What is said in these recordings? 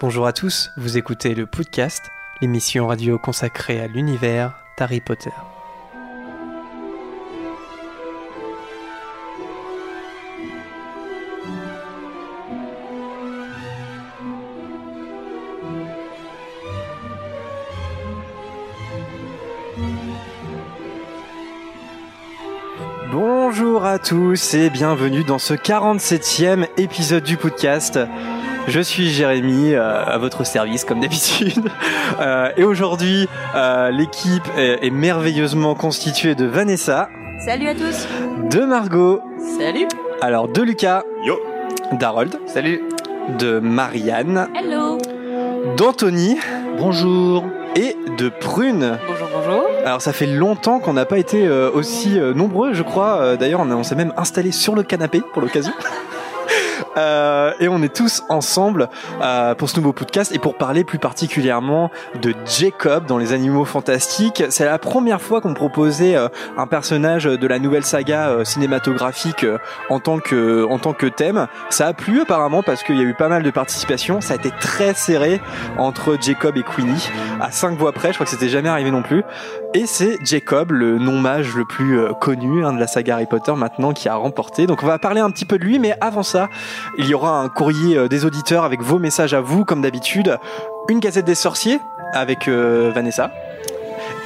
Bonjour à tous, vous écoutez le podcast, l'émission radio consacrée à l'univers d'Harry Potter. Bonjour à tous et bienvenue dans ce 47e épisode du podcast. Je suis Jérémy, euh, à votre service comme d'habitude. Euh, et aujourd'hui, euh, l'équipe est, est merveilleusement constituée de Vanessa, Salut à tous. De Margot, Salut. Alors de Lucas, Yo. d'Harold, Salut. De Marianne, Hello. d'Anthony. Bonjour. Et de Prune. Bonjour, bonjour. Alors ça fait longtemps qu'on n'a pas été euh, aussi euh, nombreux, je crois. Euh, D'ailleurs, on, a- on s'est même installé sur le canapé pour l'occasion. Euh, et on est tous ensemble euh, pour ce nouveau podcast et pour parler plus particulièrement de Jacob dans les Animaux Fantastiques. C'est la première fois qu'on proposait euh, un personnage de la nouvelle saga cinématographique en tant que en tant que thème. Ça a plu apparemment parce qu'il y a eu pas mal de participation. Ça a été très serré entre Jacob et Queenie à cinq voix près. Je crois que c'était jamais arrivé non plus. Et c'est Jacob, le non-mage le plus connu hein, de la saga Harry Potter maintenant, qui a remporté. Donc on va parler un petit peu de lui, mais avant ça, il y aura un courrier euh, des auditeurs avec vos messages à vous, comme d'habitude. Une gazette des sorciers avec euh, Vanessa.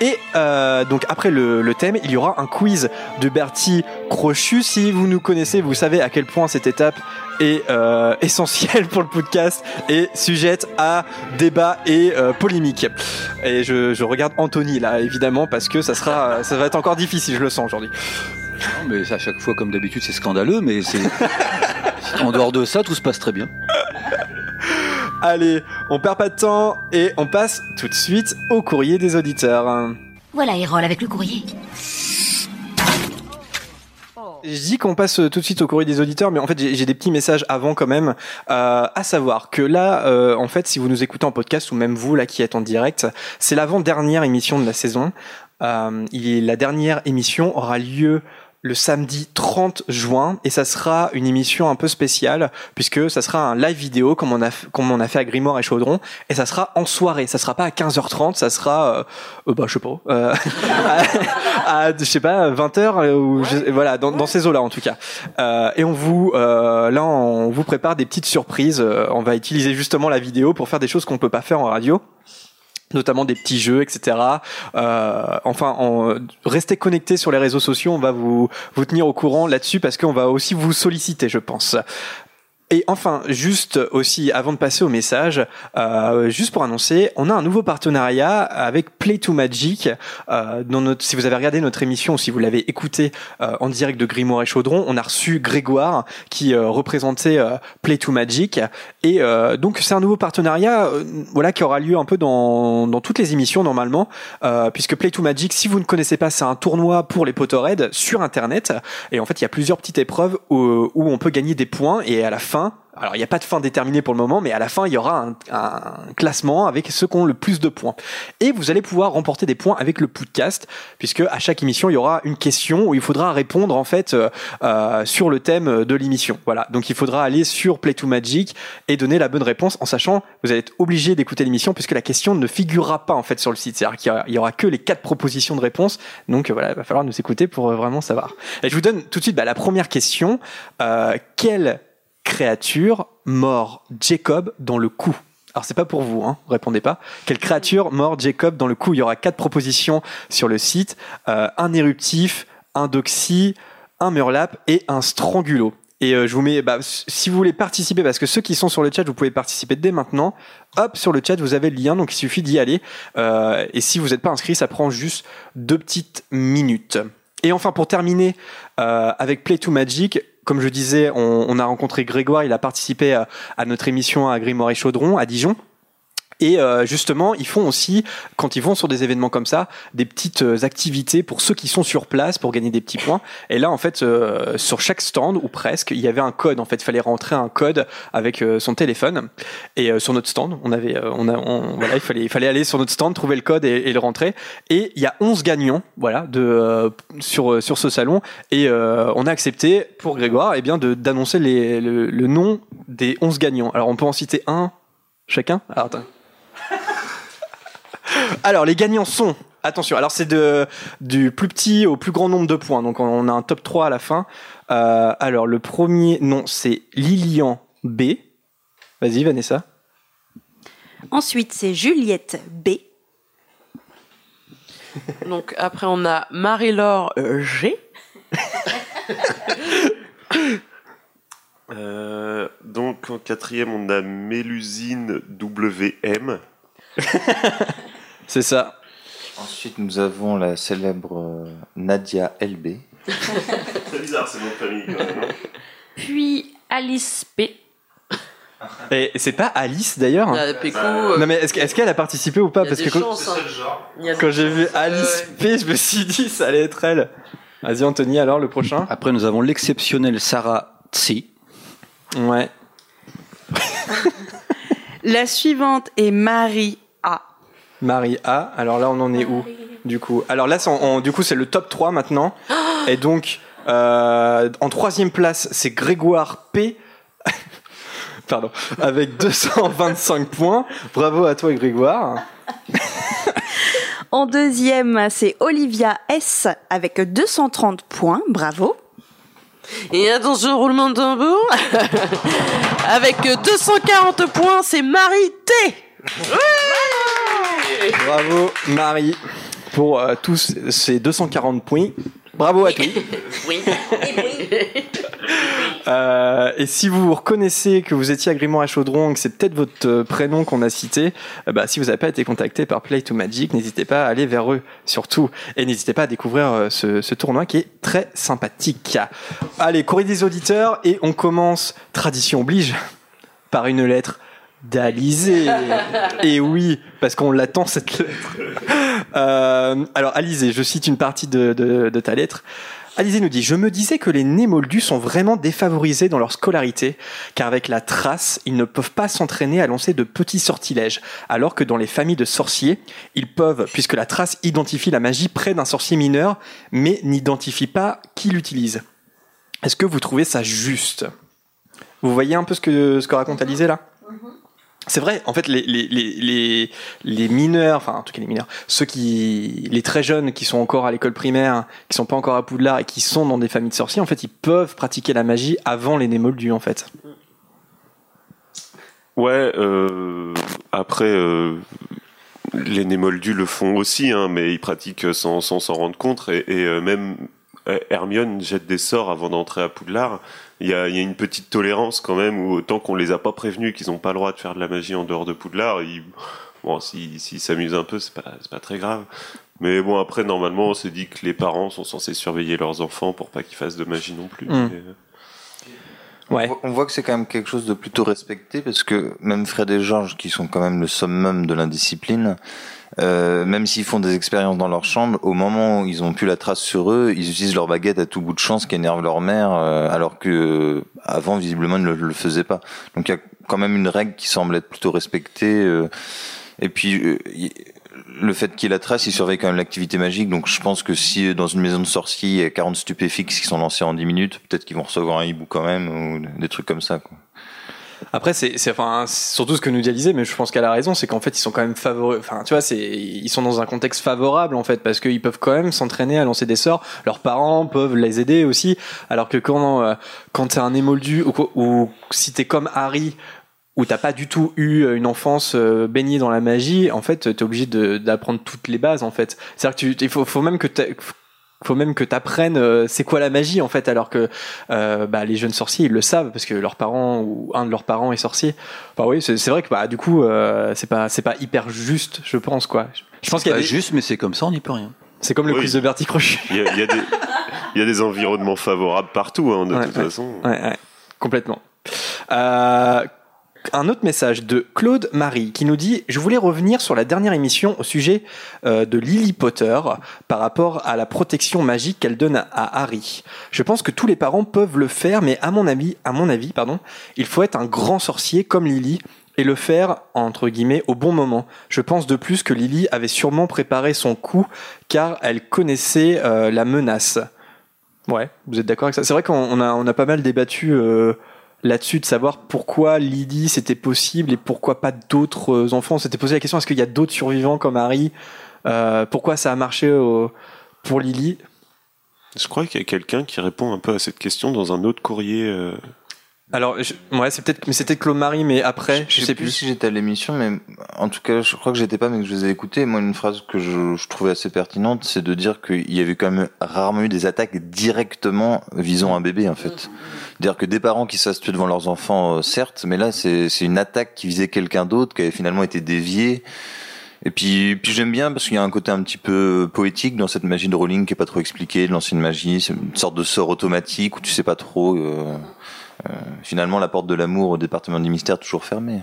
Et euh, donc après le, thème, il y aura un quiz de Bertie Crochu. Si vous nous connaissez, vous savez à quel point cette étape est euh, essentielle pour le podcast et sujette à débat et euh, polémique. Et je, je regarde Anthony là, évidemment, parce que ça sera, ça va être encore difficile, je le sens aujourd'hui. Non, mais à chaque fois, comme d'habitude, c'est scandaleux, mais c'est. en dehors de ça, tout se passe très bien. Allez, on perd pas de temps et on passe tout de suite au courrier des auditeurs. Voilà Hérole avec le courrier. Je dis qu'on passe tout de suite au courrier des auditeurs, mais en fait j'ai des petits messages avant quand même, euh, à savoir que là, euh, en fait, si vous nous écoutez en podcast ou même vous là qui êtes en direct, c'est l'avant-dernière émission de la saison. Euh, il- la dernière émission aura lieu le samedi 30 juin et ça sera une émission un peu spéciale puisque ça sera un live vidéo comme on a comme on a fait à Grimoire et Chaudron et ça sera en soirée. Ça sera pas à 15h30 ça sera euh, euh, bah je sais pas euh, à, à, je sais pas 20h ou je- voilà dans, dans ces eaux là en tout cas. Euh, et on vous euh, là on vous prépare des petites surprises. Euh, on va utiliser justement la vidéo pour faire des choses qu'on peut pas faire en radio notamment des petits jeux, etc. Euh, enfin, en, restez connectés sur les réseaux sociaux, on va vous, vous tenir au courant là-dessus parce qu'on va aussi vous solliciter, je pense. Et enfin, juste aussi, avant de passer au message, euh, juste pour annoncer, on a un nouveau partenariat avec Play to Magic. Euh, dans notre, si vous avez regardé notre émission ou si vous l'avez écouté euh, en direct de Grimoire et Chaudron, on a reçu Grégoire qui euh, représentait euh, Play to Magic. Et euh, donc c'est un nouveau partenariat, voilà, qui aura lieu un peu dans, dans toutes les émissions normalement, puisque Play to Magic, si vous ne connaissez pas, c'est un tournoi pour les Potterheads sur Internet. Et en fait, il y a plusieurs petites épreuves où, où on peut gagner des points et à la fin, alors il n'y a pas de fin déterminée pour le moment, mais à la fin, il y aura un, un classement avec ceux qui ont le plus de points. Et vous allez pouvoir remporter des points avec le podcast, puisque à chaque émission, il y aura une question où il faudra répondre en fait euh, euh, sur le thème de l'émission. Voilà, donc il faudra aller sur Play to Magic et donner la bonne réponse en sachant vous allez être obligé d'écouter l'émission puisque la question ne figurera pas en fait sur le site. C'est-à-dire qu'il y aura- aura que les quatre propositions de réponse. Donc voilà, il va falloir nous écouter pour euh, vraiment savoir. Et je vous donne tout de suite bah, la première question. Euh, quelle créature mord Jacob dans le cou alors c'est pas pour vous, hein, répondez pas. Quelle créature mord Jacob dans le cou? Il y aura quatre propositions sur le site Euh, un éruptif, un doxy, un murlap et un strangulo. Et euh, je vous mets, bah, si vous voulez participer, parce que ceux qui sont sur le chat, vous pouvez participer dès maintenant. Hop, sur le chat, vous avez le lien, donc il suffit d'y aller. Euh, et si vous n'êtes pas inscrit, ça prend juste deux petites minutes. Et enfin, pour terminer avec Play to Magic, comme je disais, on, a rencontré Grégoire, il a participé à, à notre émission à Grimoire et Chaudron à Dijon. Et euh, justement, ils font aussi, quand ils vont sur des événements comme ça, des petites euh, activités pour ceux qui sont sur place pour gagner des petits points. Et là, en fait, euh, sur chaque stand ou presque, il y avait un code. En fait, il fallait rentrer un code avec son téléphone. Et sur notre stand, on avait, on a, voilà, il fallait, il fallait aller sur notre stand, trouver le code et, le rentrer. Et il y a 11 gagnants, voilà, de sur sur ce salon. Et on a accepté pour Grégoire, eh bien, d'annoncer le, le nom des 11 gagnants. Alors, on peut en citer un Chacun? Attends. Alors, les gagnants sont. Attention, alors c'est de, du plus petit au plus grand nombre de points. Donc, on a un top 3 à la fin. Euh, alors, le premier nom, c'est Lilian B. Vas-y, Vanessa. Ensuite, c'est Juliette B. Donc après, on a Marie-Laure euh, G. Euh, donc en quatrième, on a Mélusine WM. C'est ça. Ensuite, nous avons la célèbre euh, Nadia LB. C'est bizarre, c'est mon famille. quand même, hein. Puis Alice P. Et c'est pas Alice d'ailleurs a Pécou. euh, Non mais est-ce est-ce qu'elle a participé ou pas? Il y a Parce des que quand, hein. Il y a quand des j'ai vu. Alice Ouais, P, je me suis dit ça allait être elle. Vas-y Anthony alors le prochain. Après, nous avons l'exceptionnelle Sarah Tsi. Ouais. La suivante est Marie A. Marie A. Alors là on en est où du coup? Alors là du coup c'est le top 3 maintenant. Et donc euh, en troisième place c'est Grégoire P. Pardon. Avec 225 points. Bravo à toi Grégoire. En deuxième, c'est Olivia S avec 230 points. Bravo. Et attention, roulement de tambour. Avec 240 points, c'est Marie T. Bravo Marie pour euh, tous ces 240 points. Bravo à toi. Oui. Euh, et si vous reconnaissez que vous étiez Grimoire à Chaudron, que c'est peut-être votre euh, prénom qu'on a cité, euh, bah, si vous n'avez pas été contacté par Play to Magic, n'hésitez pas à aller vers eux, surtout. Et n'hésitez pas à découvrir euh, ce, ce tournoi qui est très sympathique. Allez, courrier des auditeurs, et on commence, tradition oblige, par une lettre d'Alizé. et oui, parce qu'on l'attend cette lettre. Euh, alors, Alizé, je cite une partie de, de- de ta lettre. Alizé nous dit Je me disais que les nés moldus sont vraiment défavorisés dans leur scolarité, car avec la trace, ils ne peuvent pas s'entraîner à lancer de petits sortilèges, alors que dans les familles de sorciers, ils peuvent, puisque la trace identifie la magie près d'un sorcier mineur, mais n'identifie pas qui l'utilise. Est-ce que vous trouvez ça juste? Vous voyez un peu ce que, ce que raconte Alizé là? C'est vrai, en fait, les, les, les, les, mineurs, enfin, en tout cas les mineurs, ceux qui, les très jeunes qui sont encore à l'école primaire, qui sont pas encore à Poudlard et qui sont dans des familles de sorciers, en fait, ils peuvent pratiquer la magie avant les nés moldus, en fait. Ouais, euh, après, euh, les Némoldus le font aussi, hein, mais ils pratiquent sans s'en rendre compte. Et, euh, même Hermione jette des sorts avant d'entrer à Poudlard. Il y a, il y a une petite tolérance quand même, où autant qu'on les a pas prévenus qu'ils n'ont pas le droit de faire de la magie en dehors de Poudlard, ils, bon, s'ils s'amusent un peu, c'est pas, c'est pas très grave. Mais bon, après, normalement, on se dit que les parents sont censés surveiller leurs enfants pour pas qu'ils fassent de magie non plus. Mm. Mais, euh, Ouais. On voit- On voit que c'est quand même quelque chose de plutôt respecté parce que même Fred et Georges, qui sont quand même le summum de l'indiscipline, euh, même s'ils font des expériences dans leur chambre, au moment où ils ont plus la trace sur eux, ils utilisent leur baguette à tout bout de champ, ce qui énerve leur mère, euh, alors que euh, avant visiblement ils ne le, le faisaient pas. Donc il y a quand même une règle qui semble être plutôt respectée. euh, et puis euh, le fait qu'il la trace, il surveille quand même l'activité magique. Donc je pense que si euh, dans une maison de sorciers, il y a 40 stupéfixes qui sont lancés en 10 minutes, peut-être qu'ils vont recevoir un hibou quand même, ou des trucs comme ça. Quoi. Après, c'est, c'est, enfin, surtout ce que nous Alizé, mais je pense qu'elle a raison, c'est qu'en fait, ils sont quand même favorables, enfin, tu vois, c'est, ils sont dans un contexte favorable, en fait, parce qu'ils peuvent quand même s'entraîner à lancer des sorts, leurs parents peuvent les aider aussi, alors que quand, euh, quand t'es un émoldu, ou, ou si t'es comme Harry, où t'as pas du tout eu une enfance euh, baignée dans la magie, en fait, t'es obligé de, d'apprendre toutes les bases, en fait. C'est-à-dire que il faut, faut même que faut même que t'apprennes euh, c'est quoi la magie en fait alors que euh, bah, les jeunes sorciers ils le savent parce que leurs parents ou un de leurs parents est sorcier enfin oui c'est, vrai que bah, du coup euh, c'est pas c'est pas hyper juste je pense quoi je pense qu'il y a des- juste, mais c'est comme ça, on n'y peut rien. c'est comme le Oui. quiz de Bertie Crochet Il y y a des, il y a des environnements favorables partout, hein, de Ouais, toute ouais. façon. Ouais, ouais, complètement. Euh, un autre message de Claude Marie qui nous dit Je voulais revenir sur la dernière émission au sujet euh, de Lily Potter par rapport à la protection magique qu'elle donne à, Harry. Je pense que tous les parents peuvent le faire, mais à mon avis, à mon avis, pardon, il faut être un grand sorcier comme Lily et le faire entre guillemets au bon moment. Je pense de plus que Lily avait sûrement préparé son coup car elle connaissait euh, la menace. Ouais, vous êtes d'accord avec ça? C'est vrai qu'on on a, on a pas mal débattu euh, là-dessus de savoir pourquoi Lily c'était possible et pourquoi pas d'autres euh, enfants. On s'était posé la question est-ce qu'il y a d'autres survivants comme Harry Euh, Pourquoi ça a marché au- pour Lily Je crois qu'il y a quelqu'un qui répond un peu à cette question dans un autre courrier. euh, Alors, je- ouais, c'est peut-être, mais c'était Claude Marie, mais après, je, sais plus. si j'étais à l'émission, mais en tout cas, je crois que j'étais pas, mais que je les ai écoutés. Moi, une phrase que je, je trouvais assez pertinente, c'est de dire qu'il y avait quand même rarement eu des attaques directement visant un bébé, en fait. C'est-à-dire que des parents qui se devant leurs enfants, euh, certes, mais là, c'est une attaque qui visait quelqu'un d'autre, qui avait finalement été déviée. Et puis, puis j'aime bien parce qu'il y a un côté un petit peu poétique dans cette magie de Rowling qui est pas trop expliquée, de l'ancienne magie, c'est une sorte de sort automatique où tu sais pas trop. euh, euh, finalement, la porte de l'amour au département du mystère est toujours fermée.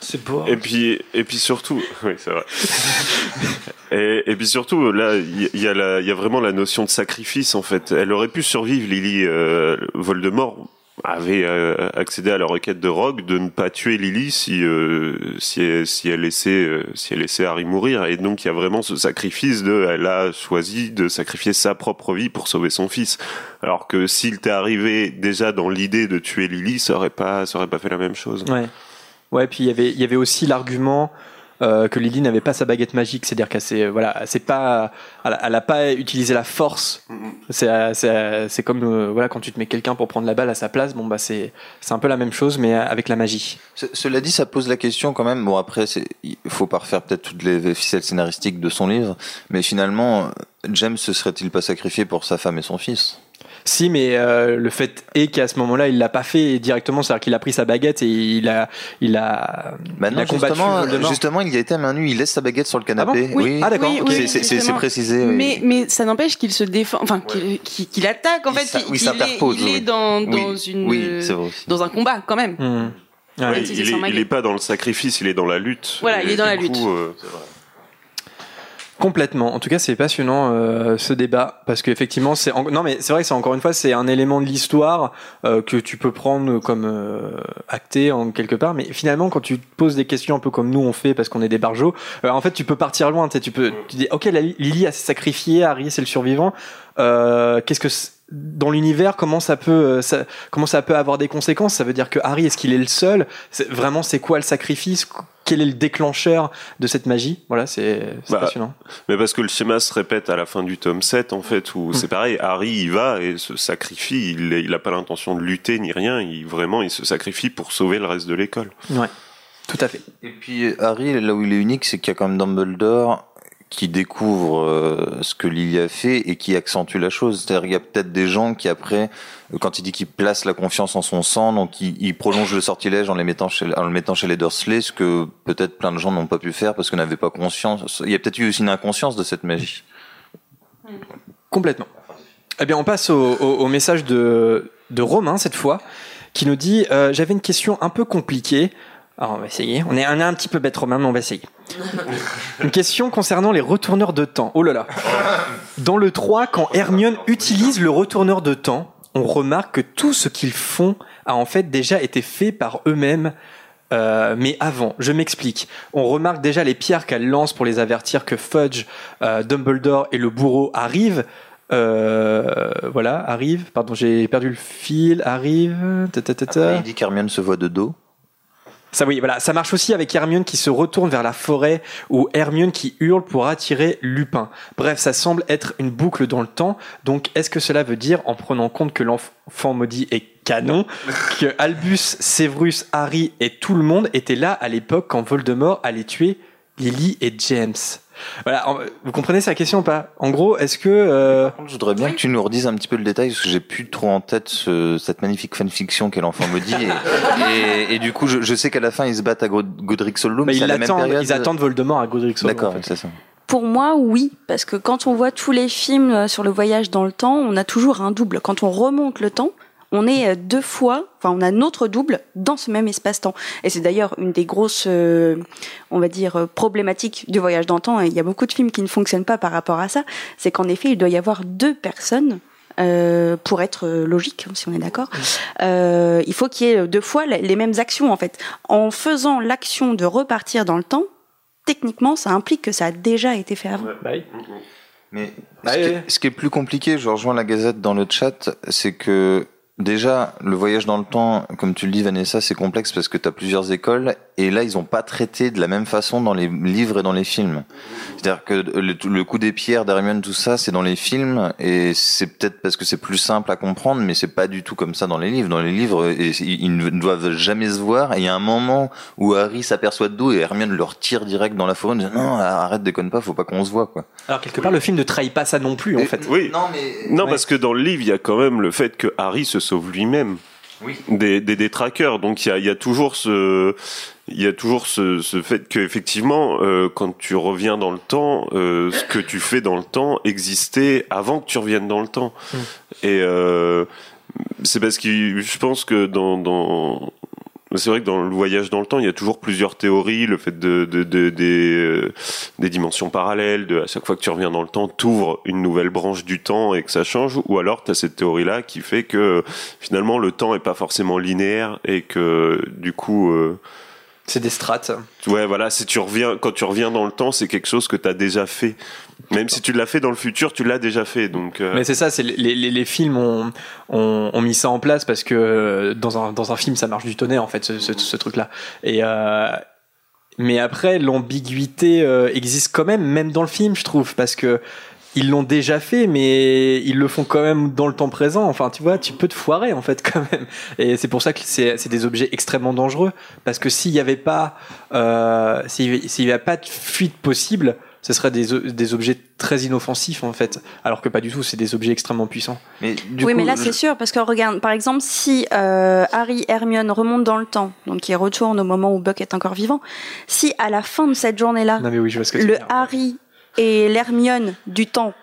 C'est beau. Et puis, et puis surtout, oui, c'est vrai. et, et puis surtout, là, il y, a la- il y a vraiment la notion de sacrifice, en fait. Elle aurait pu survivre, Lily. Euh, Voldemort avait euh, accédé à la requête de Rogue de ne pas tuer Lily si euh, si elle, si elle laissait euh, si elle laissait Harry mourir. Et donc, il y a vraiment ce sacrifice de, elle a choisi de sacrifier sa propre vie pour sauver son fils. Alors que s'il t'est arrivé déjà dans l'idée de tuer Lily, ça aurait pas, ça aurait pas fait la même chose. Ouais. Ouais, puis il y avait, il y avait aussi l'argument euh, que Lily n'avait pas sa baguette magique, c'est-à-dire qu'elle s'est, voilà, c'est pas, elle, a- elle a pas utilisé la force. C'est, comme, euh, voilà, quand tu te mets quelqu'un pour prendre la balle à sa place, bon bah c'est, c'est un peu la même chose, mais avec la magie. Ce- Cela dit, ça pose la question quand même. Bon, après, il faut pas refaire peut-être toutes les ficelles scénaristiques de son livre, mais finalement, James se serait-il pas sacrifié pour sa femme et son fils? Si, mais euh, le fait est qu'à ce moment-là, il l'a pas fait directement, c'est-à-dire qu'il a pris sa baguette et il a, il a, Bah il a combattu justement, Voldemort. justement, il y a été à main nue. Il laisse sa baguette sur le canapé. Ah bon Oui. Ah, d'accord, Oui, C'est- précisé. oui. Mais, mais ça n'empêche qu'il se défend, enfin qu'il attaque en Il fait, s'a- qu'il oui, qu'il est, s'interpose, il est dans, une dans un combat quand même. Ouais. Ouais, c'est il, est, il pas dans le sacrifice, il est dans la lutte. Voilà, il est dans la coup, lutte. euh, Complètement. En tout cas, c'est passionnant euh, ce débat parce qu'effectivement, c'est non mais c'est vrai que c'est encore une fois c'est un élément de l'histoire euh, que tu peux prendre comme euh, acté en quelque part, mais finalement quand tu poses des questions un peu comme nous on fait parce qu'on est des barjots, euh, en fait tu peux partir loin. Tu peux tu dis ok Lily a sacrifié, Harry c'est le survivant. Euh, Qu'est-ce que dans l'univers comment ça peut euh, ça, comment ça peut avoir des conséquences? Ça veut dire que Harry est-ce qu'il est le seul? Vraiment c'est quoi le sacrifice? Quel est le déclencheur de cette magie Voilà c'est c'est Bah, passionnant. Mais parce que le schéma se répète à la fin du tome 7, en fait, où c'est pareil, Harry il va et se sacrifie, il, est- il a pas l'intention de lutter ni rien, il, vraiment il se sacrifie pour sauver le reste de l'école. Ouais, tout à fait. Et puis Harry, là où il est unique, c'est qu'il y a quand même Dumbledore qui découvre euh, ce que Lily a fait et qui accentue la chose. C'est-à-dire qu'il y a peut-être des gens qui après, euh, quand il dit qu'il place la confiance en son sang, donc il, prolonge le sortilège en, les mettant en le mettant chez les Dursley, ce que peut-être plein de gens n'ont pas pu faire parce qu'on n'avait pas conscience. Il y a peut-être eu aussi une inconscience de cette magie. Complètement. Eh bien, on passe au message de, de Romain cette fois, qui nous dit euh, J'avais une question un peu compliquée. Alors, on va essayer. On est, on est un petit peu bête, Romain, mais on va essayer. Une question concernant les retourneurs de temps. Oh là là. Dans le 3, quand Hermione utilise le retourneur de temps, on remarque que tout ce qu'ils font a en fait déjà été fait par eux-mêmes. Euh, mais avant, je m'explique. On remarque déjà les pierres qu'elle lance pour les avertir que Fudge, euh, Dumbledore et le bourreau arrivent. Euh, voilà, arrivent. Pardon, j'ai perdu le fil. Arrive. ta, ta, ta, ta. Après, il dit qu'Hermione se voit de dos. Ça, oui, voilà. Ça marche aussi avec Hermione qui se retourne vers la forêt ou Hermione qui hurle pour attirer Lupin. Bref, ça semble être une boucle dans le temps. Donc, est-ce que cela veut dire, en prenant compte que l'enfant maudit est canon, que Albus, Severus, Harry et tout le monde étaient là à l'époque quand Voldemort allait tuer Lily et James? Voilà. en- Vous comprenez sa question ou pas? En gros, est-ce que euh, Par contre, Je voudrais bien que tu nous redises un petit peu le détail parce que j'ai plus trop en tête ce- cette magnifique fanfiction qu'est l'enfant maudit et, et, et du coup je, je sais qu'à la fin ils se battent à God- Godric Solum. bah, c'est ils, à la même attendent, période ils attendent Voldemort à Godric Hollow, D'accord, en fait. c'est ça. Pour moi, oui, parce que quand on voit tous les films euh, sur le voyage dans le temps, on a toujours un double. Quand on remonte le temps, on est euh, deux fois, enfin, on a notre double dans ce même espace-temps. Et c'est d'ailleurs une des grosses, euh, on va dire, euh, problématiques du voyage dans le temps. Et il y a beaucoup de films qui ne fonctionnent pas par rapport à ça. C'est qu'en effet, il doit y avoir deux personnes. euh, pour être logique, si on est d'accord, euh, il faut qu'il y ait deux fois les mêmes actions en fait. En faisant l'action de repartir dans le temps, techniquement, ça implique que ça a déjà été fait avant. Bah oui. Mais Bah, ce, qui est, ce qui est plus compliqué, je rejoins la Gazette dans le chat, c'est que déjà, le voyage dans le temps, comme tu le dis, Vanessa, c'est complexe parce que tu as plusieurs écoles et là, ils ont pas traité de la même façon dans les livres et dans les films. C'est-à-dire que le, le coup des pierres d'Hermione, tout ça, c'est dans les films et c'est peut-être parce que c'est plus simple à comprendre, mais c'est pas du tout comme ça dans les livres. Dans les livres, ils ne doivent jamais se voir et il y a un moment où Harry s'aperçoit de d'où et Hermione le retire direct dans la forêt en disant non, arrête, déconne pas, faut pas qu'on se voit, quoi. Alors quelque part, le film ne trahit pas ça non plus, en fait. Oui. Non, mais. Non, Ouais. parce que dans le livre, il y a quand même le fait que Harry se sauve lui-même Oui. des, des détraqueurs. Donc il y a, y a toujours ce, il y a toujours ce, ce fait que effectivement, euh, quand tu reviens dans le temps, euh, ce que tu fais dans le temps existait avant que tu reviennes dans le temps. Mm. Et euh, c'est parce que je pense que dans, dans c'est vrai que dans le voyage dans le temps, il y a toujours plusieurs théories, le fait de, de, de- des, euh, des dimensions parallèles, de à chaque fois que tu reviens dans le temps, t'ouvres une nouvelle branche du temps et que ça change, ou alors tu as cette théorie-là qui fait que finalement le temps est pas forcément linéaire et que du coup, euh, C'est des strates. ouais, voilà, si tu reviens, quand tu reviens dans le temps, c'est quelque chose que tu as déjà fait. Même si tu l'as fait dans le futur, tu l'as déjà fait. Donc, euh, Mais c'est ça, c'est les, les, les films ont, ont, ont mis ça en place parce que euh, dans un, dans un film, ça marche du tonnerre, en fait, ce, ce, ce truc-là. Et euh, mais après, l'ambiguïté existe quand même, même dans le film, je trouve, parce que ils l'ont déjà fait, mais ils le font quand même dans le temps présent. Enfin, tu vois, tu peux te foirer, en fait, quand même. Et c'est pour ça que c'est c'est des objets extrêmement dangereux. Parce que s'il n'y avait pas, euh, s'il s'il y avait pas de fuite possible, ce serait des, des objets très inoffensifs, en fait. Alors que pas du tout, c'est des objets extrêmement puissants. Mais du oui, coup, mais là, je- c'est sûr, parce que regarde, par exemple, si euh, Harry Hermione remontent dans le temps, donc ils retournent au moment où Buck est encore vivant, si à la fin de cette journée-là, Non, mais oui, je vois ce que tu veux le dire. Harry et l'Hermione du temps,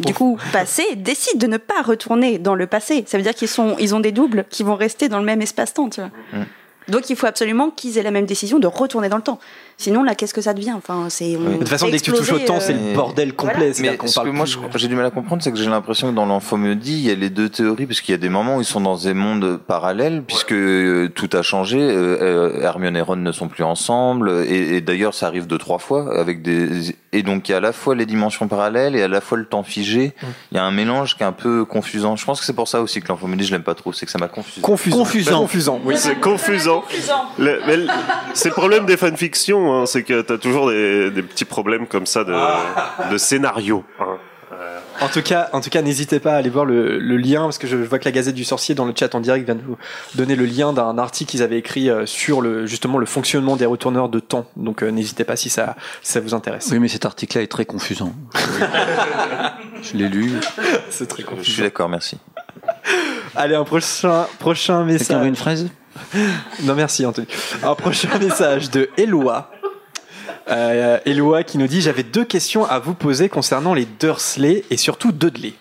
du coup, passé, décident de ne pas retourner dans le passé. Ça veut dire qu'ils sont, ils ont des doubles qui vont rester dans le même espace-temps, tu vois. Mm. Donc il faut absolument qu'ils aient la même décision de retourner dans le temps. Sinon, là, qu'est-ce que ça devient Enfin, c'est. Oui. De toute façon, dès que tu touches au temps, euh, c'est le bordel complet. Mais ce parle que moi j'ai du mal à comprendre, c'est que j'ai l'impression que dans l'enfant me dit, il y a les deux théories, parce qu'il y a des moments où ils sont dans des mondes parallèles, puisque euh, tout a changé. euh, euh, Hermione et Ron ne sont plus ensemble, et, et d'ailleurs ça arrive deux trois fois avec des. Et donc il y a à la fois les dimensions parallèles et à la fois le temps figé. Il y a un mélange qui est un peu confusant. Je pense que c'est pour ça aussi que l'enfant me dit, je l'aime pas trop, c'est que ça m'a confusé. Confusant. Confusant. Confusant, oui. c'est confusant. C'est le problème des fanfictions, hein, c'est que t'as toujours des, des petits problèmes comme ça de, de scénario. hein. En tout cas, en tout cas, n'hésitez pas à aller voir le, le lien parce que je vois que la Gazette du Sorcier dans le chat en direct vient de vous donner le lien d'un article qu'ils avaient écrit euh, sur le justement le fonctionnement des retourneurs de temps. Donc euh, n'hésitez pas si ça si ça vous intéresse. Oui, mais cet article-là est très confusant. Je l'ai lu. C'est très Je suis confusant. d'accord, merci. Allez, un prochain prochain message. une fraise? Non merci Anthony. Un prochain message de Eloi. Euh, Eloi qui nous dit j'avais deux questions à vous poser concernant les Dursley et surtout Dudley.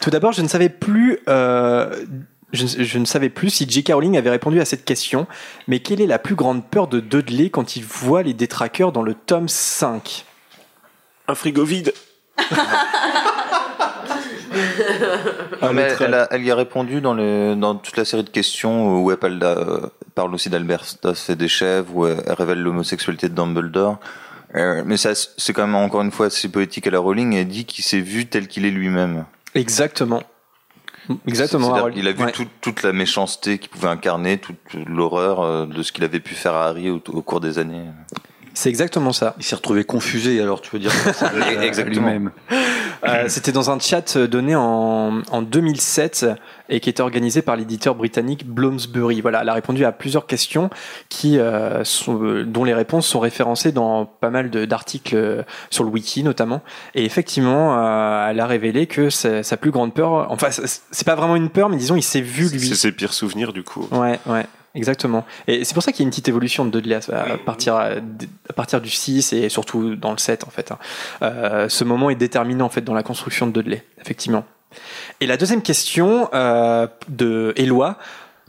Tout d'abord, je ne savais plus euh, je, ne- je ne savais plus si J.K. Rowling avait répondu à cette question, mais quelle est la plus grande peur de Dudley quand il voit les détraqueurs dans le tome 5 Un frigo vide. Mais elle, a- elle y a répondu dans, toute la série de questions où elle parle, d'a- parle aussi d'Albert Stoss et des chèvres, où elle, elle révèle l'homosexualité de Dumbledore. Euh, mais ça, c'est quand même encore une fois assez poétique à la Rowling. Elle dit qu'il s'est vu tel qu'il est lui-même. Exactement. Exactement. Qu'il a vu Ouais. toute, toute la méchanceté qu'il pouvait incarner, toute l'horreur euh, de ce qu'il avait pu faire à Harry au, au cours des années. C'est exactement ça. Il s'est retrouvé confusé, alors tu veux dire ça Exactement. lui-même. Euh, C'était dans un chat donné en, en 2007 et qui était organisé par l'éditeur britannique Bloomsbury. Voilà, elle a répondu à plusieurs questions qui, euh, sont, euh, dont les réponses sont référencées dans pas mal de- d'articles euh, sur le wiki notamment. Et effectivement, euh, elle a révélé que sa sa plus grande peur, enfin, c'est c'est pas vraiment une peur, mais disons, il s'est vu lui. C'est ses pires souvenirs du coup. Ouais, ouais, exactement. Et c'est pour ça qu'il y a une petite évolution de Dudley à, partir, à, à partir du 6 et surtout dans le 7 en fait. hein. Euh, ce moment est déterminant en fait dans la construction de Dudley, effectivement. Et la deuxième question euh, de Eloi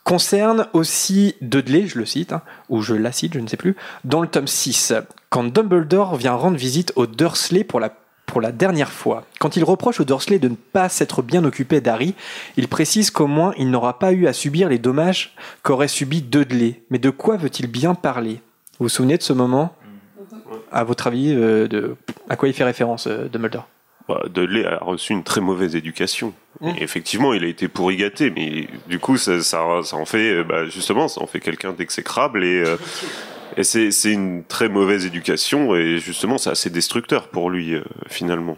concerne aussi Dudley, je le cite, hein, ou je la cite, je ne sais plus, dans le tome 6, quand Dumbledore vient rendre visite aux Dursley pour la pour la dernière fois. Quand il reproche aux Dursley de ne pas s'être bien occupé d'Harry, il précise qu'au moins il n'aura pas eu à subir les dommages qu'aurait subi Dudley. Mais de quoi veut-il bien parler? Vous vous souvenez de ce moment? À votre avis, euh, de, à quoi il fait référence, euh, Dumbledore Bah, Dudley a reçu une très mauvaise éducation. Et effectivement, il a été pourri gâté, mais du coup, ça, ça, ça en fait, euh, bah, justement, ça en fait quelqu'un d'exécrable et, euh, et c'est, une très mauvaise éducation et justement, c'est assez destructeur pour lui, euh, finalement.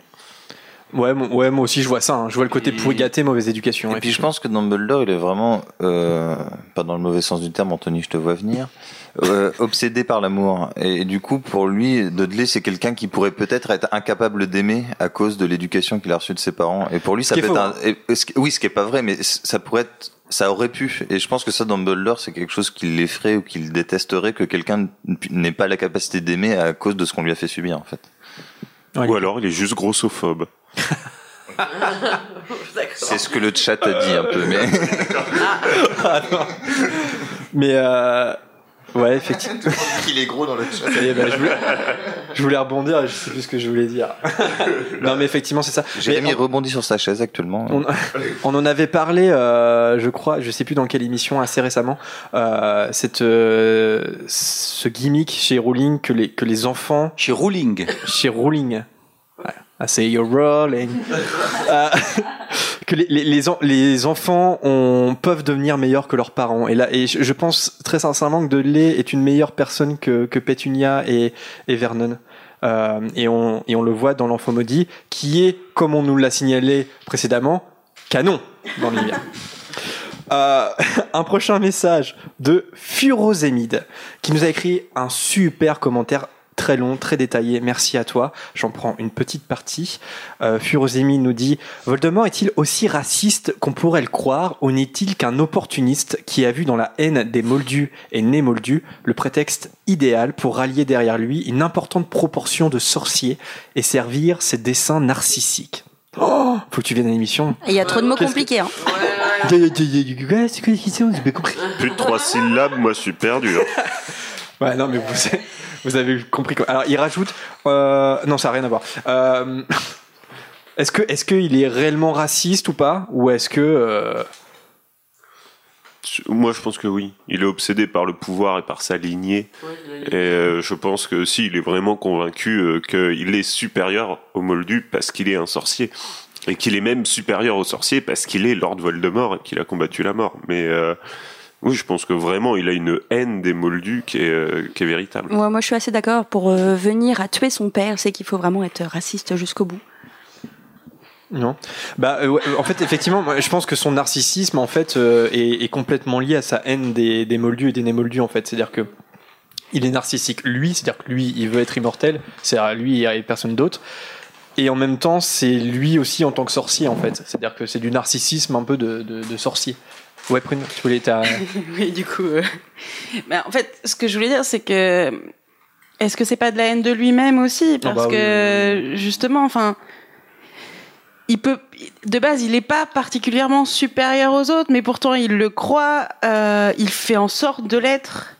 Ouais, mon- ouais, moi aussi je vois ça. hein. Je vois le côté Et- pourri gâté, mauvaise éducation. Et puis je pense que Dumbledore, il est vraiment, euh, pas dans le mauvais sens du terme, Anthony, je te vois venir, euh, obsédé par l'amour. Et, du coup, pour lui, Dudley, c'est quelqu'un qui pourrait peut-être être incapable d'aimer à cause de l'éducation qu'il a reçue de ses parents. Et pour lui, ça peut être faux, un, et- ce qui- oui, ce qui est pas vrai, mais ça pourrait être, ça aurait pu. Et je pense que ça, Dumbledore, c'est quelque chose qui l'effraie ou qu'il détesterait que quelqu'un n'ait pas la capacité d'aimer à cause de ce qu'on lui a fait subir, en fait. Ouais. Ou alors, il est juste grossophobe. C'est ce que le chat a dit un peu, mais. Mais euh, ouais, effectivement. il est gros dans le chat. Bah, je, voulais, je voulais rebondir, et je sais plus ce que je voulais dire. non, mais effectivement, c'est ça. Jérémy on- rebondit sur sa chaise actuellement. On, on en avait parlé, euh, je crois, je sais plus dans quelle émission, assez récemment, euh, cette, euh, ce gimmick chez Rowling que les, que les enfants, Chez Rowling. chez Rowling, I say you're rolling, Euh, que les, les, les, les enfants ont, peuvent devenir meilleurs que leurs parents. Et là, et je, pense très sincèrement que Dudley est une meilleure personne que, que Pétunia et, et Vernon. Euh, et, on, et on le voit dans l'enfant maudit, qui est, comme on nous l'a signalé précédemment, canon dans l'univers. Euh, un prochain message de Furosémide qui nous a écrit un super commentaire très long, très détaillé. Merci à toi. J'en prends une petite partie. Euh, Furosémide nous dit Voldemort est-il aussi raciste qu'on pourrait le croire ou n'est-il qu'un opportuniste qui a vu dans la haine des Moldus et né Moldus le prétexte idéal pour rallier derrière lui une importante proportion de sorciers et servir ses desseins narcissiques? Oh, faut que tu viennes à l'émission. Il y a trop de mots compliqués. Hein. Ouais, c'est quoi les questions J'ai pas compris. Plus de trois syllabes, moi, je suis perdu. Ouais, non, mais vous, vous avez compris. quoi. Alors, il rajoute. euh, non, ça n'a rien à voir. Euh, est-ce que, est-ce qu'il est réellement raciste ou pas, ou est-ce que euh, Moi, je pense que oui. Il est obsédé par le pouvoir et par sa lignée. Et euh, je pense que si, il est vraiment convaincu euh, qu'il est supérieur au Moldu parce qu'il est un sorcier. Et qu'il est même supérieur au sorcier parce qu'il est Lord Voldemort et qu'il a combattu la mort. Mais euh, oui, je pense que vraiment, il a une haine des Moldus qui est, euh, qui est véritable. Ouais, moi, je suis assez d'accord. Pour euh, venir à tuer son père, c'est qu'il faut vraiment être raciste jusqu'au bout. non Bah, euh, ouais, en fait, effectivement, moi, je pense que son narcissisme, en fait, euh, est, est complètement lié à sa haine des, des Moldus et des Némoldus, en fait. C'est-à-dire que il est narcissique lui, c'est-à-dire que lui, il veut être immortel. C'est-à-dire lui et personne d'autre. Et en même temps, c'est lui aussi en tant que sorcier, en fait. C'est-à-dire que c'est du narcissisme un peu de, de, de sorcier. Ouais, Prune, tu voulais ta... oui, du coup. euh, ben, en fait, ce que je voulais dire, c'est que. Est-ce que c'est pas de la haine de lui-même aussi? Parce bah oui, que, justement, enfin. Il peut, de base, il n'est pas particulièrement supérieur aux autres, mais pourtant il le croit, euh, il fait en sorte de l'être,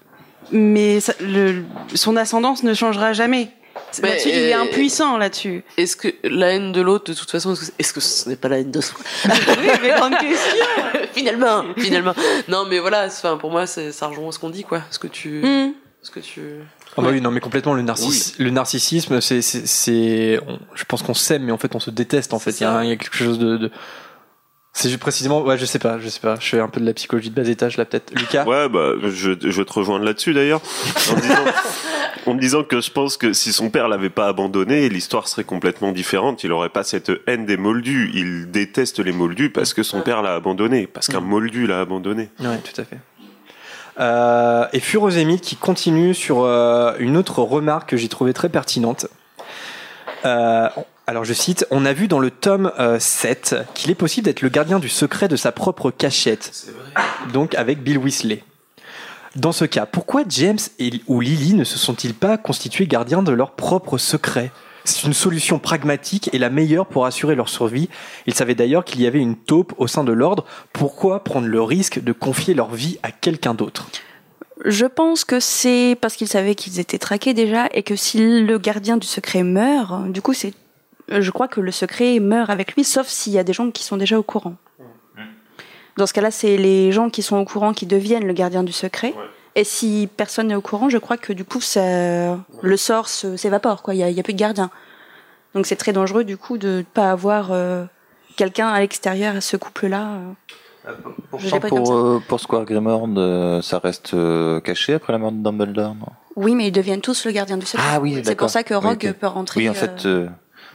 mais ça- le, son ascendance ne changera jamais. Mais, Là-dessus, il est impuissant là-dessus. Est-ce que la haine de l'autre, de toute façon, est-ce que, ce n'est pas la haine de soi? Oui, mais grande question. Finalement, finalement. Non, mais voilà, enfin, pour moi, c'est- ça rejoint ce qu'on dit, quoi. Ce que tu, Hmm. ce que tu. Ah bah oui, non, mais complètement, le, narciss- le narcissisme, c'est, c'est, je pense qu'on s'aime, mais en fait, on se déteste, en fait. Il y, a un- il y a quelque chose de, de- c'est juste précisément, ouais, je sais pas, je sais pas, je fais un peu de la psychologie de bas étage, là, peut-être. Lucas? Ouais, bah, je, je vais te rejoindre là-dessus d'ailleurs, en, me disant- en me disant que je pense que si son père l'avait pas abandonné, l'histoire serait complètement différente. Il aurait pas cette haine des Moldus. Il déteste les Moldus parce que son père l'a abandonné, parce qu'un Moldu l'a abandonné. Ouais, tout à fait. Euh, et Furosémide qui continue sur euh, une autre remarque que j'ai trouvée très pertinente. Euh, alors je cite, on a vu dans le tome euh, 7 qu'il est possible d'être le gardien du secret de sa propre cachette. Donc avec Bill Weasley. Dans ce cas, pourquoi James et, ou Lily ne se sont-ils pas constitués gardiens de leur propre secret? C'est une solution pragmatique et la meilleure pour assurer leur survie. Ils savaient d'ailleurs qu'il y avait une taupe au sein de l'ordre. Pourquoi prendre le risque de confier leur vie à quelqu'un d'autre? Je pense que c'est parce qu'ils savaient qu'ils étaient traqués déjà et que si le gardien du secret meurt, du coup, c'est, je crois que le secret meurt avec lui, sauf s'il y a des gens qui sont déjà au courant. Dans ce cas-là, c'est les gens qui sont au courant qui deviennent le gardien du secret. Et si personne n'est au courant, je crois que du coup, ça, le sort s'évapore. Il n'y a, plus de gardien. Donc c'est très dangereux du coup de ne pas avoir euh, quelqu'un à l'extérieur à ce couple-là. euh. Pour, pour, ça. euh, pour Square Grimord, euh, ça reste euh, caché après la mort de Dumbledore, non? Oui, mais ils deviennent tous le gardien du secret. Ah oui, C'est pour ça que Rogue Oui, peut rentrer. Oui, en euh, fait, euh,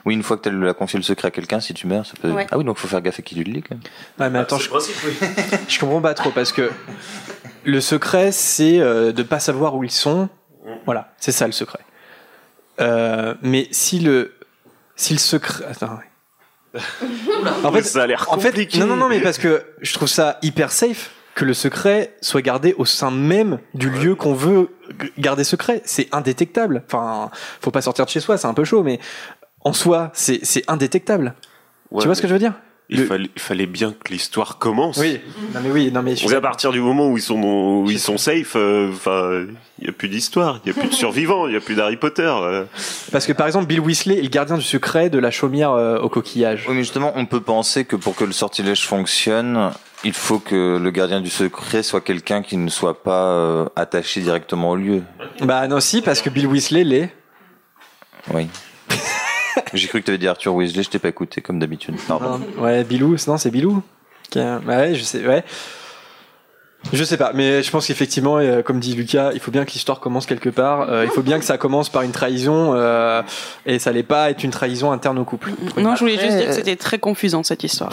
oui, une fois que tu as confié le secret à quelqu'un, si tu meurs, ça peut. Ouais. Ah oui, donc faut faire gaffe à qui tu le lis quand même. Ouais, mais attends, je, je comprends pas trop parce que le secret, c'est euh, de pas savoir où ils sont. Voilà, c'est ça le secret. Euh, mais si le si le secret, attends, ouais. en fait, ça a l'air en fait, compliqué. non, non, non, mais parce que je trouve ça hyper safe que le secret soit gardé au sein même du lieu qu'on veut garder secret. C'est indétectable. Enfin, faut pas sortir de chez soi, c'est un peu chaud, mais en soi, c'est c'est indétectable. Ouais, tu vois ce que je veux dire? il, Le- fallait, il fallait bien que l'histoire commence. Oui. Non mais oui, non mais je On sait à partir du moment où ils sont où ils sont safe, euh, enfin, il y a plus d'histoire, il y a plus de survivants, il y a plus d'Harry Potter. euh. Parce que par exemple, Bill Weasley est le gardien du secret de la chaumière euh, au coquillage. Oui, mais justement, on peut penser que pour que le sortilège fonctionne, il faut que le gardien du secret soit quelqu'un qui ne soit pas euh, attaché directement au lieu. Bah non, si, parce que Bill Weasley l'est. Oui. J'ai cru que tu avais dit Arthur Weasley, je t'ai pas écouté comme d'habitude. Pardon. Ouais, Bilou, non, c'est Bilou. Bah ouais, je sais, ouais. Je sais pas, mais je pense qu'effectivement, euh, comme dit Lucas, il faut bien que l'histoire commence quelque part. Euh, il faut bien que ça commence par une trahison, euh, et ça n'allait pas être une trahison interne au couple. Non, je voulais juste dire que c'était très confusant cette histoire.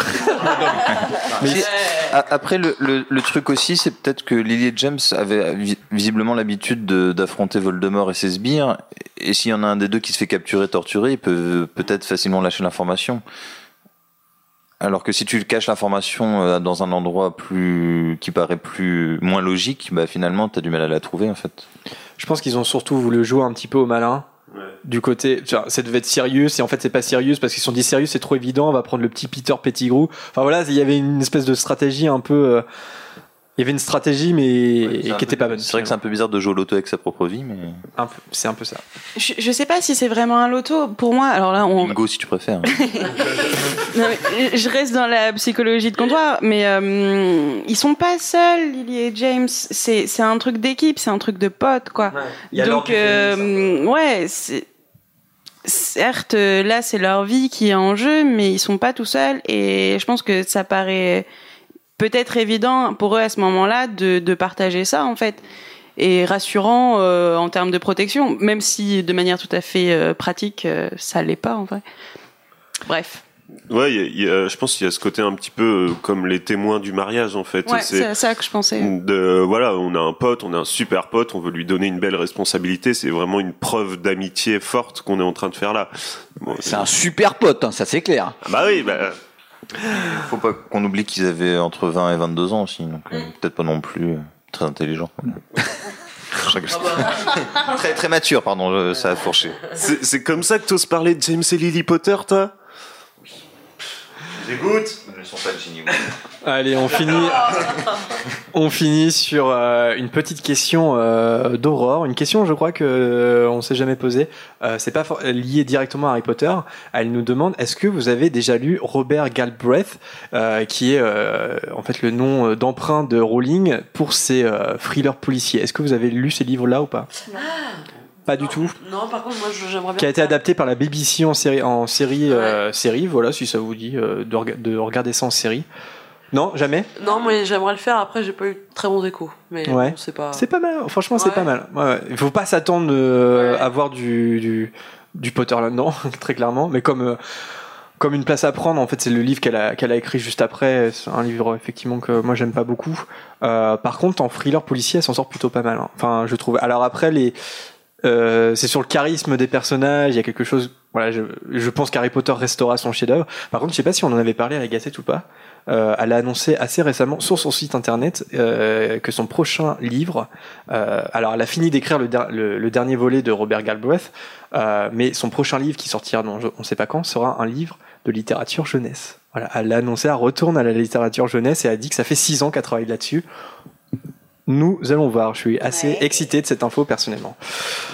Mais Après, le, le, truc aussi, c'est peut-être que Lily et James avaient vi- visiblement l'habitude de- d'affronter Voldemort et ses sbires. Et s'il y en a un des deux qui se fait capturer, torturer, il peut peut-être facilement lâcher l'information. Alors que si tu caches l'information euh, dans un endroit plus qui paraît plus moins logique, bah finalement t'as du mal à la trouver en fait. je pense qu'ils ont surtout voulu jouer un petit peu au malin. Du côté, ça devait être sérieux, et en fait c'est pas sérieux parce qu'ils se sont dit sérieux, c'est trop évident, on va prendre le petit Peter Pettigrew. Enfin voilà, il y avait une espèce de stratégie un peu. euh, il y avait une stratégie, mais qui était pas bonne. C'est vrai que c'est un peu bizarre de jouer au loto avec sa propre vie, mais C'est un peu ça. Je, je sais pas si c'est vraiment un loto. Pour moi, alors là, on, bingo si tu préfères. Non, mais je reste dans la psychologie de comptoir, mais euh, ils sont pas seuls, Lily et James. C'est un truc d'équipe, c'est un truc de potes, quoi. Il y a leur Donc, euh, ouais, c'est- certes, là, c'est leur vie qui est en jeu, mais ils sont pas tout seuls. Et je pense que ça paraît peut-être évident pour eux à ce moment-là de, de partager ça, en fait. Et rassurant euh, en termes de protection, même si de manière tout à fait euh, pratique, euh, ça l'est pas, en vrai. Bref. Ouais, il y a- il y a- je pense qu'il y a ce côté un petit peu euh, comme les témoins du mariage en fait. Ouais, C'est- c'est à ça que je pensais. de voilà, on a un pote, on a un super pote, on veut lui donner une belle responsabilité. C'est vraiment une preuve d'amitié forte qu'on est en train de faire là. Bon, C'est un super pote, hein, ça c'est clair. Ah bah oui, bah, Faut pas qu'on oublie qu'ils avaient entre 20 et 22 ans aussi, donc euh, peut-être pas non plus euh, très intelligent. très très mature, pardon, ça a fourché. c'est c'est comme ça que t'oses parler de James et Lily Potter, toi? Ils sont pas de génie. Allez, on finit, on finit sur euh, une petite question euh, d'Aurore. Une question, je crois que euh, on s'est jamais posée. Euh, c'est pas for- lié directement à Harry Potter. Elle nous demande est-ce que vous avez déjà lu Robert Galbraith, euh, qui est euh, en fait le nom d'emprunt de Rowling pour ses euh, thrillers policiers? Est-ce que vous avez lu ces livres-là ou pas? Pas du tout. Non, par contre, moi, j'aimerais bien. Qui a été adapté par la BBC en série, en série, euh, série. Voilà, si ça vous dit euh, de, rega- de regarder ça en série. Non, jamais? Non, mais j'aimerais le faire. Après, j'ai pas eu de très bons échos. Mais Ouais. bon, c'est pas. C'est pas mal, franchement, c'est pas mal. Ouais. Il faut pas s'attendre euh, à voir du, du, du Potter là-dedans, très clairement. Mais comme, euh, comme une place à prendre, en fait, c'est le livre qu'elle a, a écrit juste après. C'est un livre, effectivement, que moi, j'aime pas beaucoup. Euh, par contre, en thriller policier, elle s'en sort plutôt pas mal. hein. Enfin, je trouve. Alors après, les. Euh, c'est sur le charisme des personnages, il y a quelque chose. Voilà, je, je pense qu'Harry Potter restera son chef-d'œuvre. Par contre, je sais pas si on en avait parlé à la ou pas. Euh, elle a annoncé assez récemment sur son site internet euh, que son prochain livre, euh, alors elle a fini d'écrire le, le- le dernier volet de Robert Galbraith, euh, mais son prochain livre qui sortira, je- on ne sait pas quand, sera un livre de littérature jeunesse. Voilà, elle l'a annoncé, elle retourne à la littérature jeunesse et a dit que ça fait six ans qu'elle travaille là-dessus. Nous allons voir. Je suis assez excité de cette info personnellement.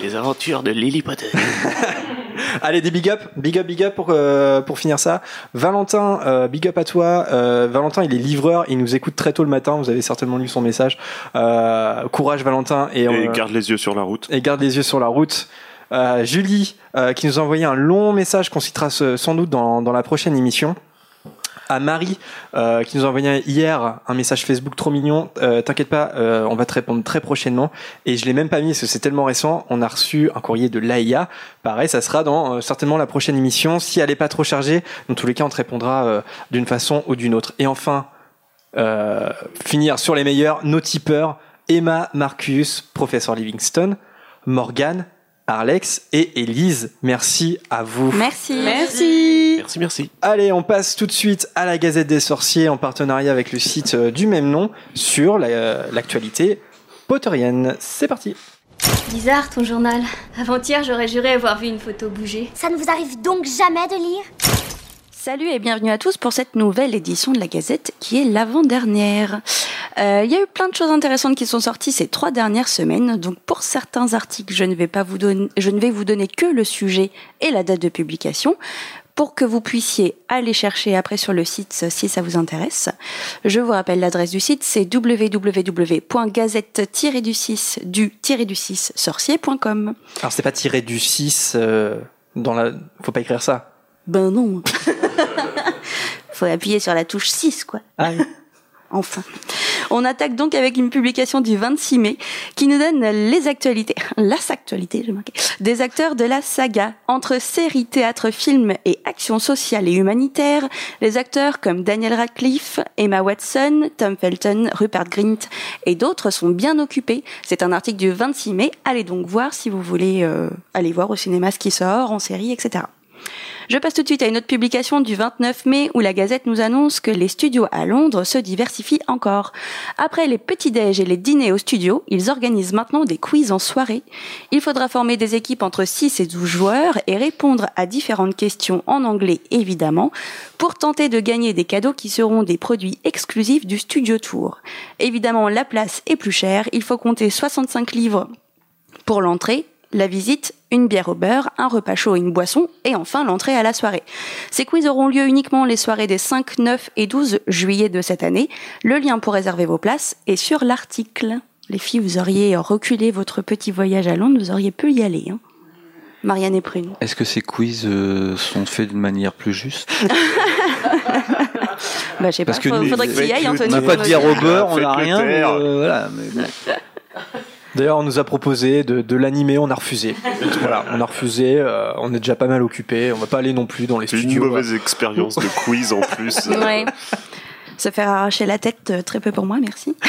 Les aventures de Lily Potter. Allez, des big up, big up, big up pour, euh, pour finir ça. Valentin, euh, big up à toi. Euh, Valentin, il est livreur, il nous écoute très tôt le matin. Vous avez certainement lu son message. Euh, courage, Valentin. Et, Et euh, garde les yeux sur la route. et garde les yeux sur la route. Euh, Julie, euh, qui nous a envoyé un long message qu'on citera sans doute dans, dans la prochaine émission. À Marie euh, qui nous a envoyé hier un message Facebook trop mignon. Euh, T'inquiète pas, euh, on va te répondre très prochainement. Et je l'ai même pas mis parce que c'est tellement récent. On a reçu un courrier de l'AIA. Pareil, ça sera dans euh, certainement la prochaine émission. Si elle est pas trop chargée, dans tous les cas, on te répondra euh, d'une façon ou d'une autre. Et enfin, euh, finir sur les meilleurs, nos tipeurs, Emma, Marcus, Professeur Livingston, Morgan, Alex et Elise. Merci à vous. Merci. Merci. Merci, merci. Allez, on passe tout de suite à la Gazette des Sorciers en partenariat avec le site euh, du même nom sur la- euh, l'actualité potterienne. C'est parti. Bizarre ton journal. Avant-hier, j'aurais juré avoir vu une photo bouger. Ça ne vous arrive donc jamais de lire? Salut et bienvenue à tous pour cette nouvelle édition de la Gazette qui est l'avant-dernière. Euh, Il y a eu plein de choses intéressantes qui sont sorties ces trois dernières semaines. Donc pour certains articles, je ne vais pas vous donner, je ne vais vous donner que le sujet et la date de publication pour que vous puissiez aller chercher après sur le site si ça vous intéresse. Je vous rappelle l'adresse du site, c'est www.gazette-du-6 du-du-6 sorcier.com. Alors c'est pas tiré du 6 euh, dans la faut pas écrire ça. Ben non. Faut appuyer sur la touche 6 quoi. Ah, oui. Enfin. On attaque donc avec une publication du 26 mai qui nous donne les actualités, la actualité, j'ai marqué, des acteurs de la saga. Entre séries, théâtre, films et actions sociales et humanitaires, les acteurs comme Daniel Radcliffe, Emma Watson, Tom Felton, Rupert Grint et d'autres sont bien occupés. C'est un article du 26 mai. Allez donc voir si vous voulez euh, aller voir au cinéma ce qui sort, en série, etc. Je passe tout de suite à une autre publication du 29 mai où la Gazette nous annonce que les studios à Londres se diversifient encore. Après les petits-déj et les dîners au studio, ils organisent maintenant des quiz en soirée. Il faudra former des équipes entre 6 et 12 joueurs et répondre à différentes questions en anglais évidemment pour tenter de gagner des cadeaux qui seront des produits exclusifs du Studio Tour. Évidemment, la place est plus chère, il faut compter 65 livres pour l'entrée, la visite, une bière au beurre, un repas chaud et une boisson, et enfin l'entrée à la soirée. Ces quiz auront lieu uniquement les soirées des 5, 9 et 12 juillet de cette année. Le lien pour réserver vos places est sur l'article. Les filles, vous auriez reculé votre petit voyage à Londres, vous auriez pu y aller. Hein. Marianne et Prune. Est-ce que ces quiz euh, sont faits d'une manière plus juste? Bah, je sais pas, Parce que faudrait que tu y ailles, on Anthony. On n'a pas de bière au beurre, on n'a rien. mais, euh, voilà, mais bon. D'ailleurs, on nous a proposé de, de l'animer, on a refusé. voilà, on a refusé. euh, on est déjà pas mal occupé. On va pas aller non plus dans les C'est une studios. mauvaise expérience de quiz en plus. Ouais. Se faire arracher la tête, euh, très peu pour moi, merci.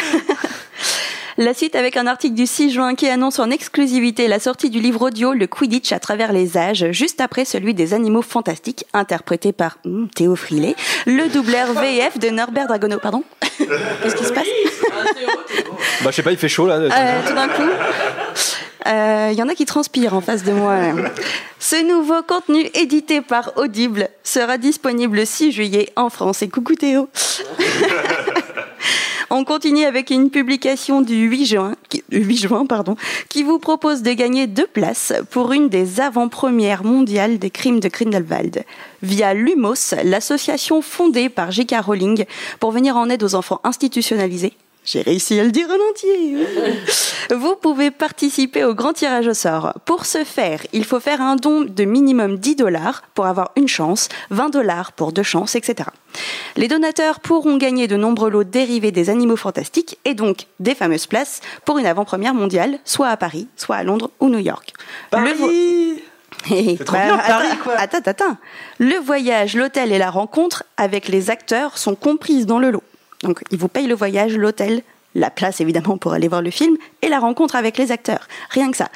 La suite avec un article du 6 juin qui annonce en exclusivité la sortie du livre audio Le Quidditch à travers les âges, juste après celui des animaux fantastiques, interprété par hmm, Théo Frilet, le doubleur VF de Norbert Dragono. Pardon Qu'est-ce qui se passe Bah, je sais pas, il fait chaud là. Euh, tout d'un coup. Euh, Il y en a qui transpirent en face de moi. Ce nouveau contenu édité par Audible sera disponible le 6 juillet en France. Et coucou Théo On continue avec une publication du 8 juin, qui, 8 juin pardon, qui vous propose de gagner deux places pour une des avant-premières mondiales des crimes de Grindelwald via Lumos, l'association fondée par J.K. Rowling pour venir en aide aux enfants institutionnalisés. J'ai réussi à le dire en entier. Vous pouvez participer au grand tirage au sort. Pour ce faire, il faut faire un don de minimum 10 dollars pour avoir une chance, 20 dollars pour deux chances, etc. Les donateurs pourront gagner de nombreux lots dérivés des animaux fantastiques et donc des fameuses places pour une avant-première mondiale, soit à Paris, soit à Londres ou New York. Le vo- C'est trop bien, Paris, attends, quoi. Attends, attends. Le voyage, l'hôtel et la rencontre avec les acteurs sont comprises dans le lot. Donc, ils vous payent le voyage, l'hôtel, la place évidemment pour aller voir le film et la rencontre avec les acteurs. Rien que ça.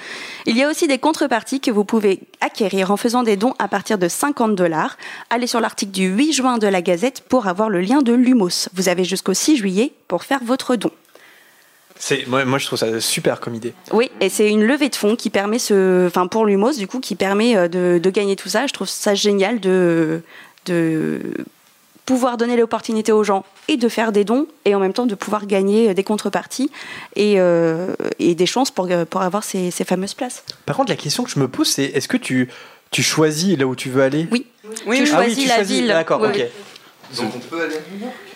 Il y a aussi des contreparties que vous pouvez acquérir en faisant des dons à partir de 50 dollars. Allez sur l'article du 8 juin de la Gazette pour avoir le lien de Lumos. Vous avez jusqu'au 6 juillet pour faire votre don. C'est moi, moi, je trouve ça super comme idée. Oui, et c'est une levée de fonds qui permet ce, enfin pour Lumos du coup, qui permet euh, de, de gagner tout ça. Je trouve ça génial de de pouvoir donner l'opportunité aux gens et de faire des dons et en même temps de pouvoir gagner des contreparties et, euh, et des chances pour, pour avoir ces, ces fameuses places. Par contre, la question que je me pose, c'est est-ce que tu tu choisis là où tu veux aller? Oui. Oui, tu oui. choisis Ah oui, tu la choisis. ville. D'accord, Oui, ok. oui. Donc on peut aller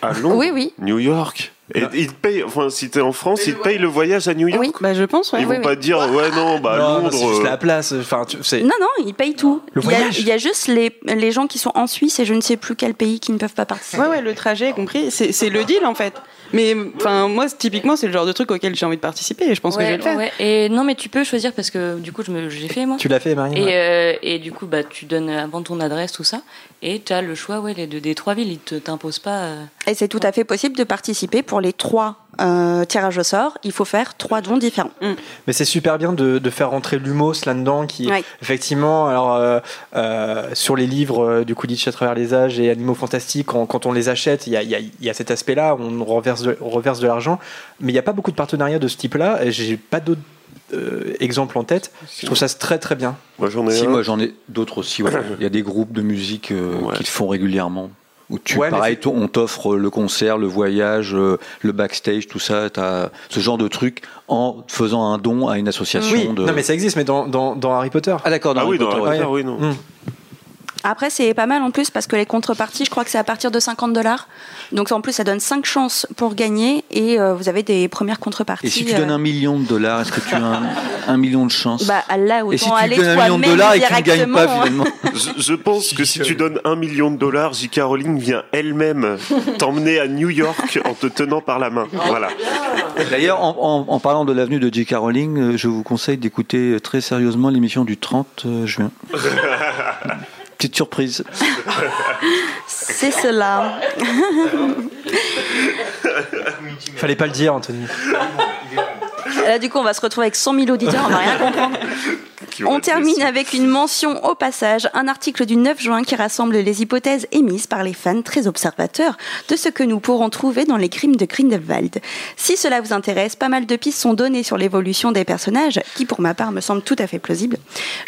À Londres? Oui, oui. New York? Et ils te payent, enfin, si t'es en France, ils te payent le voyage à New York. Oui. Bah, je pense, ouais. Ils Oui, vont oui. pas te dire, ouais, non, bah, Non, non, Londres. c'est juste euh, la place. Enfin, tu- c'est. Non, non, ils payent tout. Le il, y a, voyage. il y a juste les, les gens qui sont en Suisse et je ne sais plus quel pays qui ne peuvent pas participer. Ouais, ouais, le trajet, compris. C'est c'est le deal, en fait. Mais, enfin, moi, c'est- typiquement, c'est le genre de truc auquel j'ai envie de participer et je pense que je vais le faire. ouais. Et non, mais tu peux choisir parce que du coup, je me- j'ai fait moi. Tu l'as fait, Marine Et, ouais. euh, et du coup, bah, tu donnes avant ton adresse, tout ça. Et tu as le choix ouais, les- de- des trois villes. Ils ne t'imposent pas. euh, Et c'est tout à fait possible de participer pour les trois euh, tirages au sort. Il faut faire trois dons différents. Mais c'est super bien de, de faire rentrer l'humos là-dedans, qui Ouais. effectivement, alors euh, euh, sur les livres euh, du Quidditch à travers les âges et Animaux fantastiques, quand, quand on les achète, il y a, il y a- il y a cet aspect-là, on reverse de, on reverse de l'argent, mais il n'y a pas beaucoup de partenariats de ce type-là. et J'ai pas d'autres euh, exemples en tête. Je trouve ça très très bien. Moi, j'en ai Si, un. moi j'en ai d'autres aussi. ouais. Il y a des groupes de musique euh, Ouais. qui le font régulièrement. Où tu, Ouais, pareil, on t'offre le concert, le voyage, euh, le backstage, tout ça. Ce genre de truc en faisant un don à une association. Oui, de... non mais ça existe, mais dans, dans, dans Harry Potter. Ah d'accord, dans Ah Harry oui, dans Potter, Harry ouais. Potter, oui, non. Mm. Après, c'est pas mal en plus parce que les contreparties, je crois que c'est à partir de 50 dollars. Donc en plus, ça donne 5 chances pour gagner et euh, vous avez des premières contreparties. Et si tu euh, donnes un million de dollars, est-ce que tu as un, un million de chances bah là, Et si autant tu aller donnes un million de toi-même dollars et que tu ne gagnes pas hein. finalement Je, je pense que si tu donnes un million de dollars, J.K. Rowling vient elle-même t'emmener à New York en te tenant par la main. Voilà. D'ailleurs, en, en- en parlant de l'avenue de J.K. Rowling, euh, je vous conseille d'écouter très sérieusement l'émission du 30 euh, juin. Petite surprise. C'est cela. Fallait pas le dire, Anthony. Là, du coup, on va se retrouver avec 100 000 auditeurs, on va rien comprendre. On termine avec une mention au passage, un article du 9 juin qui rassemble les hypothèses émises par les fans très observateurs de ce que nous pourrons trouver dans les crimes de Grindelwald. Si cela vous intéresse, pas mal de pistes sont données sur l'évolution des personnages, qui pour ma part me semblent tout à fait plausibles.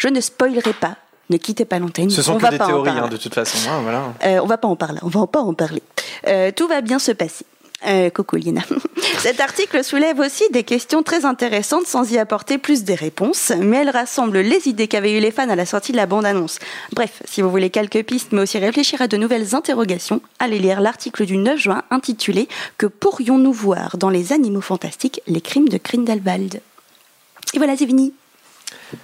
Je ne spoilerai pas. Ne quittez pas l'antenne. Ce sont on que va des pas théories, hein, de toute façon. hein, voilà. Euh, on va pas en parler, on va pas en parler. Euh, tout va bien se passer. Euh, coucou Lina. Cet article soulève aussi des questions très intéressantes sans y apporter plus des réponses, mais elle rassemble les idées qu'avaient eu les fans à la sortie de la bande-annonce. Bref, si vous voulez quelques pistes, mais aussi réfléchir à de nouvelles interrogations, allez lire l'article du 9 juin intitulé Que pourrions-nous voir dans les animaux fantastiques, les crimes de Grindelwald? Et voilà, c'est fini.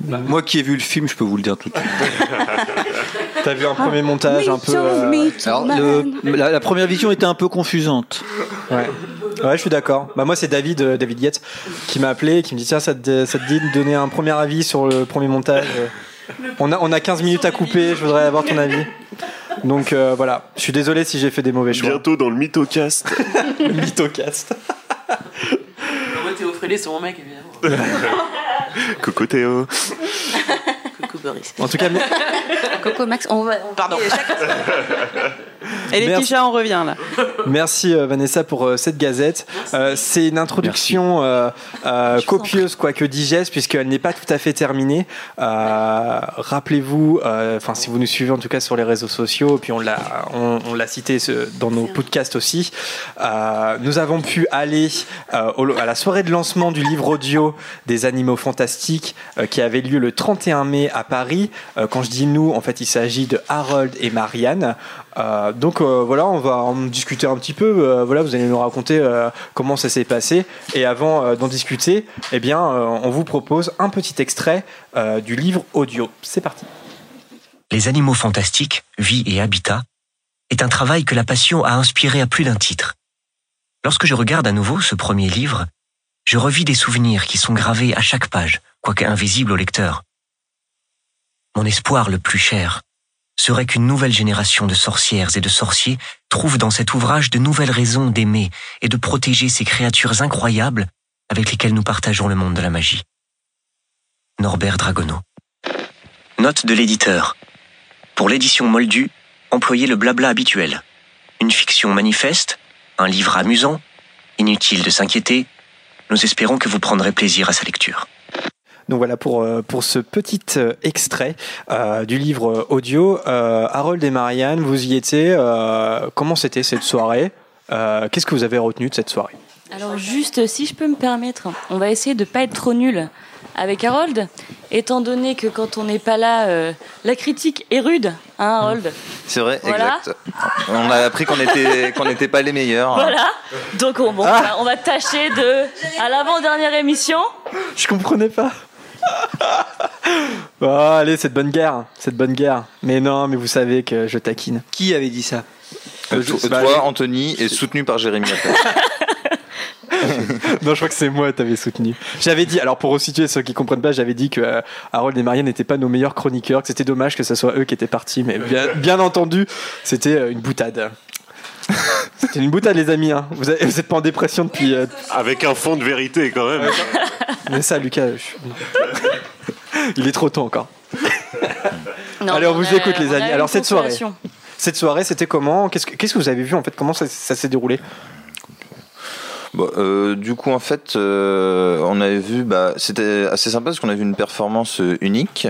Moi qui ai vu le film, je peux vous le dire tout de suite. T'as vu un premier montage un peu. euh, Alors, le- la, la première vision était un peu confusante. Ouais. Ouais, je suis d'accord. Bah moi c'est David, euh, David Yates, qui m'a appelé, et qui me dit tiens ça te, ça te dit de donner un premier avis sur le premier montage? On a on a 15 minutes à couper, je voudrais avoir ton avis. Donc euh, voilà, je suis désolé si j'ai fait des mauvais choix. Bientôt dans le mythocast. Mythocast. Moi, Théo Frélé, c'est mon mec, évidemment. Coucou Théo. Coucou Boris. En tout cas, Coco Max, on va. Pardon. Et les petits chats, on revient là. merci euh, Vanessa pour euh, cette gazette. Euh, c'est une introduction euh, euh, copieuse, quoique digeste, puisqu'elle n'est pas tout à fait terminée. Euh, Rappelez-vous, euh, enfin si vous nous suivez en tout cas sur les réseaux sociaux, puis on l'a on, on l'a cité ce- dans nos podcasts aussi, euh, nous avons pu aller euh, au- à la soirée de lancement du livre audio des animaux fantastiques euh, qui avait lieu le 31 mai à Paris. Euh, quand je dis nous, en fait, il s'agit de Harold et Marianne. Euh, donc euh, voilà, on va en discuter un petit peu. Euh, voilà, vous allez nous raconter comment ça s'est passé. Et avant d'en discuter, eh bien, on vous propose un petit extrait du livre audio. C'est parti. Les animaux fantastiques, vie et habitat, est un travail que la passion a inspiré à plus d'un titre. Lorsque je regarde à nouveau ce premier livre, je revis des souvenirs qui sont gravés à chaque page, quoique invisibles au lecteur. Mon espoir le plus cher serait qu'une nouvelle génération de sorcières et de sorciers trouve dans cet ouvrage de nouvelles raisons d'aimer et de protéger ces créatures incroyables avec lesquelles nous partageons le monde de la magie. Norbert Dragono. Note de l'éditeur. Pour l'édition Moldu, employez le blabla habituel. Une fiction manifeste, un livre amusant, inutile de s'inquiéter, nous espérons que vous prendrez plaisir à sa lecture. Donc voilà pour, euh, pour ce petit euh, extrait euh, du livre audio. Euh, Harold et Marianne, vous y étiez. euh, comment c'était cette soirée Euh, Qu'est-ce que vous avez retenu de cette soirée? Alors juste, si je peux me permettre, on va essayer de pas être trop nul. avec Harold, étant donné que quand on n'est pas là, euh, la critique est rude, hein, Harold? C'est vrai, Voilà. exact. On a appris qu'on était qu'on n'était pas les meilleurs. Voilà. Donc on, bon, on va- on va tâcher de, à l'avant-dernière émission, Je comprenais pas. Oh, allez, cette bonne guerre, cette bonne guerre. Mais non, mais vous savez que je taquine. Qui avait dit ça? Euh, je- bah, toi, Anthony, est soutenu par Jérémy non, je crois que c'est moi, t'avais soutenu. J'avais dit, alors pour resituer ceux qui comprennent pas, j'avais dit que euh, Harold et Marianne n'étaient pas nos meilleurs chroniqueurs, que c'était dommage que ce soit eux qui étaient partis, mais bien, bien entendu, c'était euh, une boutade. C'était une boutade, les amis. Hein. Vous, avez- vous êtes pas en dépression depuis. euh, Avec un fond de vérité quand même. Mais ça, Lucas, je- il est trop tôt encore. Non, Allez, on on vous a- écoute, les amis. Alors, cette soirée, cette soirée, c'était comment Qu'est-ce que, qu'est-ce que vous avez vu en fait? Comment ça, ça s'est déroulé? Bon, euh, du coup, en fait, euh, on avait vu, bah, c'était assez sympa parce qu'on a vu une performance euh, unique.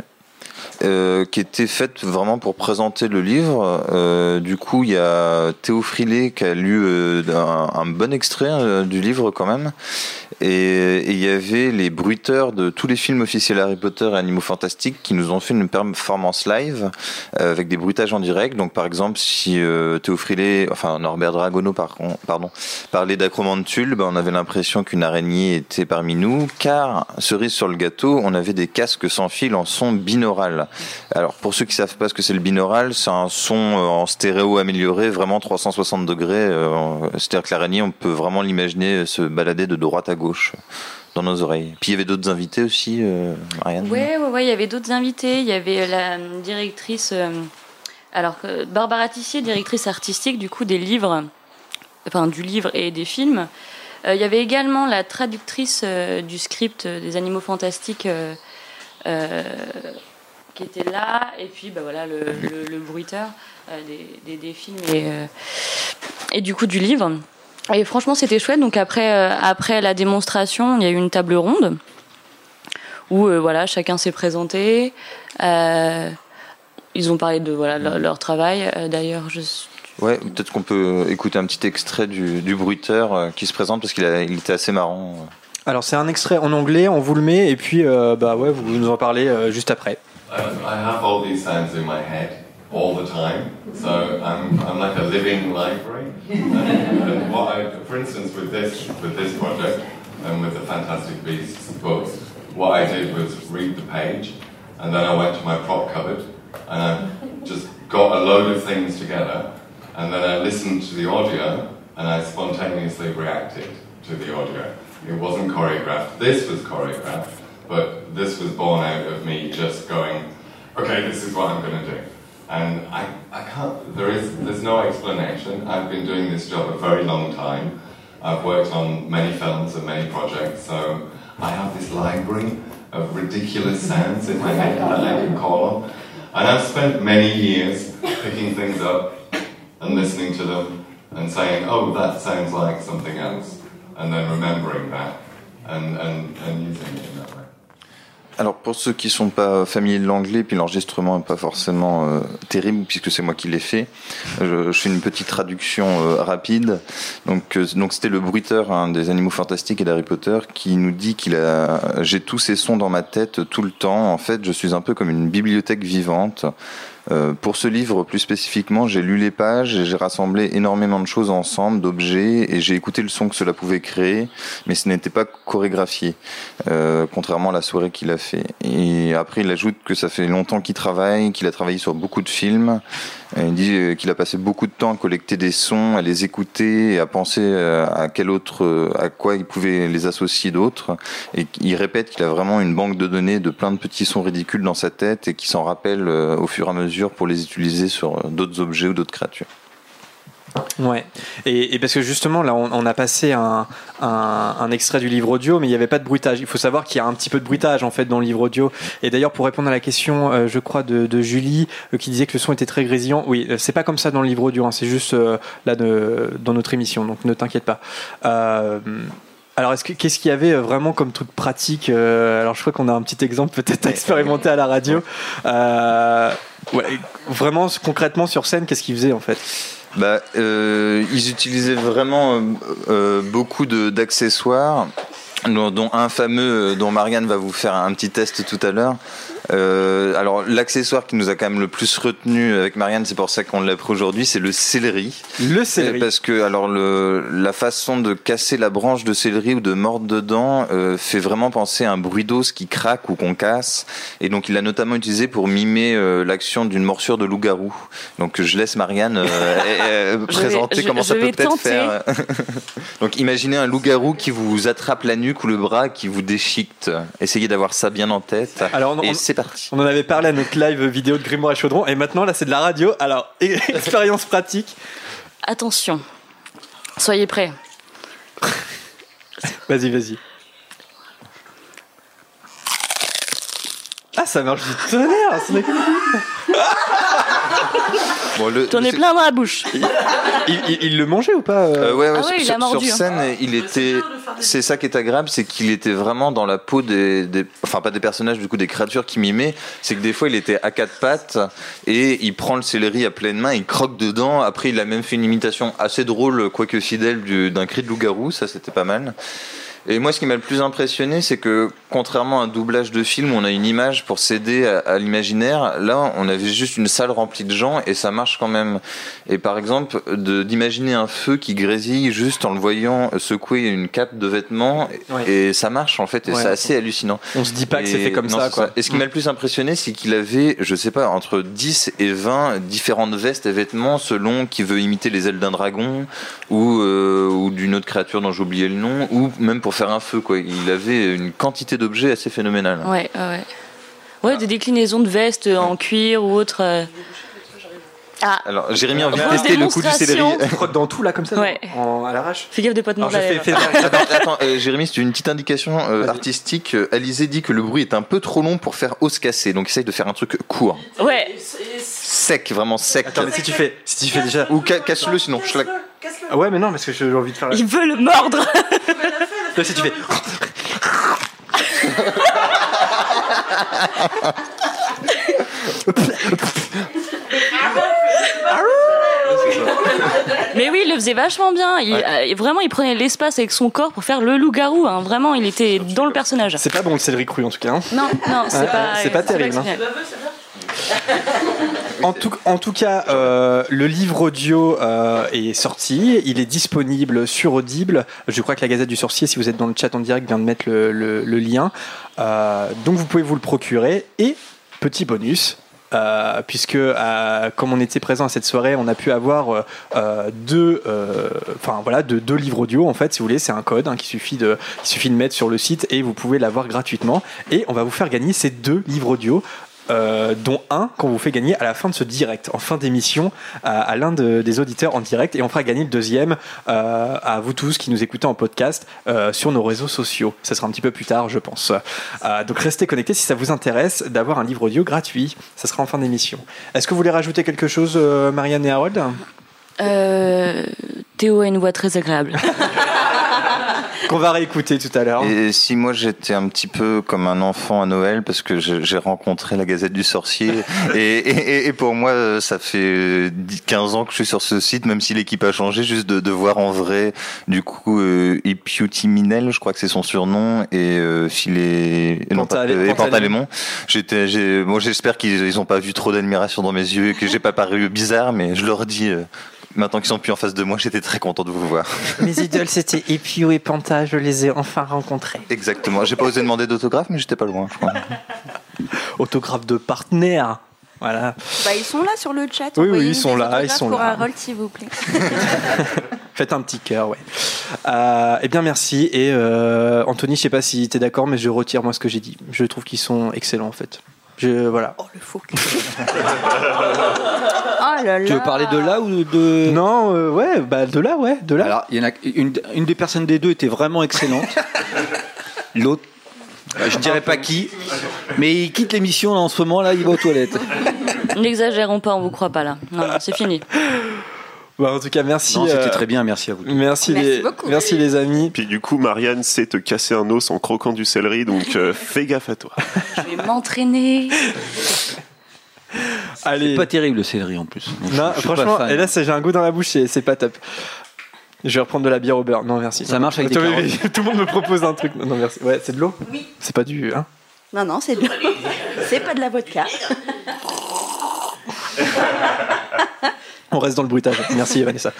Euh, qui était faite vraiment pour présenter le livre. Euh, du coup, il y a Théo Frilé qui a lu euh, un, bon extrait euh, du livre quand même. Et il y avait les bruiteurs de tous les films officiels Harry Potter et Animaux Fantastiques qui nous ont fait une performance live euh, avec des bruitages en direct. Donc, par exemple, si Théo Frilé, enfin Norbert Dragono, pardon, parlait d'acromantule, ben, on avait l'impression qu'une araignée était parmi nous, car cerise sur le gâteau, on avait des casques sans fil en son binaural. Alors, pour ceux qui savent pas ce que c'est le binaural, c'est un son euh, en stéréo amélioré, vraiment 360 degrés. euh, C'est-à-dire que l'araignée, on peut vraiment l'imaginer se balader de droite à gauche dans nos oreilles. Puis il y avait d'autres invités aussi, euh, ouais, ouais, il y avait d'autres invités. Il y avait la euh, directrice, euh, alors Barbara Tissier, directrice artistique du coup des livres, enfin du livre et des films. Euh, il y avait également la traductrice euh, du script euh, des Animaux Fantastiques euh, euh, qui était là, et puis bah voilà le, le, le bruiteur euh, des, des, des films et, euh, et du coup du livre. Et franchement, c'était chouette. Donc après, euh, après la démonstration, il y a eu une table ronde où euh, voilà, chacun s'est présenté. Euh, ils ont parlé de voilà leur, leur travail. Euh, D'ailleurs, je Ouais, peut-être qu'on peut écouter un petit extrait du, du bruiteur qui se présente parce qu'il il était assez marrant. Alors, c'est un extrait en anglais, on vous le met, et puis euh, bah ouais, vous nous en parlez euh, juste après. I have all these sounds in my head all the time, so I'm, I'm like a living library. and, and what I, for instance, with this with this project and with the Fantastic Beasts books, what I did was read the page, and then I went to my prop cupboard and I just got a load of things together, and then I listened to the audio and I spontaneously reacted to the audio. It wasn't choreographed. This was choreographed, but this was born out of me just going, okay, this is what I'm going to do. And I, I can't, there is, there's no explanation. I've been doing this job a very long time. I've worked on many films and many projects, so I have this library of ridiculous sounds in my head that I can call on. And I've spent many years picking things up and listening to them and saying, oh, that sounds like something else, and then remembering that and, and, and using it in that. Alors pour ceux qui sont pas familiers de l'anglais, puis l'enregistrement est pas forcément euh, terrible puisque c'est moi qui l'ai fait. Je, je fais une petite traduction euh, rapide. Donc euh, donc c'était le bruiteur hein, des Animaux Fantastiques et d'Harry Potter qui nous dit qu'il a j'ai tous ces sons dans ma tête tout le temps. En fait, je suis un peu comme une bibliothèque vivante. Euh, pour ce livre plus spécifiquement, j'ai lu les pages et j'ai rassemblé énormément de choses ensemble, d'objets, et j'ai écouté le son que cela pouvait créer, mais ce n'était pas chorégraphié, euh, contrairement à la soirée qu'il a fait. Et après, il ajoute que ça fait longtemps qu'il travaille, qu'il a travaillé sur beaucoup de films. Il dit euh, qu'il a passé beaucoup de temps à collecter des sons, à les écouter et à penser euh, à quel autre, à quoi il pouvait les associer d'autres. Et il répète qu'il a vraiment une banque de données de plein de petits sons ridicules dans sa tête et qu'il s'en rappelle au fur et à mesure pour les utiliser sur euh, d'autres objets ou d'autres créatures. Ouais. Et, et parce que justement, là, on, on a passé un, un, un extrait du livre audio, mais il n'y avait pas de bruitage. Il faut savoir qu'il y a un petit peu de bruitage en fait dans le livre audio. Et d'ailleurs, pour répondre à la question, euh, je crois de, de Julie, euh, qui disait que le son était très grésillant. Oui, euh, c'est pas comme ça dans le livre audio. hein, c'est juste euh, là de, dans notre émission. Donc ne t'inquiète pas. Euh, alors, est-ce que qu'est-ce qu'il y avait vraiment comme truc pratique euh, Alors, je crois qu'on a un petit exemple peut-être à expérimenter à la radio. Ouais, vraiment concrètement sur scène, qu'est-ce qu'ils faisaient en fait? Bah, euh, ils utilisaient vraiment euh, euh, beaucoup d'accessoires. dont, dont un fameux euh, dont Marianne va vous faire un petit test tout à l'heure. Euh, alors l'accessoire qui nous a quand même le plus retenu avec Marianne, c'est pour ça qu'on l'a pris aujourd'hui, c'est le céleri. Le céleri. Euh, Parce que alors le, la façon de casser la branche de céleri ou de mordre dedans euh, fait vraiment penser à un bruit d'os qui craque ou qu'on casse. Et donc il l'a notamment utilisé pour mimer euh, l'action d'une morsure de loup-garou. Donc je laisse Marianne euh, euh, Je vais- présenter je- comment ça je peut peut-être faire. donc imaginez un loup-garou qui vous attrape la nuque ou le bras qui vous déchiquette. Essayez d'avoir ça bien en tête. Alors, on- et on- c'est parti. On en avait parlé à notre live vidéo de Grimoire et Chaudron, et maintenant là c'est de la radio. Alors, expérience pratique. Attention. Soyez prêts. Vas-y, vas-y. Ah, ça marche du tonnerre ce mec. Bon, le- T'en es plein dans la bouche. il, il- il le mangeait ou pas euh Euh, ouais, ouais, Ah sur, ouais, il a sur- mordu, sur hein. scène, il était. C'est ça qui est agréable, c'est qu'il était vraiment dans la peau des, des- enfin pas des personnages, du coup des créatures qui mimaient. C'est que des fois il était à quatre pattes et il prend le céleri à pleine main, il croque dedans. Après, il a même fait une imitation assez drôle, quoique fidèle, du- d'un cri de loup-garou. Ça, c'était pas mal. Et moi, ce qui m'a le plus impressionné, c'est que contrairement à un doublage de film, où on a une image pour s'aider à, à l'imaginaire. Là, on avait juste une salle remplie de gens et ça marche quand même. Et par exemple, d'imaginer un feu qui grésille juste en le voyant secouer une cape de vêtements, Ouais. et ça marche en fait, et Ouais. c'est assez hallucinant. On se dit pas que c'est fait comme non, ça, quoi. Et ce qui m'a le plus impressionné, c'est qu'il avait, je sais pas, entre 10 et 20 différentes vestes et vêtements selon qui veut imiter les ailes d'un dragon ou, euh, ou d'une autre créature dont j'ai oublié le nom, ou même pour faire un feu, quoi. Il avait une quantité d'objets assez phénoménale. Ouais, ouais, ouais. Ouais, des déclinaisons de vestes en cuir ou autre. euh. Ah, Alors, Jérémy a envie de tester le coup du céleri. démonstration. Croques dans tout là comme ça Ouais. en- à l'arrache fais gaffe de pas te Alors je la fais, fais- Attends, attends, euh, Jérémy, c'est une petite indication euh, artistique. Euh, Alizé dit que le bruit est un peu trop long pour faire os cassé, donc essaye de faire un truc court. Ouais, Sec, vraiment sec. Attends, mais si tu fais, si tu fais déjà. Ou ca- casse-le sinon. schlag. Ah ouais, mais non, parce que j'ai envie de faire. il veut le mordre. Si tu fais. Mais oui, il le faisait vachement bien. Il, euh, vraiment, il prenait l'espace avec son corps pour faire le loup-garou. hein. Vraiment, il était dans le personnage. C'est pas bon le céleri cru en tout cas. hein. Non, non, c'est pas. c'est pas terrible, hein. En tout, cas, euh, le livre audio euh, est sorti. Il est disponible sur Audible. Je crois que la Gazette du Sorcier, si vous êtes dans le chat en direct, vient de mettre le, lien. Euh, donc vous pouvez vous le procurer. Et petit bonus. puisque comme on était présent à cette soirée, on a pu avoir deux, enfin voilà, deux, livres audio en fait, si vous voulez, c'est un code hein, qu'il suffit de, qu'il suffit de mettre sur le site et vous pouvez l'avoir gratuitement. Et on va vous faire gagner ces deux livres audio euh, dont un qu'on vous fait gagner à la fin de ce direct, en fin d'émission, à, à l'un de- des auditeurs en direct, et on fera gagner le deuxième euh, à vous tous qui nous écoutez en podcast euh, sur nos réseaux sociaux. Ça sera un petit peu plus tard, je pense. Donc restez connectés si ça vous intéresse d'avoir un livre audio gratuit. Ça sera en fin d'émission. Est-ce que vous voulez rajouter quelque chose, Marianne et Harold? Théo a une voix très agréable. Qu'on va réécouter tout à l'heure. Et si moi j'étais un petit peu comme un enfant à Noël parce que j'ai rencontré la Gazette du Sorcier et, et, et pour moi euh, ça fait 10, 15 ans que je suis sur ce site même si l'équipe a changé juste de, de voir en vrai du coup euh, Minel je crois que c'est son surnom et euh, Filet euh, Pantalémon. Pantalémon j'étais moi j'espère qu'ils ils ont pas vu trop d'admiration dans mes yeux et que j'ai pas paru bizarre mais je leur dis euh, Maintenant qu'ils sont plus en face de moi, j'étais très content de vous voir. Mes idoles, c'était Epio et Panta, je les ai enfin rencontrés. Exactement. J'ai pas osé demander d'autographe, mais j'étais pas loin, je crois. Autographe de partenaire. Voilà. Bah, ils sont là sur le chat. Oui, oui, ils sont là, ils sont pour là. Harold, s'il vous plaît. Faites un petit cœur, ouais. Euh, eh bien, merci. Et euh, Anthony, je sais pas si tu es d'accord, mais je retire moi ce que j'ai dit. Je trouve qu'ils sont excellents, en fait. Je, voilà. Oh, le faux. Oh là là. Tu veux parler de là ou de. Non, euh, ouais, bah de là, ouais, de là. Alors, il y en a une, une des personnes des deux était vraiment excellente. L'autre, euh, je dirais pas qui, mais il quitte l'émission en ce moment là, il va aux toilettes. N'exagérons pas, on vous croit pas là. Non, non, c'est fini. Bah, en tout cas, merci. Non, c'était euh, très bien, merci à vous. Merci, Merci les, beaucoup. merci les amis. Puis du coup, Marianne sait te casser un os en croquant du céleri, donc euh, fais gaffe à toi. Je vais m'entraîner. Allez. C'est pas terrible le céleri en plus. Donc, Non, je franchement, fan. et là, c'est- j'ai un goût dans la bouche, c'est c'est pas top. Je vais reprendre de la bière au beurre. Non, merci. Ça marche avec des Attends, carottes. mais- Tout le monde me propose un truc. Non, non, merci. Ouais, c'est de l'eau Oui. C'est pas du. Hein Non, non, c'est de... c'est pas de la vodka. On reste dans le bruitage. Merci Vanessa.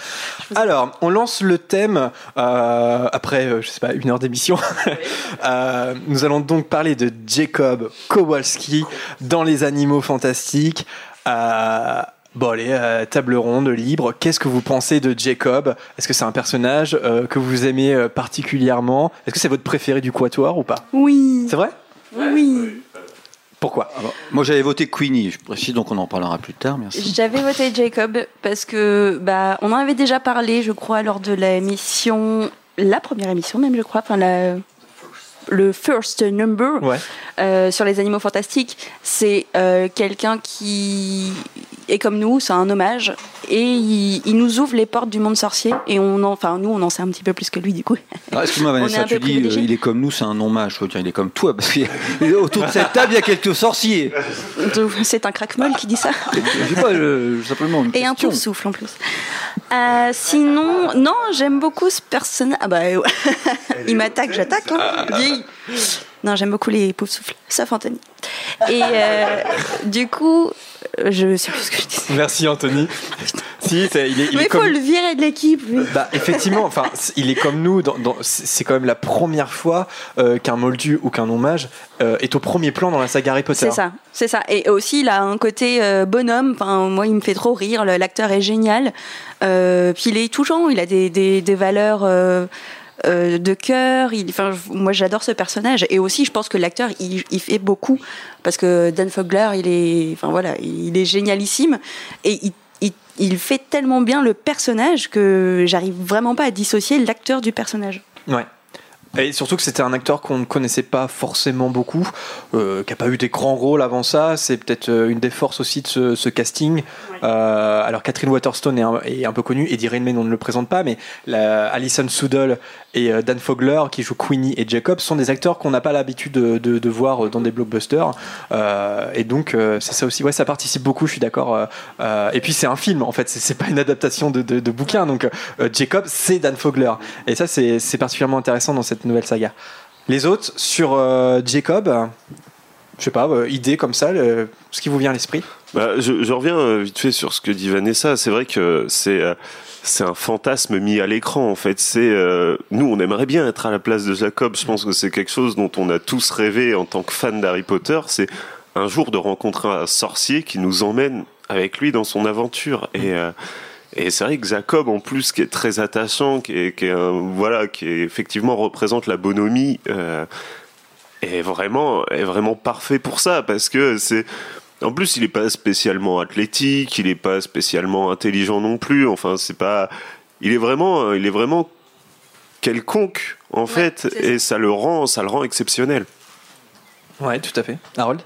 Alors, on lance le thème euh, après, euh, je sais pas, une heure d'émission. Euh, nous allons donc parler de Jacob Kowalski dans Les Animaux Fantastiques. Euh, Bon, allez, table ronde, libre. Qu'est-ce que vous pensez de Jacob? Est-ce que c'est un personnage que vous aimez particulièrement? Est-ce que c'est votre préféré du Quatuor ou pas? Oui. C'est vrai? Oui. Pourquoi? Moi j'avais voté Queenie, je précise, donc on en parlera plus tard, merci. J'avais voté Jacob parce que bah on en avait déjà parlé, je crois, lors de l'émission, la première émission même, je crois, enfin la le first number Ouais. euh, sur les animaux fantastiques. C'est euh, quelqu'un qui est comme nous, c'est un hommage et il, il nous ouvre les portes du monde sorcier et on en, enfin nous on en sait un petit peu plus que lui du coup. Ah, Excuse-moi Vanessa, peu tu dis euh, il est comme nous, c'est un dire, il est comme toi, parce qu'autour de cette table il y a quelques sorciers. C'est un crack-molle qui dit ça. Je sais pas, je- simplement une Et un pouf souffle en plus. Euh, sinon, non, j'aime beaucoup ce personnage. Ah bah, ouais. il m'attaque, j'attaque. Hein. Non, j'aime beaucoup les poufs souffles, sauf Anthony. Et euh, du coup, je sais plus ce que je dis. Merci Anthony. si, il est, il est Mais comme... faut le virer de l'équipe. Bah effectivement, enfin, il est comme nous. Dans, dans- c'est quand même la première fois euh, qu'un moldu ou qu'un hommage euh, est au premier plan dans la saga Harry Potter. C'est ça, c'est ça. Et aussi, il a un côté euh, bonhomme. Enfin, moi, il me fait trop rire. L'acteur est génial. Puis il est touchant. Il a des, des, des valeurs euh, de cœur. Il- Enfin, je- moi, j'adore ce personnage. Et aussi, je pense que l'acteur, il, il fait beaucoup parce que Dan Fogler, il est, enfin voilà, il est génialissime et il il, fait tellement bien le personnage que j'arrive vraiment pas à dissocier l'acteur du personnage. Ouais. Et surtout que c'était un acteur qu'on ne connaissait pas forcément beaucoup, euh, qui n'a pas eu des grands rôles avant ça. C'est peut-être euh, une des forces aussi de ce, ce casting. Euh, alors Catherine Waterstone est un, est un peu connue, Eddie Redmayne on ne le présente pas, mais la, Alison Soudol et euh, Dan Fogler qui jouent Queenie et Jacob sont des acteurs qu'on n'a pas l'habitude de, voir dans des blockbusters. Euh, et donc euh, c'est ça aussi, ouais, ça participe beaucoup, je suis d'accord. Et puis c'est un film en fait, c'est- pas une adaptation de, de, bouquin. Donc Jacob c'est Dan Fogler. Et ça c'est particulièrement intéressant dans cette nouvelle saga. Les autres sur Jacob, je sais pas, idée comme ça, ce qui vous vient à l'esprit? Bah, je, reviens euh, vite fait sur ce que dit Vanessa. C'est vrai que c'est euh, c'est un fantasme mis à l'écran en fait. C'est euh, nous on aimerait bien être à la place de Jacob. Je pense que c'est quelque chose dont on a tous rêvé en tant que fan d'Harry Potter. C'est un jour de rencontrer un sorcier qui nous emmène avec lui dans son aventure et et c'est vrai que Jacob, en plus, qui est très attachant, qui est, qui est voilà, qui est, effectivement représente la bonhomie, est vraiment, est vraiment parfait pour ça, parce que c'est, en plus, il est pas spécialement athlétique, il est pas spécialement intelligent non plus. Enfin, c'est pas, il est vraiment, il est vraiment quelconque en fait, et ça le rend, ça le rend exceptionnel. Ouais, tout à fait. Harold?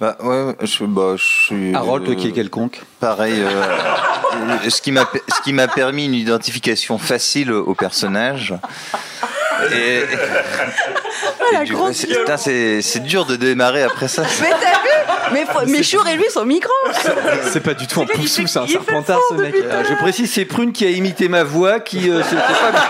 Bah ouais, je, bah, je suis. Harold, toi qui euh, est quelconque. Pareil. euh, euh, ce qui m'a ce qui m'a permis une identification facile au personnage. Et, la et c'est- putain, c'est c'est dur de démarrer après ça. Mais t'as vu? Mais, faut- mais Chour et lui sont micro. C'est pas du tout un poussou, c'est un serpentard ce mec. Euh, je précise, c'est Prune qui a imité ma voix, qui euh, c'était pas,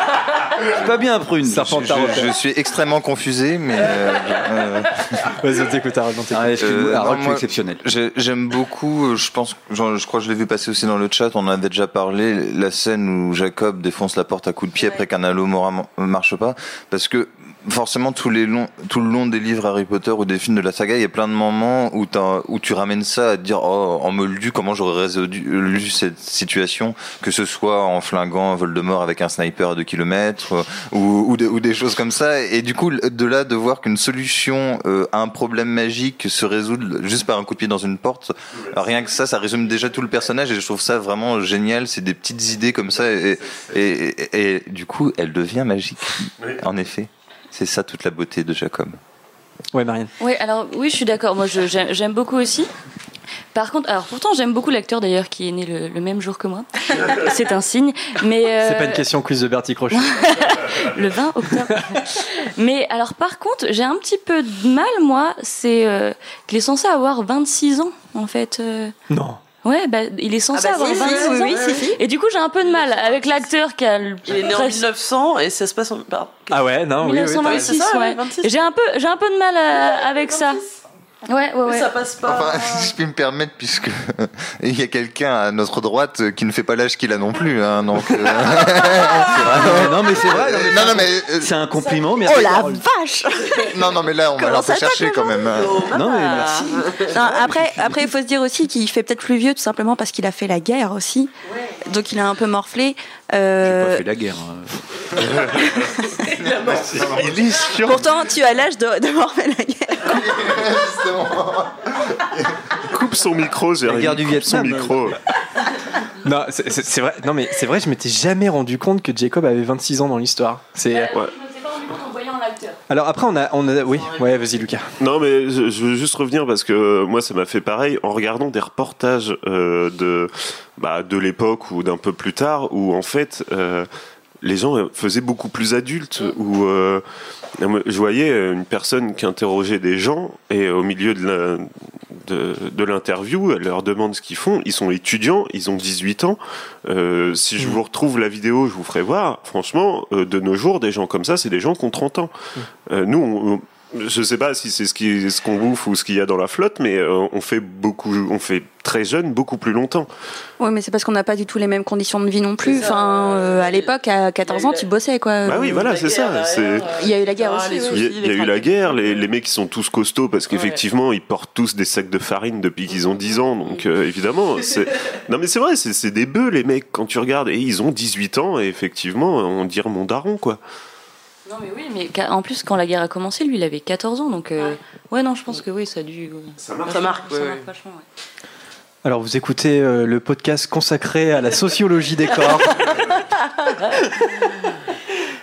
c'est pas bien Prune. Serpentard. Je, je suis extrêmement confusé, mais. euh, euh, Vas-y, on t'écoute, t'écoute. Ah, Euh, exceptionnel? j'ai- J'aime beaucoup, je pense, genre, je crois que je l'ai vu passer aussi dans le chat, on en avait déjà parlé, la scène où Jacob défonce la porte à coups de pied après qu'un halo marche pas, parce que forcément les tout le long des livres Harry Potter ou des films de la saga, il y a plein de moments où, où tu ramènes ça à te dire, oh, en moldu, comment j'aurais résolu cette situation, que ce soit en flinguant Voldemort avec un sniper à 2 km, ou, ou, des, ou des choses comme ça, et du coup, de là, de voir qu'une solution euh, à un problème magique se résout juste par un coup de pied dans une porte, rien que ça, ça résume déjà tout le personnage, et je trouve ça vraiment génial, c'est des petites idées comme ça, et, et, et, et du coup, elle devient magique, en effet. C'est ça toute la beauté de Jacob. Ouais, Marianne. Oui, alors oui, je suis d'accord. Moi, je- j'aime j'aime beaucoup aussi. Par contre, alors pourtant, j'aime beaucoup l'acteur d'ailleurs qui est né le, le même jour que moi. C'est un signe. Mais euh, C'est pas une question quiz de Bertie Crochet. le 20 octobre. Mais alors, par contre, j'ai un petit peu de mal, moi. C'est euh, qu'il est censé avoir 26 ans, en fait. euh. non. Ouais, bah, il est censé Ah bah avoir si, 26 si, oui, ans. oui, si, si. Et du coup, j'ai un peu de mal avec l'acteur qui a le Il est né en presque- 1900 et ça se passe en. pardon. Ah ouais, non, oui, oui. t'as raison. 1926, c'est ça, ouais. ouais, 26. Et J'ai un peu, j'ai un peu de mal à- avec ça. Ouais, ouais, ouais. Ça passe pas. Enfin, si je puis me permettre, puisque il y a quelqu'un à notre droite euh, qui ne fait pas l'âge qu'il a non plus, hein, donc. euh, c'est vrai. non, mais c'est vrai. non, mais Non, non, mais. euh, C'est un compliment, mais Oh la vache Non, non, mais là, on va un peu chercher quand même. hein. Non, mais merci. Non, après, après, il faut se dire aussi qu'il fait peut-être plus vieux tout simplement parce qu'il a fait la guerre aussi. Donc il a un peu morflé. J'ai Euh, pas fait la guerre. hein. Il est sûr. Pourtant, tu as l'âge de- d'avoir fait la guerre. Coupe son micro, Jérémy. guerre du coupe son Vietnam. micro. Non, c'est- vrai. Non, mais c'est vrai. Je m'étais jamais rendu compte que Jacob avait 26 ans dans l'histoire. C'est. Ouais. Alors après, on a, on a, oui, ouais, vas-y, Lucas. Non, mais je, je veux juste revenir parce que moi, ça m'a fait pareil en regardant des reportages euh, de, bah, de l'époque ou d'un peu plus tard, où en fait, euh, les gens faisaient beaucoup plus adultes, où euh, je voyais une personne qui interrogeait des gens et au milieu de la- de, de l'interview, elle leur demande ce qu'ils font. Ils sont étudiants, ils ont 18 ans. Euh, si je vous retrouve la vidéo, je vous ferai voir. Franchement, euh, de nos jours, des gens comme ça, c'est des gens qui ont 30 ans. Euh, nous, on- je sais pas si c'est ce qui- ce qu'on bouffe ou ce qu'il y a dans la flotte, mais euh, on fait beaucoup, on fait très jeune, beaucoup plus longtemps. Oui, mais c'est parce qu'on n'a pas du tout les mêmes conditions de vie non plus. Enfin, euh, à l'époque, à 14 ans, tu bossais quoi. Bah oui, voilà, c'est ça. C'est Il y a eu la guerre Ah, aussi. il y a, soucis, il y a eu la guerre, les, les mecs qui sont tous costauds parce qu'effectivement ils portent tous des sacs de farine depuis qu'ils ont 10 ans, donc euh, évidemment c'est non mais c'est vrai, c'est c'est des bœufs les mecs quand tu regardes et ils ont 18 ans et effectivement on dirait mon daron quoi. Non, mais oui, mais en plus, quand la guerre a commencé, lui, il avait 14 ans. Donc, euh, ouais, non, je pense que oui, ça a dû. Ça marque. Ça marque, Ça marque ouais. vachement, ouais. Alors, vous écoutez euh, le podcast consacré à la sociologie des corps.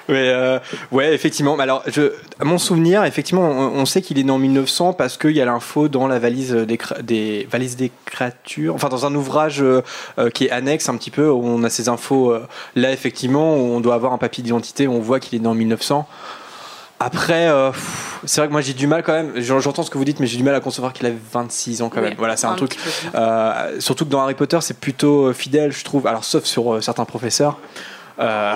Mais euh, ouais, effectivement. Mais Alors, je, à mon souvenir, effectivement, on, on sait qu'il est né en 1900 parce qu'il y a l'info dans la valise des, valises des créatures, enfin dans un ouvrage euh, euh, qui est annexe un petit peu où on a ces infos. euh, là, effectivement, où on doit avoir un papier d'identité, où on voit qu'il est né en 1900. Après, euh, c'est vrai que moi j'ai du mal quand même. J'en- J'entends ce que vous dites, mais j'ai du mal à concevoir qu'il avait 26 ans quand Oui, même. Voilà, c'est un, un truc. euh, surtout que dans Harry Potter, c'est plutôt fidèle, je trouve. Alors, sauf sur euh, certains professeurs. Euh,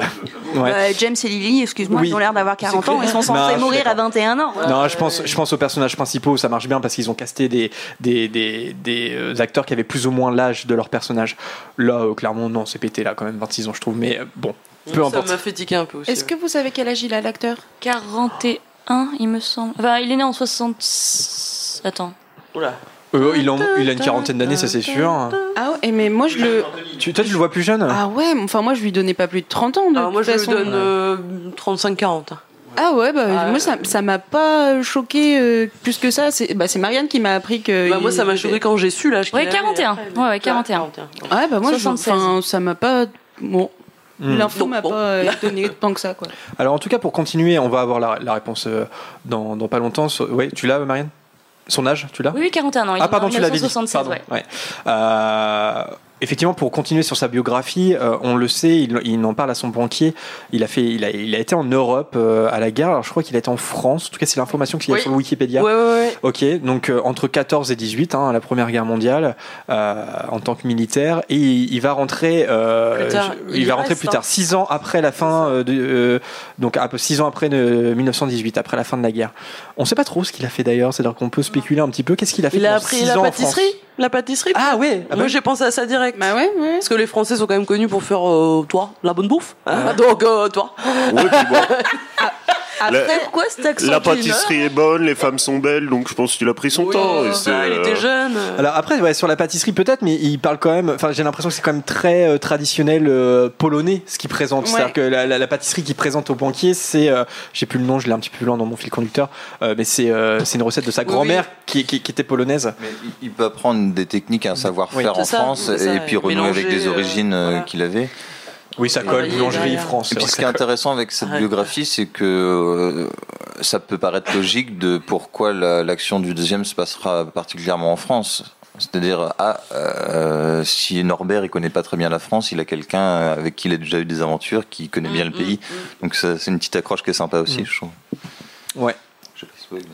ouais. Euh, James et Lily, excuse-moi, Oui. ils ont l'air d'avoir 40 ans, ils sont censés mourir à 21 ans. Non, je pense, je pense aux personnages principaux, ça marche bien parce qu'ils ont casté des, des, des, des, euh, acteurs qui avaient plus ou moins l'âge de leur personnage. Là, euh, clairement, non, c'est pété là quand même, 26 ans, je trouve, mais bon, peu Ça importe. m'a fait tiquer un peu aussi. Est-ce que vous savez quel âge il a l'acteur? 41, il me semble. Enfin, il est né en 60. Attends. Oula. Euh, il, en- il a une quarantaine d'années, ça c'est sûr. Ah ouais, mais moi je le. Tu, toi, tu le vois plus jeune Ah ouais, enfin moi je lui donnais pas plus de 30 ans. De Alors moi toute je lui façon. donne euh, 35-40. Ah ouais, bah, Ah, moi ça ça m'a pas choqué euh, plus que ça. C'est bah, c'est Marianne qui m'a appris que. Bah, moi ça m'a choqué quand j'ai su l'âge Ouais, avait. 41. Après, Ouais, ouais, 41. Ouais, bah moi je- 76. enfin, ça m'a pas. Bon. Hmm. L'info m'a bon. pas étonné tant que ça, quoi. Alors, en tout cas, pour continuer, on va avoir la, la réponse euh, dans, dans pas longtemps. So- Ouais, tu l'as, Marianne? Son âge, tu l'as? Oui, oui, 41 ans. Il Ah pardon, tu l'avais dit. 1976, Pardon, ouais. ouais. Euh, effectivement, pour continuer sur sa biographie, euh, on le sait, il, il en parle à son banquier. Il a fait, il a, il a été en Europe euh, à la guerre. Alors, je crois qu'il a été en France. En tout cas, c'est l'information qu'il y a Oui. sur le Wikipédia. Ouais, ouais. Ok, donc euh, entre 14 et 18, hein, la Première Guerre mondiale, en tant que militaire, et il, il va rentrer, Plus tard. Il va rentrer reste, plus tard, six ans après la fin de, donc six ans après de 1918, après la fin de la guerre. On sait pas trop ce qu'il a fait d'ailleurs, c'est-à-dire qu'on peut spéculer un petit peu. Qu'est-ce qu'il a fait Il a appris la pâtisserie? La pâtisserie? Ah ouais, ah bah Moi oui. j'ai pensé à ça direct. Bah ouais, ouais. Parce que les Français sont quand même connus pour faire, euh, toi, la bonne bouffe. hein. Donc, euh, toi. Ouais, puis bon, Après, La- pourquoi cet accent la cleaner pâtisserie est bonne, les femmes sont belles, donc je pense qu'il a pris son Oui, temps. et bah, il euh, était jeune. euh. Alors après, ouais, sur la pâtisserie peut-être, mais il parle quand même. Enfin, j'ai l'impression que c'est quand même très euh, traditionnel euh, polonais ce qu'il présente. Ouais. C'est-à-dire que la, la- la pâtisserie qu'il présente au banquier, c'est, euh, j'ai plus le nom, je l'ai un petit peu plus loin dans mon fil conducteur, euh, mais c'est euh, c'est une recette de sa Oui, grand-mère Qui, qui- qui était polonaise. Mais il- peut apprendre des techniques, un savoir-faire Oui, en ça, France ça, et puis renouer avec des origines euh, voilà. qu'il avait. Oui, ça colle, Et boulangerie. France. Et puis ce qui est intéressant avec cette biographie, c'est que euh, ça peut paraître logique de pourquoi la- l'action du deuxième se passera particulièrement en France. C'est-à-dire, ah, euh, si Norbert il connaît pas très bien la France, il a quelqu'un avec qui il a déjà eu des aventures, qui connaît bien le pays. Donc ça, c'est une petite accroche qui est sympa aussi, je trouve. Ouais. Je.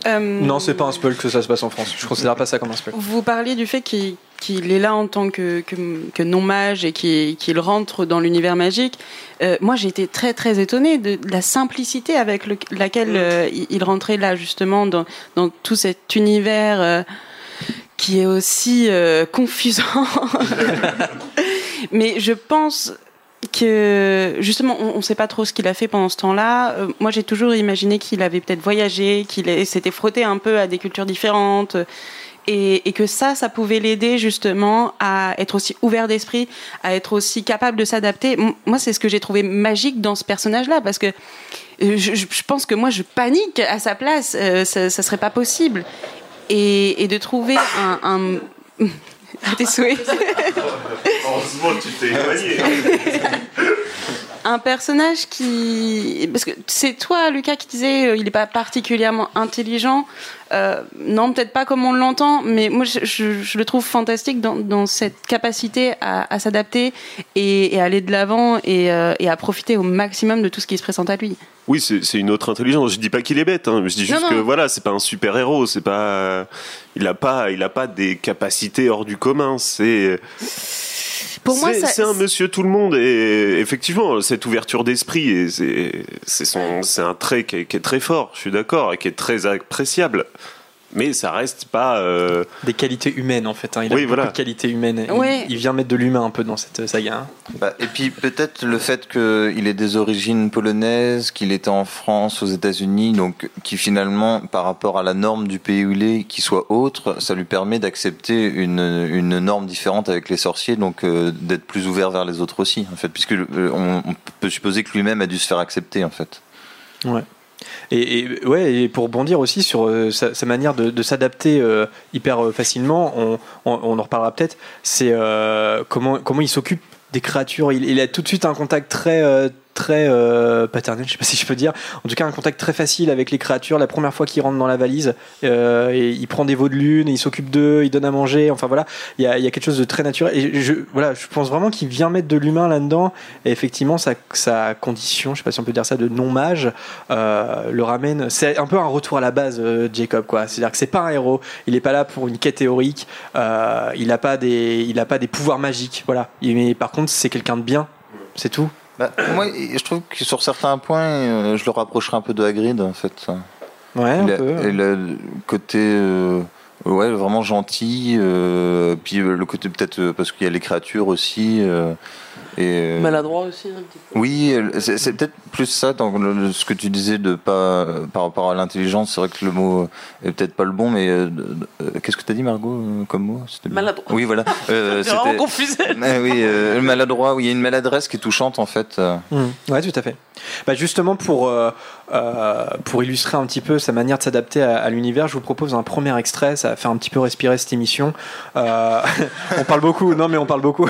Euh, Non, c'est pas un spoil que ça se passe en France. Je considère pas ça comme un spoil. Vous parliez du fait qu'il qu'il est là en tant que, que, non-mage et qu'il rentre dans l'univers magique. Euh, moi, j'ai été très très étonnée de, la simplicité avec le- laquelle euh, il, rentrait là, justement, dans, dans tout cet univers euh, qui est aussi confusant. Mais je pense que justement, on ne sait pas trop ce qu'il a fait pendant ce temps-là. Moi, j'ai toujours imaginé qu'il avait peut-être voyagé, qu'il s'était frotté un peu à des cultures différentes. Et, et que ça, ça pouvait l'aider justement à être aussi ouvert d'esprit, à être aussi capable de s'adapter. Moi, c'est ce que j'ai trouvé magique dans ce personnage-là, parce que euh, je, pense que moi, je panique à sa place. Euh, ça, ça serait pas possible. Et, et de trouver un, un... à tes souhaits. Heureusement tu t'es éloigné. un personnage qui parce que c'est toi Lucas qui disais euh, il n'est pas particulièrement intelligent Euh, non peut-être pas comme on l'entend mais moi je, je- je le trouve fantastique dans, dans cette capacité à, à s'adapter et, et à aller de l'avant et, euh, et à profiter au maximum de tout ce qui se présente à lui Oui, c'est c'est une autre intelligence. Je dis pas qu'il est bête, hein. je dis juste Non, non. que voilà, c'est pas un super héros, c'est pas, il a pas, il a pas des capacités hors du commun. C'est Pour moi, c'est- un monsieur tout le monde et effectivement cette ouverture d'esprit et c'est c'est son, c'est un trait qui est, qui est très fort. Je suis d'accord et qui est très appréciable. Mais ça reste pas euh, Des qualités humaines en fait. hein. Il a Oui, beaucoup voilà. de qualités humaines. Il- Ouais. Il, vient mettre de l'humain un peu dans cette saga. hein. Bah, et puis peut-être le fait qu'il ait des origines polonaises, qu'il était en France, aux États-Unis, donc qui finalement, par rapport à la norme du pays où il est, qui soit autre, ça lui permet d'accepter une, une norme différente avec les sorciers, donc euh, d'être plus ouvert vers les autres aussi, en fait, puisque euh, on, on peut supposer que lui-même a dû se faire accepter, en fait. Ouais. Et, ouais, et pour bondir aussi sur euh, sa, manière de, s'adapter euh, hyper euh, facilement, on, en reparlera peut-être, c'est comment, comment il s'occupe des créatures. Il, il a tout de suite un contact très, très euh, paternel, je sais pas si je peux dire. En tout cas, un contact très facile avec les créatures. La première fois qu'il rentre dans la valise, euh, il prend des veaux de lune, et il s'occupe d'eux, il donne à manger. Enfin voilà, il y a, quelque chose de très naturel. Je, voilà, je pense vraiment qu'il vient mettre de l'humain là-dedans. Et effectivement, sa, condition, je sais pas si on peut dire ça, de non-mage, euh, le ramène. C'est un peu un retour à la base, Jacob, quoi. C'est-à-dire que c'est pas un héros. Il est pas là pour une quête théorique. Il a pas des, pas des pouvoirs magiques. Voilà. Il- Mais par contre, c'est quelqu'un de bien. C'est tout. Bah, moi, je trouve que sur certains points, euh, je le rapprocherai un peu de Hagrid, en fait. Ouais, un il a, peu. le côté euh, ouais vraiment gentil euh, puis le côté peut-être parce qu'il y a les créatures aussi euh, et euh, Maladroit aussi, un petit peu. oui euh, c'est c'est peut-être plus ça dans le- le- ce que tu disais de pas euh, par rapport à l'intelligence c'est vrai que le mot est peut-être pas le bon mais euh, qu'est-ce que tu as dit Margot comme mot. Maladroit. oui voilà Euh, vraiment c'était- confusé. Ah oui euh, maladroit oui il y a une maladresse qui est touchante en fait. Mmh. Ouais, tout à fait. Bah, justement, pour, euh, euh, pour illustrer un petit peu sa manière de s'adapter à, à l'univers, je vous propose un premier extrait. Ça va faire un petit peu respirer cette émission. Euh, on parle beaucoup. Non, mais on parle beaucoup.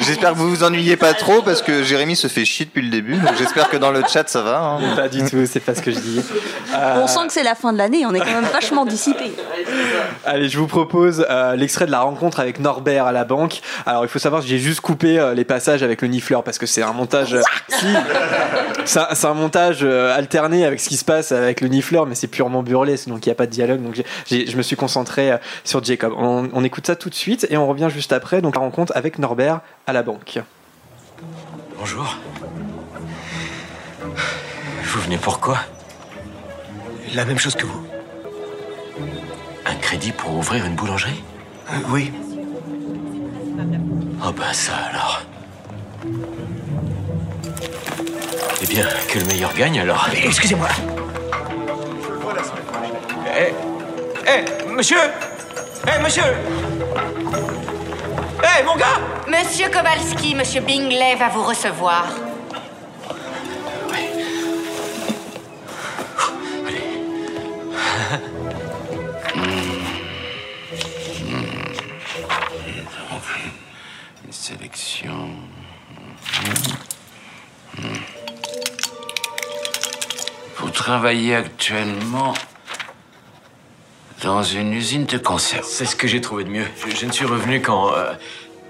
J'espère que vous vous ennuyez pas trop parce que Jérémy se fait chier depuis le début. Donc j'espère que dans le chat ça va. hein. Pas du tout, c'est pas ce que je dis. Euh, On sent que c'est la fin de l'année, on est quand même vachement dissipé. Allez, je vous propose euh, l'extrait de la rencontre avec Norbert à la banque. Alors, il faut savoir que j'ai juste coupé euh, les passages avec le nifleur parce que c'est un montage. euh, si, c'est un, montage euh, alterné avec ce qui se passe avec le nifleur, mais c'est purement burlesque, donc il n'y a pas de dialogue. Donc, je me suis concentré euh, sur Jacob. On, on écoute ça tout de suite et on revient juste après. Donc, la rencontre avec Norbert à la banque. Bonjour. Vous venez pourquoi La même chose que vous. Un crédit pour ouvrir une boulangerie? Oui. Oh ben ça alors. Eh bien, que le meilleur gagne alors. Excusez-moi. Eh, eh, monsieur Eh, monsieur Eh, mon gars Monsieur Kowalski, Monsieur Bingley va vous recevoir. Une sélection. Vous travaillez actuellement dans une usine de conserve. C'est ce que j'ai trouvé de mieux. Je, je ne suis revenu qu'en euh,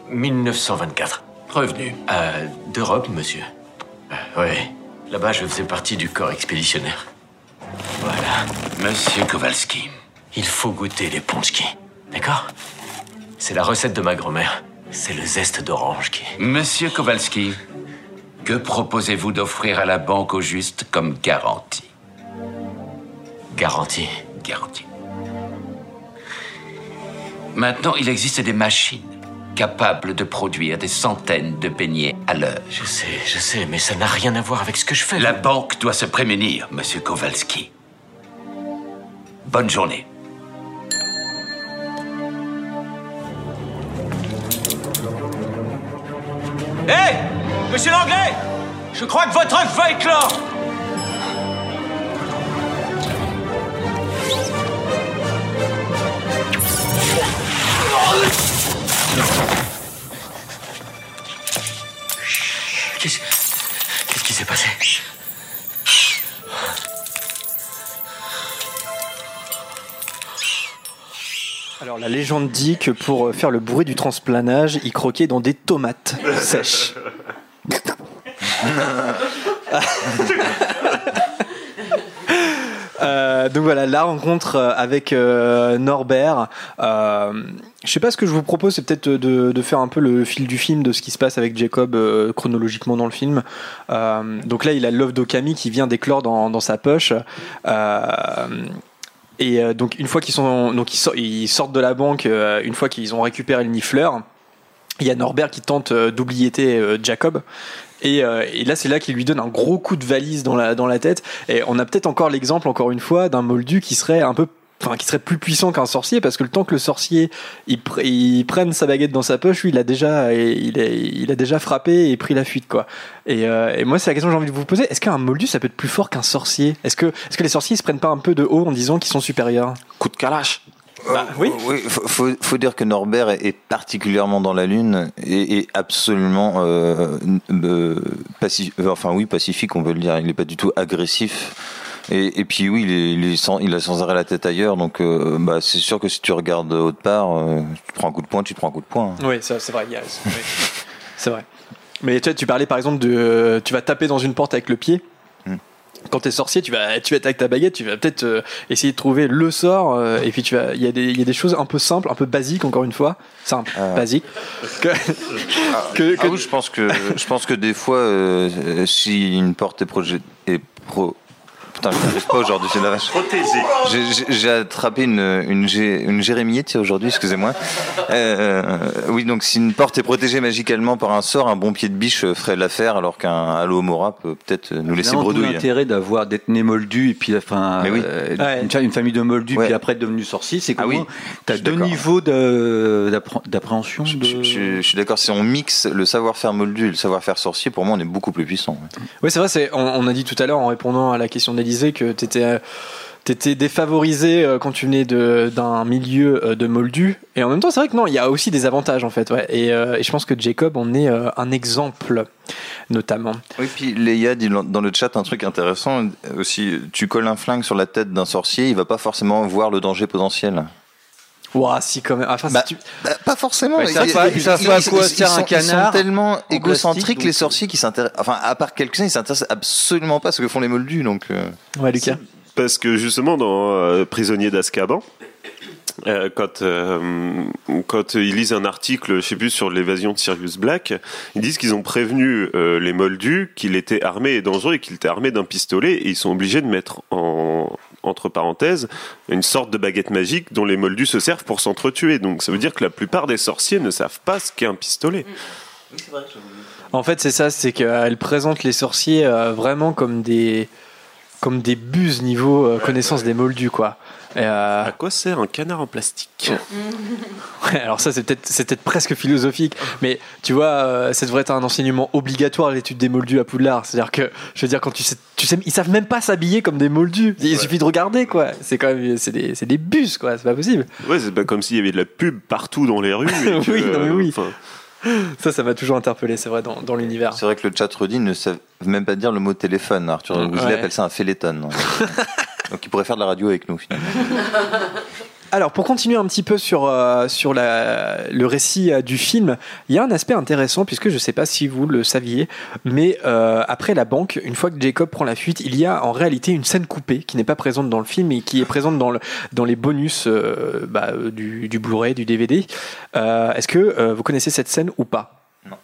1924. Revenu Euh, D'Europe, monsieur. Euh, oui. Là-bas, je faisais partie du corps expéditionnaire. Voilà. Monsieur Kowalski, il faut goûter les ponchki. D'accord? C'est la recette de ma grand-mère. C'est le zeste d'orange qui... Monsieur Kowalski, que proposez-vous d'offrir à la banque au juste comme garantie? Garantie Garantie. Maintenant, il existe des machines capables de produire des centaines de beignets à l'heure. Je sais, je sais, mais ça n'a rien à voir avec ce que je fais. La banque doit se prémunir, monsieur Kowalski. Bonne journée. Hé Monsieur l'anglais Je crois que votre œuf va éclore Qu'est-ce qu'est-ce qui s'est passé? Alors la légende dit que pour euh, faire le bruit du transplanage, il croquait dans des tomates sèches. Euh, donc voilà, la rencontre euh, avec euh, Norbert. Euh, je sais pas ce que je vous propose, c'est peut-être de, faire un peu le fil du film de ce qui se passe avec Jacob chronologiquement dans le film. Donc là, il a l'œuf d'Okami qui vient d'éclore dans, sa poche. Et donc une fois qu'ils sont, donc ils, sor- ils sortent de la banque, une fois qu'ils ont récupéré le nifleur, il y a Norbert qui tente d'oubliéter euh, Jacob. Et, euh, et là, c'est là qu'il lui donne un gros coup de valise dans la, dans la tête. Et on a peut-être encore l'exemple, encore une fois, d'un moldu qui serait un peu. Enfin, qui serait plus puissant qu'un sorcier parce que le temps que le sorcier il, il prenne sa baguette dans sa poche, lui il a déjà il a, il a déjà frappé et pris la fuite quoi. Et, euh, et moi c'est la question que j'ai envie de vous poser est-ce qu'un moldu ça peut être plus fort qu'un sorcier? Est-ce que est-ce que les sorciers ils se prennent pas un peu de haut en disant qu'ils sont supérieurs? Coup de calache. Oui. faut, faut, faut dire que Norbert est, particulièrement dans la lune et, et absolument euh, euh, pacifique. Enfin oui, pacifique, on peut le dire. Il n'est pas du tout agressif. Et, et puis oui, il, est, il, est sans, il a sans arrêt la tête ailleurs. Donc euh, bah, c'est sûr que si tu regardes autre part, euh, tu prends un coup de poing, tu prends un coup de poing. Oui, ça, c'est vrai. c'est vrai. Mais tu, parlais par exemple de. euh, Tu vas taper dans une porte avec le pied. Quand t'es sorcier, tu vas, tu vas avec ta baguette, tu vas peut-être euh, essayer de trouver le sort, euh, et puis tu vas, il y, a des- il y a des choses un peu simples, un peu basiques encore une fois, simple, basique. Que, que- Ah oui, je pense que je pense que des fois, euh, euh, si une porte est projet est pro Putain, je n'arrive pas aujourd'hui, c'est la vache. Protégé. J'ai- attrapé une, une, une jérémiette aujourd'hui, excusez-moi. Euh, oui, donc si une porte est protégée magicalement par un sort, un bon pied de biche ferait l'affaire, alors qu'un Halo Mora peut peut-être nous laisser bredouille. l'intérêt d'avoir d'être né moldu et puis enfin oui. euh, Ouais. une, fa- une famille de moldus Ouais. puis après devenu sorcier, c'est que Ah oui, tu as je suis deux niveaux d'appréhension. Je, de- je- je- je suis d'accord, si on mixe le savoir-faire moldu et le savoir-faire sorcier, pour moi on est beaucoup plus puissant. ouais. Oui, c'est vrai, c'est, on, on a dit tout à l'heure en répondant à la question d'Elysée que tu étais, défavorisé euh, quand tu venais d'un milieu euh, de moldu. Et en même temps, c'est vrai que non, il y a aussi des avantages en fait. Ouais. Et, euh, je pense que Jacob en est un exemple, notamment. Oui, puis Léa dit dans le chat un truc intéressant aussi. Tu colles un flingue sur la tête d'un sorcier, il va pas forcément voir le danger potentiel. Ouah, si quand même. Enfin, si Bah, tu- bah, pas forcément. Ouais, ils savent pas- ils à quoi sert un sont- canard Ils sont tellement en égocentriques les donc- sorciers qui s'intéressent. Enfin, à part quelques-uns, ils s'intéressent absolument pas à ce que font les moldus. Donc. euh. Ouais, Lucas. Parce que justement, dans euh, Prisonnier d'Azkaban, euh, quand, euh, quand ils lisent un article, je sais plus, sur l'évasion de Sirius Black, ils disent qu'ils ont prévenu euh, les Moldus qu'il était armé et dangereux et qu'il était armé d'un pistolet et ils sont obligés de mettre en entre parenthèses une sorte de baguette magique dont les Moldus se servent pour s'entretuer. Donc ça veut dire que la plupart des sorciers ne savent pas ce qu'est un pistolet. En fait, c'est ça, c'est qu'elle présente les sorciers euh, vraiment comme des comme des buses niveau euh, connaissance des moldus, quoi. Et, euh, À quoi sert un canard en plastique? Ouais, alors ça c'est peut-être presque philosophique, mais tu vois, euh, ça devrait être un enseignement obligatoire l'étude des moldus à Poudlard. C'est-à-dire que, je veux dire, quand tu sais, tu sais, ils savent même pas s'habiller comme des moldus. Il suffit de regarder quoi. C'est quand même, c'est des, bus quoi. C'est pas possible. Ouais, c'est pas comme s'il y avait de la pub partout dans les rues. et que, Oui, non, mais oui. Ça, ça m'a toujours interpellé. C'est vrai dans, dans l'univers. C'est vrai que le chat redit ne savent même pas dire le mot téléphone. Arthur Weasley Ouais. appelle ça un féléton. donc il pourrait faire de la radio avec nous finalement. Alors, pour continuer un petit peu sur, euh, sur la, le récit euh, du film, il y a un aspect intéressant, puisque je ne sais pas si vous le saviez, mais euh, après la banque, une fois que Jacob prend la fuite, il y a en réalité une scène coupée qui n'est pas présente dans le film et qui est présente dans, le, dans les bonus euh, bah, du, du Blu-ray, du DVD. Euh, Est-ce que euh, vous connaissez cette scène ou pas? Non.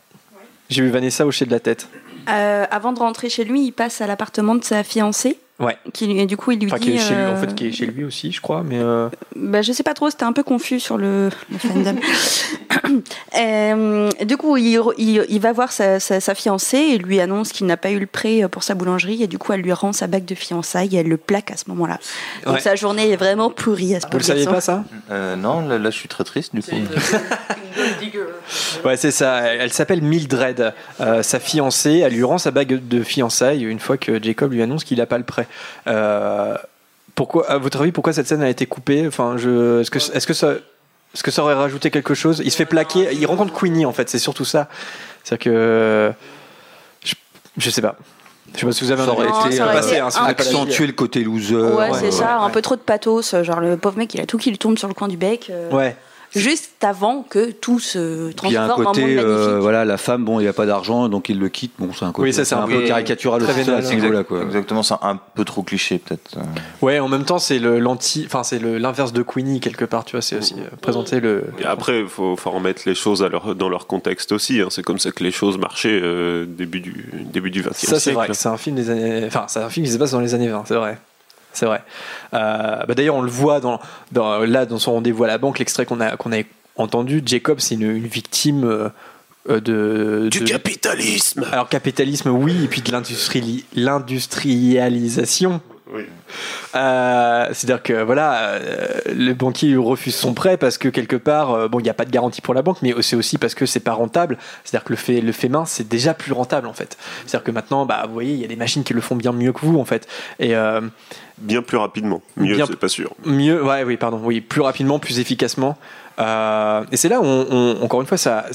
J'ai vu Vanessa hocher de la tête. Euh, avant de rentrer chez lui, il passe à l'appartement de sa fiancée. Ouais. Qui, et du coup, il lui Enfin, dit. qui est chez lui, en euh, fait, qui est chez lui aussi, je crois, mais. euh, Bah, je sais pas trop, c'était un peu confus sur le, le fandom. Euh, du coup, il, re- il- il va voir sa, sa- sa fiancée et lui annonce qu'il n'a pas eu le prêt pour sa boulangerie et du coup, elle lui rend sa bague de fiançailles et elle le plaque à ce moment-là. Donc Ouais. sa journée est vraiment pourrie à ce Vous pauvre le saviez pas, ça? Euh, non, là, là, je suis très triste du coup. Ouais, c'est ça. Elle, elle s'appelle Mildred, euh, sa fiancée. Elle lui rend sa bague de fiançailles une fois que Jacob lui annonce qu'il n'a pas le prêt. Euh, pourquoi, à votre avis, pourquoi cette scène a été coupée Enfin, je, est-ce que, est-ce que ça, est-ce que ça aurait rajouté quelque chose Il se fait plaquer. Il rencontre Queenie en fait. C'est surtout ça. C'est-à-dire que je, je sais pas. Je sais pas si vous avez Ça un aurait été, à euh, passer, hein, si le côté loser. Ouais, c'est ça, un peu trop de pathos. Genre, le pauvre mec, il a tout qui lui tombe sur le coin du bec. euh, Ouais. Juste avant que tout se Puis il y a un transforme en monde côté, magnifique. euh, voilà, la femme, bon, il n'y a pas d'argent, donc il le quitte. Bon, c'est un côté Oui, ça, c'est un peu peu caricatural aussi à ce niveau-là, quoi. Exactement, c'est un peu trop cliché peut-être. Ouais, en même temps, c'est le l'anti, enfin c'est le- l'inverse de Queenie quelque part. Tu vois, c'est aussi euh, présenter le. Et après, il faut, faut remettre les choses à leur, dans leur contexte aussi. hein. C'est comme ça que les choses marchaient euh, début du début du 20e siècle. Ça, c'est vrai. C'est un film des années. Enfin, c'est un film qui se passe dans les années 20, c'est vrai. C'est vrai. Euh, bah, D'ailleurs, on le voit dans, dans, là, dans son rendez-vous à la banque, l'extrait qu'on a, qu'on a entendu. Jacob, c'est une, une victime euh, de. Du de- capitalisme Alors, capitalisme, oui, et puis de l'industrialisation. Oui. Euh, C'est-à-dire que voilà, euh, le banquier lui refuse son prêt parce que quelque part, euh, bon, il n'y a pas de garantie pour la banque, mais c'est aussi parce que c'est pas rentable. C'est-à-dire que le fait, le fait main, c'est déjà plus rentable en fait. C'est-à-dire que maintenant, bah, vous voyez, il y a des machines qui le font bien mieux que vous en fait. Et Bien plus rapidement. Mieux, c'est pas sûr. mieux, ouais, oui, pardon, oui, plus rapidement, plus efficacement. Et c'est là où, on, on- encore une fois, ça,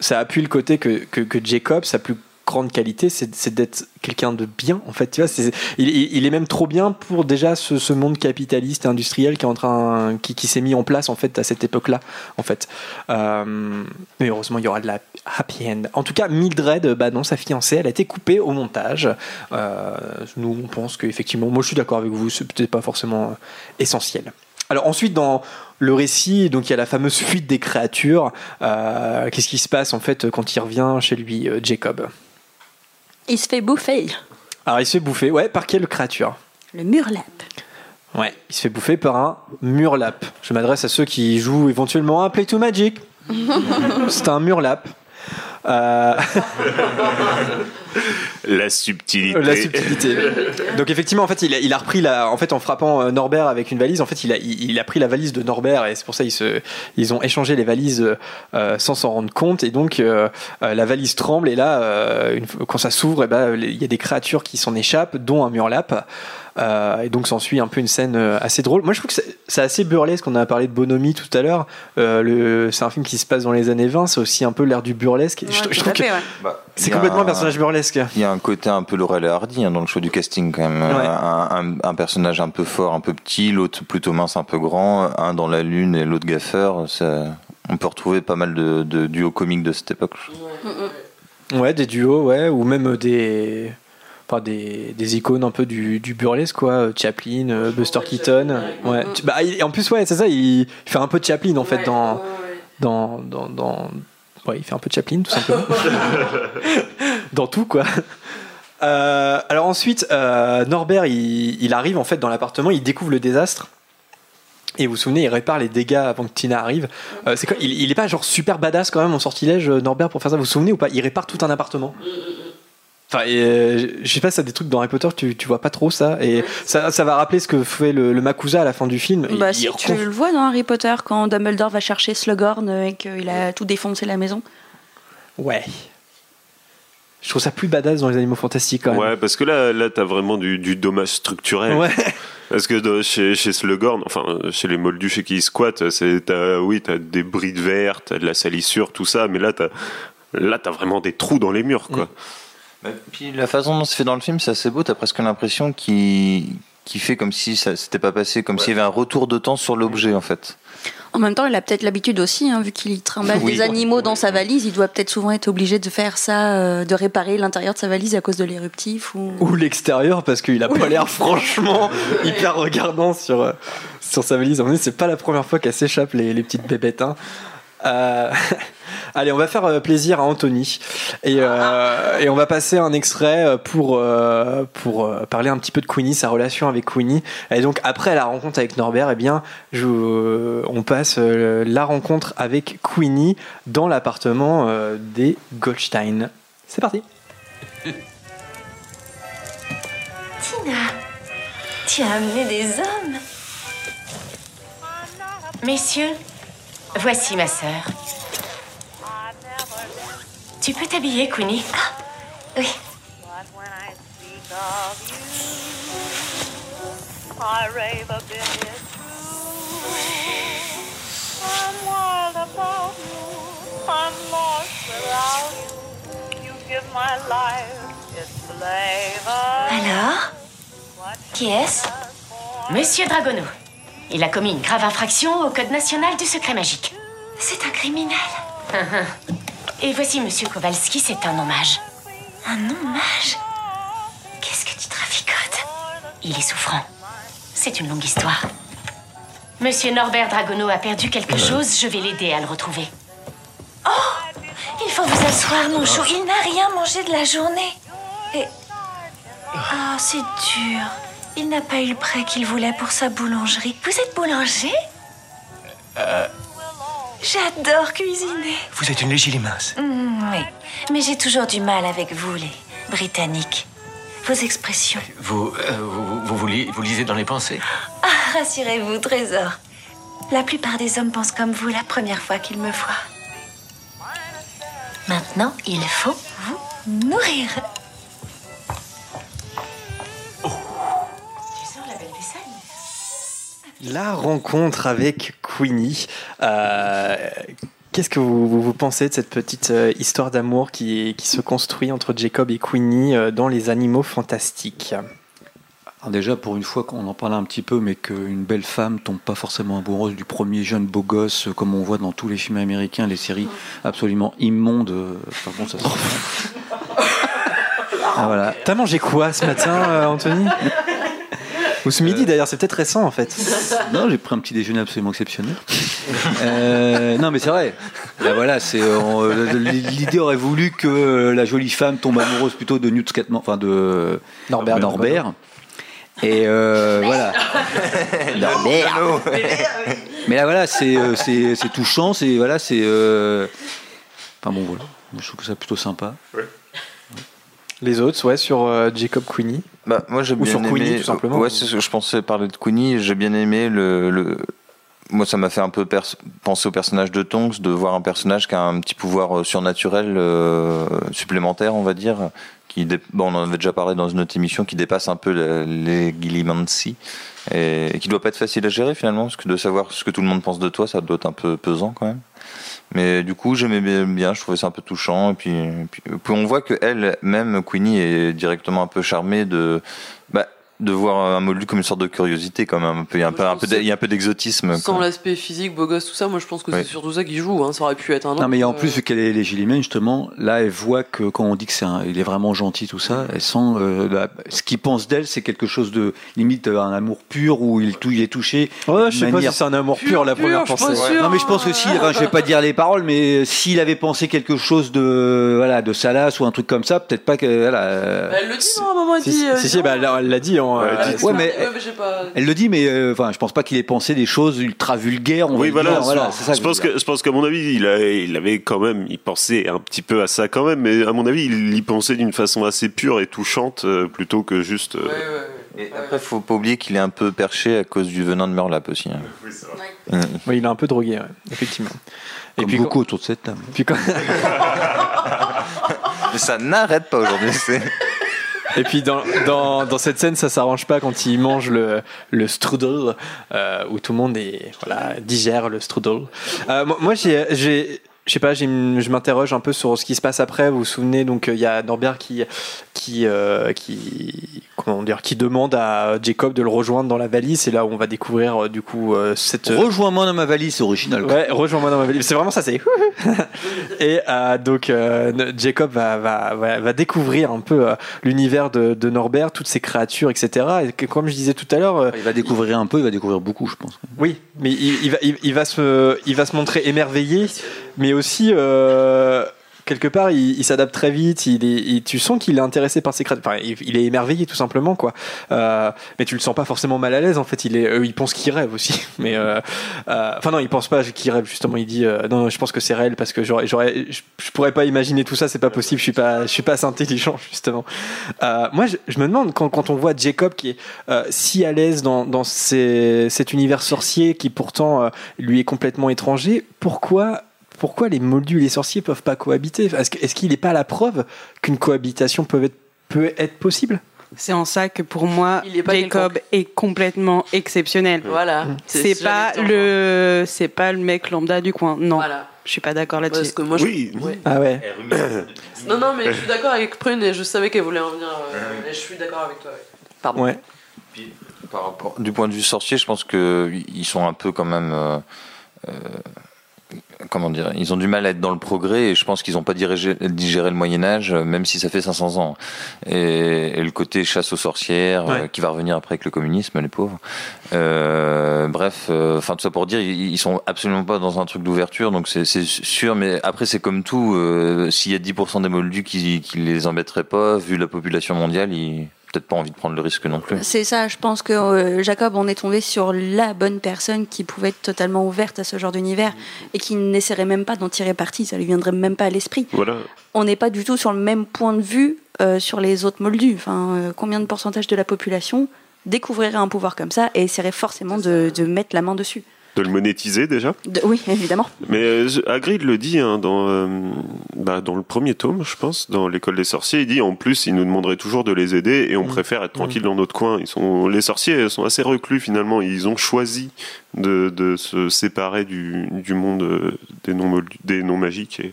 ça appuie le côté que, que, que Jacob, sa plus grande qualité, c'est d'être quelqu'un de bien, en fait. Tu vois, il, est même trop bien pour déjà ce, monde capitaliste et industriel qui est en train, qui, s'est mis en place en fait à cette époque-là, en fait. Euh, mais heureusement, il y aura de la happy end. En tout cas, Mildred, bah non, sa fiancée, elle a été coupée au montage. Euh, nous, on pense qu'effectivement, moi, je suis d'accord avec vous, c'est peut-être pas forcément euh, essentiel. Alors ensuite, dans le récit, donc il y a la fameuse fuite des créatures. Euh, Qu'est-ce qui se passe en fait quand il revient chez lui, euh, Jacob? Il se fait bouffer. Alors il se fait bouffer, ouais, par quelle créature Le murlap. Ouais, il se fait bouffer par un murlap. Je m'adresse à ceux qui jouent éventuellement à Play to Magic. C'est un murlap. Euh, La subtilité. La subtilité. Donc effectivement, en fait, il a, repris la, en fait, en frappant euh, Norbert avec une valise, en fait, il a, pris la valise de Norbert et c'est pour ça ils se, ils ont échangé les valises euh, sans s'en rendre compte et donc la valise tremble et là, quand ça s'ouvre, eh ben, il y a des créatures qui s'en échappent, dont un murlap. Euh, et donc s'ensuit un peu une scène euh, assez drôle. Moi je trouve que c'est assez burlesque, on a parlé de Bonhomie tout à l'heure. Euh, le- c'est un film qui se passe dans les années 20, c'est aussi un peu l'air du burlesque. je, je trouve que Bah, c'est complètement un un- personnage burlesque. Il y a un côté un peu Laurel et Hardy hein, dans le show du casting quand même. Ouais. Un, un- un personnage un peu fort, un peu petit, l'autre plutôt mince, un peu grand, un dans la lune et l'autre gaffeur. ça- on peut retrouver pas mal de, de duos comiques de cette époque. Ouais, des duos, ouais, ou même des, enfin des, des icônes un peu du, du burlesque, quoi. Euh, Chaplin, euh, Buster Keaton. Ouais. Bah, il- en plus, ouais, c'est ça, il, il fait un peu de Chaplin en fait dans, dans, dans, dans- ouais, il fait un peu de Chaplin tout simplement. dans tout, quoi. Euh, alors ensuite, euh, Norbert, il, il arrive en fait dans l'appartement, il découvre le désastre. Et vous vous souvenez, il répare les dégâts avant que Tina arrive. Euh, c'est quoi il, il est pas genre super badass quand même en sortilège, Norbert, pour faire ça. Vous vous souvenez ou pas? Il répare tout un appartement. Enfin, euh, je sais pas, ça des trucs dans Harry Potter, tu, tu vois pas trop ça. Et ça, ça va rappeler ce que fait le, le Makusa à la fin du film. Il- Bah il si, tu le vois dans Harry Potter quand Dumbledore va chercher Slughorn et qu'il a tout défoncé la maison. Ouais. Je trouve ça plus badass dans les animaux fantastiques quand même. Ouais, parce que là, là t'as vraiment du, du dommage structurel. Ouais. Parce que de- chez, chez Slughorn, enfin, chez les moldus chez qui ils squattent, c'est, t'as, oui, t'as des brides vertes, t'as de la salissure, tout ça, mais là, t'as, là, t'as vraiment des trous dans les murs, quoi. Puis la façon dont c'est fait dans le film, c'est assez beau. T'as presque l'impression qu'il qui fait comme si ça s'était pas passé, comme s'il y avait un retour de temps sur l'objet en fait. En même temps, il a peut-être l'habitude aussi, hein, vu qu'il trimballe Oui. des animaux dans sa valise, il doit peut-être souvent être obligé de faire ça, euh, de réparer l'intérieur de sa valise à cause de l'éruptif. Ou... Ou l'extérieur, parce qu'il a pas l'air franchement hyper regardant sur, euh, sur sa valise. Mon avis, c'est pas la première fois qu'elle s'échappe, les, les petites bébêtes. hein. Euh, Allez, on va faire euh, plaisir à Anthony. Et, euh, et on va passer un extrait pour, parler un petit peu de Queenie, sa relation avec Queenie. Et donc, après la rencontre avec Norbert, eh bien, on passe la rencontre avec Queenie dans l'appartement des Goldstein. C'est parti. Tina, tu as amené des hommes. Messieurs, voici ma sœur. Tu peux t'habiller, Queenie Oui. I rave a bit is true. I'm wild about you. I'm lost without you. You give my life its flavor. Alors Qui est-ce? Monsieur Dragono. Il a commis une grave infraction au Code national du secret magique. C'est un criminel. Et voici Monsieur Kowalski, c'est un hommage. Un hommage? Qu'est-ce que tu traficotes? Il est souffrant. C'est une longue histoire. Monsieur Norbert Dragono a perdu quelque chose, je vais l'aider à le retrouver. Oh Il faut vous asseoir, mon chou. Il n'a rien mangé de la journée. Et. Ah, c'est dur. Il n'a pas eu le prêt qu'il voulait pour sa boulangerie. Vous êtes boulanger Euh, J'adore cuisiner. vous êtes une légilimince. Mm, oui, mais j'ai toujours du mal avec vous, les Britanniques. Vos expressions. Vous, euh, vous, vous, vous li- vous lisez dans les pensées? Ah, rassurez-vous, trésor. La plupart des hommes pensent comme vous la première fois qu'ils me voient. Maintenant, il faut vous nourrir. La rencontre avec Queenie. Euh, Qu'est-ce que vous, vous- vous pensez de cette petite euh, histoire d'amour qui, qui se construit entre Jacob et Queenie euh, dans Les Animaux Fantastiques? Alors déjà, pour une fois qu'on en parlait un petit peu, mais qu'une belle femme tombe pas forcément amoureuse du premier jeune beau gosse, comme on voit dans tous les films américains, les séries absolument immondes. Enfin bon, ça se Ah, voilà. T'as mangé quoi ce matin, Anthony? Ou ce midi d'ailleurs, c'est peut-être récent en fait. Non, j'ai pris un petit déjeuner absolument exceptionnel. Euh, non, mais c'est vrai. Là, voilà, c'est euh, on- euh, l'idée aurait voulu que euh, la jolie femme tombe amoureuse plutôt de Newt Scatman, enfin de Norbert. Norbert. Et euh, voilà. Norbert. Mais là, voilà, c'est euh, c'est c'est touchant, c'est voilà, c'est. euh, Enfin bon, voilà. Je trouve que c'est plutôt sympa. Les autres, ouais, sur euh, Jacob Queenie. Bah, moi j'ai bien sur aimé. Queenie, tout simplement. Ouais, c'est ce que je pensais parler de Queenie. J'ai bien aimé le, le- Moi, ça m'a fait un peu penser au personnage de Tonks, de voir un personnage qui a un petit pouvoir euh, surnaturel euh, supplémentaire, on va dire. Qui dé- bon, on en avait déjà parlé dans une autre émission, qui dépasse un peu les Gillimancy et, et qui doit pas être facile à gérer finalement, parce que de savoir ce que tout le monde pense de toi, ça doit être un peu pesant quand même. Mais du coup, j'aimais bien, je trouvais ça un peu touchant. Et puis, puis, puis on voit que elle, même Queenie, est directement un peu charmée de, bah, de voir un moldu comme une sorte de curiosité, quand même. Un peu, il y a un peu, un peu, d'- il y a un peu d'exotisme. Sans l'aspect physique, beau gosse, tout ça, moi je pense que c'est surtout ça qui joue. Hein. Ça aurait pu être un autre. Non, mais en euh, plus, vu qu'elle est légilienne, justement, là, elle voit que quand on dit que c'est un- il est vraiment gentil, tout ça, elle sent euh, la- ce qu'il pense d'elle, c'est quelque chose de limite un amour pur où il, tou- il est touché. Ouais, je sais pas manière- si c'est un amour pur, la première pensée. Non, mais je pense que si, enfin, je vais pas dire les paroles, mais s'il avait pensé quelque chose de, voilà, de salace ou un truc comme ça, peut-être pas que, voilà. euh, bah, elle le dit, non, à un moment, elle Si, dit. si, euh, si, si, bah, elle elle l'a dit. Euh, ouais, mais- Ouais, mais j'ai pas. Elle le dit, mais euh, enfin, je pense pas qu'il ait pensé des choses ultra vulgaires. On Oui, va voilà, dire, voilà, ça. je pense que je pense qu'à mon avis, il, a- il avait quand même, il pensait un petit peu à ça quand même, mais à mon avis, il y pensait d'une façon assez pure et touchante euh, plutôt que juste. euh, Et après, faut pas oublier qu'il est un peu perché à cause du venin de Murlap aussi. hein. Oui, il est un peu drogué, ouais, effectivement. Comme beaucoup autour de cette table. Puis quand- Mais ça n'arrête pas aujourd'hui. c'est- Et puis dans, dans, dans cette scène, ça s'arrange pas quand il mange le, le strudel, euh, où tout le monde est, voilà, digère le strudel. Euh, moi, j'ai, je sais pas, je m'interroge un peu sur ce qui se passe après. Vous vous souvenez, donc euh, il y a Norbert qui, qui, euh, qui, comment dire, qui demande à Jacob de le rejoindre dans la valise. C'est là où on va découvrir euh, du coup cette. Rejoins-moi dans ma valise, c'est original. quoi. Ouais, rejoins-moi dans ma valise. C'est vraiment ça, c'est. Et euh, donc euh, Jacob va, va, va, découvrir un peu l'univers de, de Norbert, toutes ses créatures, etc. Et comme je disais tout à l'heure, Il va découvrir un peu, il va découvrir beaucoup, je pense. oui, mais il, il va, il, il va se, il va se montrer émerveillé, mais aussi euh, quelque part, il, s'adapte très vite. Il est, tu sens qu'il est intéressé par ses créatures. Enfin, il, est émerveillé tout simplement, quoi. Euh, mais tu le sens pas forcément mal à l'aise. En fait, il est, il pense qu'il rêve aussi. Mais euh, enfin non, il pense pas qu'il rêve. Justement, il dit non, je pense que c'est réel parce que je, je pourrais pas imaginer tout ça. C'est pas possible. Je suis pas, je suis pas assez intelligent justement. Moi, je, me demande quand, quand on voit Jacob qui est si à l'aise dans, dans cet univers sorcier qui pourtant lui est complètement étranger, pourquoi pourquoi les moldus et les sorciers peuvent pas cohabiter? Est-ce qu'il n'est pas la preuve qu'une cohabitation peut être, peut être possible? C'est en ça que pour moi, Il est pas Jacob est complètement exceptionnel. Voilà. C'est C'est pas le, c'est pas le mec lambda du coin. Non, Voilà. je suis pas d'accord là-dessus. Parce que moi, je- Oui. ouais. Ah ouais. Non, non, mais je suis d'accord avec Prune et je savais qu'elle voulait en venir. euh, et je suis d'accord avec toi. ouais. Pardon. Ouais. Par rapport- du point de vue sorcier, je pense que ils sont un peu quand même. euh, euh, comment dire Ils ont du mal à être dans le progrès et je pense qu'ils n'ont pas dirigé- digéré le Moyen Âge, euh, même si ça fait 500 ans. Et, et le côté chasse aux sorcières euh, qui va revenir après avec le communisme, les pauvres. Euh, bref, euh, enfin tout ça pour dire, ils, ils sont absolument pas dans un truc d'ouverture, donc c'est sûr. Mais après, c'est comme tout. S'il y a 10% des moldus qui, qui les embêteraient pas, vu la population mondiale, ils peut-être pas envie de prendre le risque non plus. C'est ça, je pense que euh, Jacob, on est tombé sur la bonne personne qui pouvait être totalement ouverte à ce genre d'univers et qui n'essaierait même pas d'en tirer parti, ça lui viendrait même pas à l'esprit. Voilà. On n'est pas du tout sur le même point de vue euh, sur les autres moldus. Enfin, euh, combien de pourcentage de la population découvrirait un pouvoir comme ça et essaierait forcément de, de mettre la main dessus? De le monétiser déjà. De- Oui, évidemment. Mais euh, Hagrid le dit hein, dans, euh, bah, dans le premier tome, je pense, dans l'école des sorciers. Il dit en plus, il nous demanderait toujours de les aider et on préfère être tranquille dans notre coin. Ils sont, les sorciers sont assez reclus finalement. Ils ont choisi de, de se séparer du, du monde euh, des non des non magiques. Et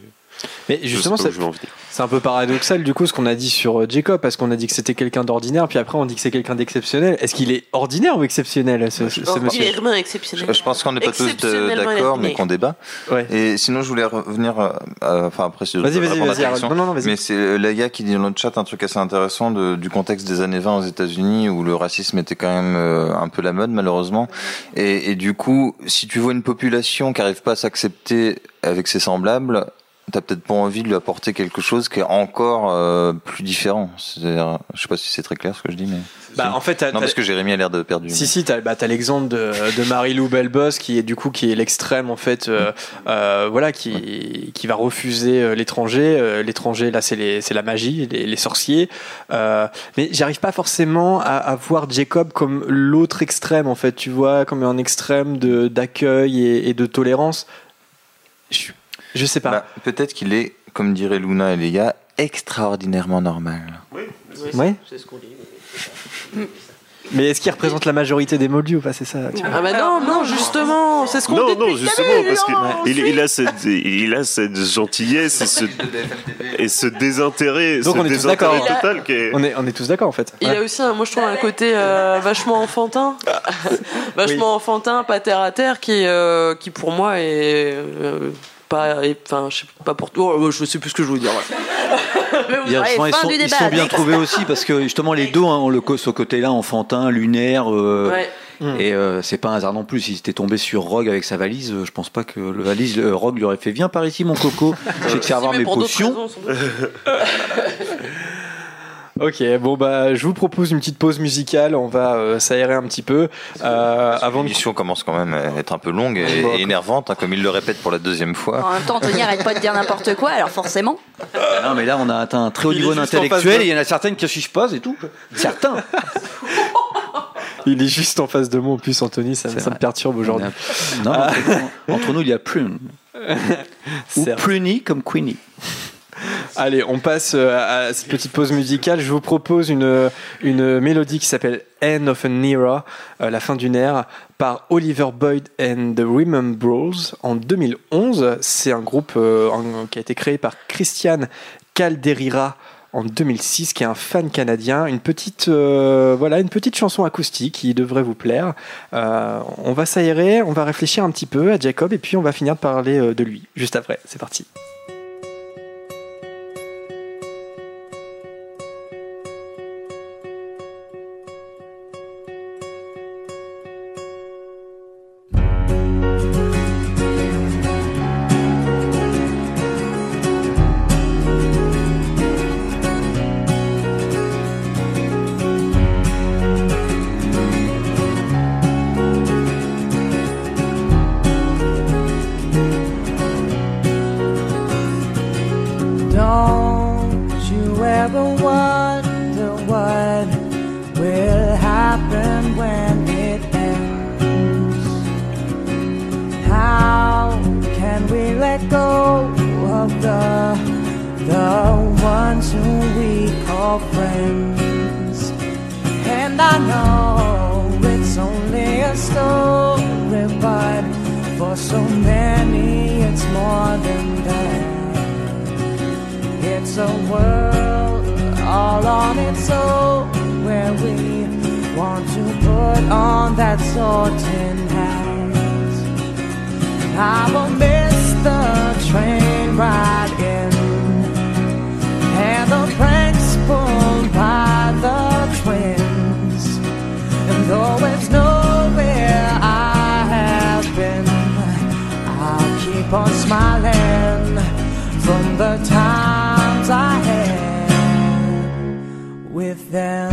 Mais justement, c'est un peu paradoxal du coup ce qu'on a dit sur euh, Jacob parce qu'on a dit que c'était quelqu'un d'ordinaire, puis après on dit que c'est quelqu'un d'exceptionnel. Est-ce qu'il est ordinaire ou exceptionnel ce, ce- ce Oh, il monsieur est vraiment exceptionnel. Je pense qu'on n'est pas tous d'accord, mais qu'on débat. Ouais. Et sinon, je voulais revenir, euh, enfin après, si je Vas-y, vas-y, vas-y, non, non, non, vas-y. Mais c'est euh, Laïa qui dit dans notre chat un truc assez intéressant de- du contexte des années 20 aux États-Unis où le racisme était quand même euh, un peu la mode malheureusement. Et, et du coup, si tu vois une population qui arrive pas à s'accepter avec ses semblables, t'as peut-être pas envie de lui apporter quelque chose qui est encore euh, plus différent. C'est-à-dire, je sais pas si c'est très clair ce que je dis, mais. Bah, en fait, t'as- non, t'as- parce que Jérémy a l'air de perdu. Si si, t'as bah, t'as l'exemple de, de Marie-Lou Belbos qui est du coup qui est l'extrême en fait, euh, euh, voilà, qui qui va refuser l'étranger. L'étranger là, c'est les c'est la magie, les, les sorciers. Mais j'arrive pas forcément à, à voir Jacob comme l'autre extrême en fait. Tu vois, comme un extrême de d'accueil et, et de tolérance. Je, je sais pas. Bah, peut-être qu'il est, comme diraient Luna et Léa, extraordinairement normal. Ouais. C'est ce qu'on dit. Mais est-ce qu'il représente la majorité des moldus ou pas C'est ça. tu vois. Ah bah non, non, justement, c'est ce qu'on dit Non, non, justement, début, parce qu'il il, il a cette, il a cette gentillesse et ce, et ce désintérêt, Donc ce on est tous d'accord. désintérêt total qui est. On est on est tous d'accord en fait. Il a aussi, un- moi je trouve, un côté euh, vachement enfantin, vachement enfantin, pas terre à terre, qui, euh, qui pour moi est euh, pas, enfin, je sais pas pour toi, oh, je sais plus ce que je veux dire. voilà. Il y a- Ouais, enfin, ils, sont, du ils débat, sont bien trouvés aussi parce que justement les deux hein, ont le, co- ce côté-là enfantin, lunaire. euh, Ouais. Et euh, c'est pas un hasard non plus. S'il était tombé sur Rogue avec sa valise, euh, je pense pas que le valise Rogue lui aurait fait Viens par ici, mon coco, je vais te faire mais mes potions. Ok, bon bah je vous propose une petite pause musicale. On va euh, s'aérer un petit peu euh, avant de L'émission commence quand même à être un peu longue et, Bon, et énervante, hein, comme il le répète pour la deuxième fois. En même temps, Anthony arrête pas de dire n'importe quoi, alors forcément. Non, mais là, on a atteint un très haut niveau et il y en a certaines qui affichent pas, et tout. Certains. Il est juste en face de moi en plus, Anthony, ça, ça me perturbe aujourd'hui. Non, Ah. entre, entre nous, il y a Prune. Ou. Pruny comme Queenie. Allez, on passe euh, à cette petite pause musicale. Je vous propose une, une mélodie qui s'appelle End of an Era, euh, la fin d'une ère, par Oliver Boyd and the Remembros en 2011. C'est un groupe euh, qui a été créé par Christian Calderira en 2006, qui est un fan canadien. Une petite, voilà, une petite chanson acoustique qui devrait vous plaire. On va s'aérer, on va réfléchir un petit peu à Jacob et puis on va finir de parler de lui juste après. C'est parti. Sorting hat. I will miss the train ride in and the pranks pulled by the twins. And though it's nowhere I have been, I'll keep on smiling from the times I had with them.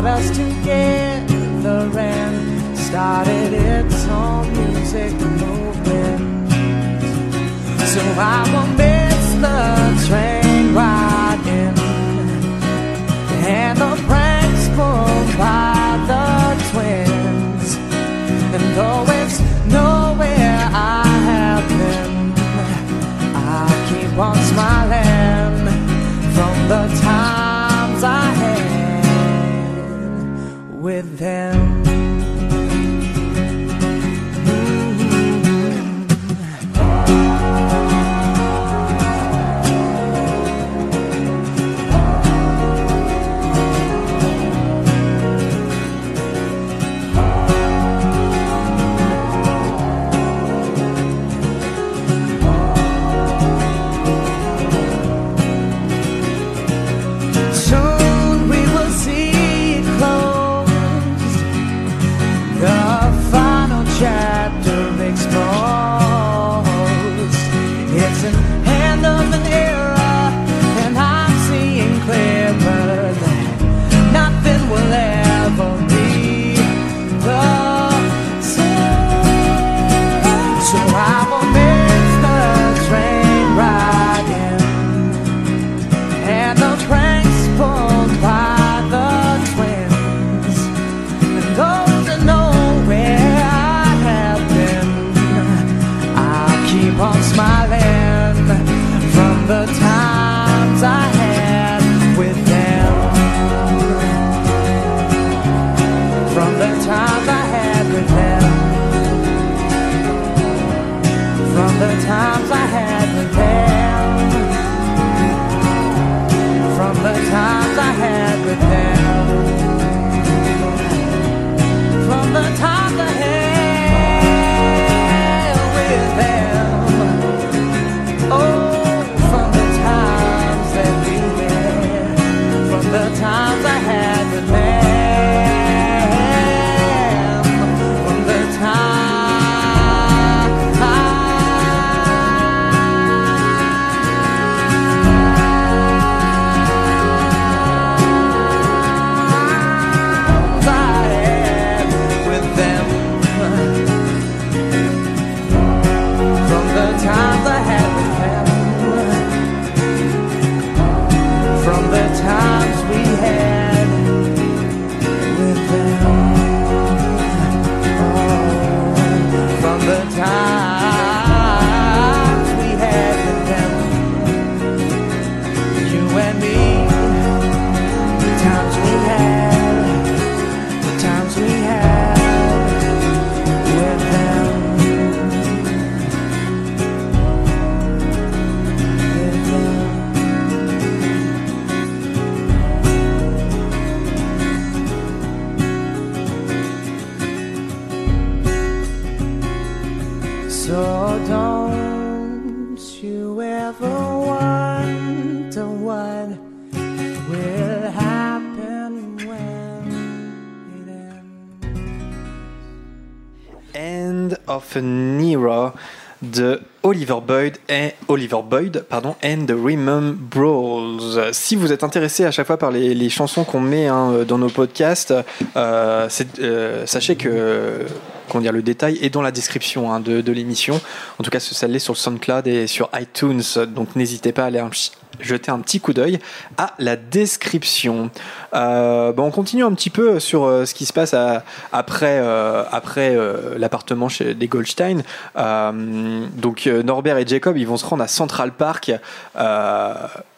Brought us together and started its own music movement. So I them. De Oliver Boyd et Oliver Boyd pardon and the Remembers. Si vous êtes intéressé à chaque fois par les, chansons qu'on met hein, dans nos podcasts, euh, euh, sachez que qu'on dire le détail est dans la description hein, de, de l'émission. En tout cas, ça l'est sur SoundCloud et sur iTunes. Donc n'hésitez pas à aller un jeter un petit coup d'œil à la description. Euh, bon, on continue un petit peu sur euh, ce qui se passe après, euh, après l'appartement chez des Goldstein. Donc Norbert et Jacob, ils vont se rendre à Central Park,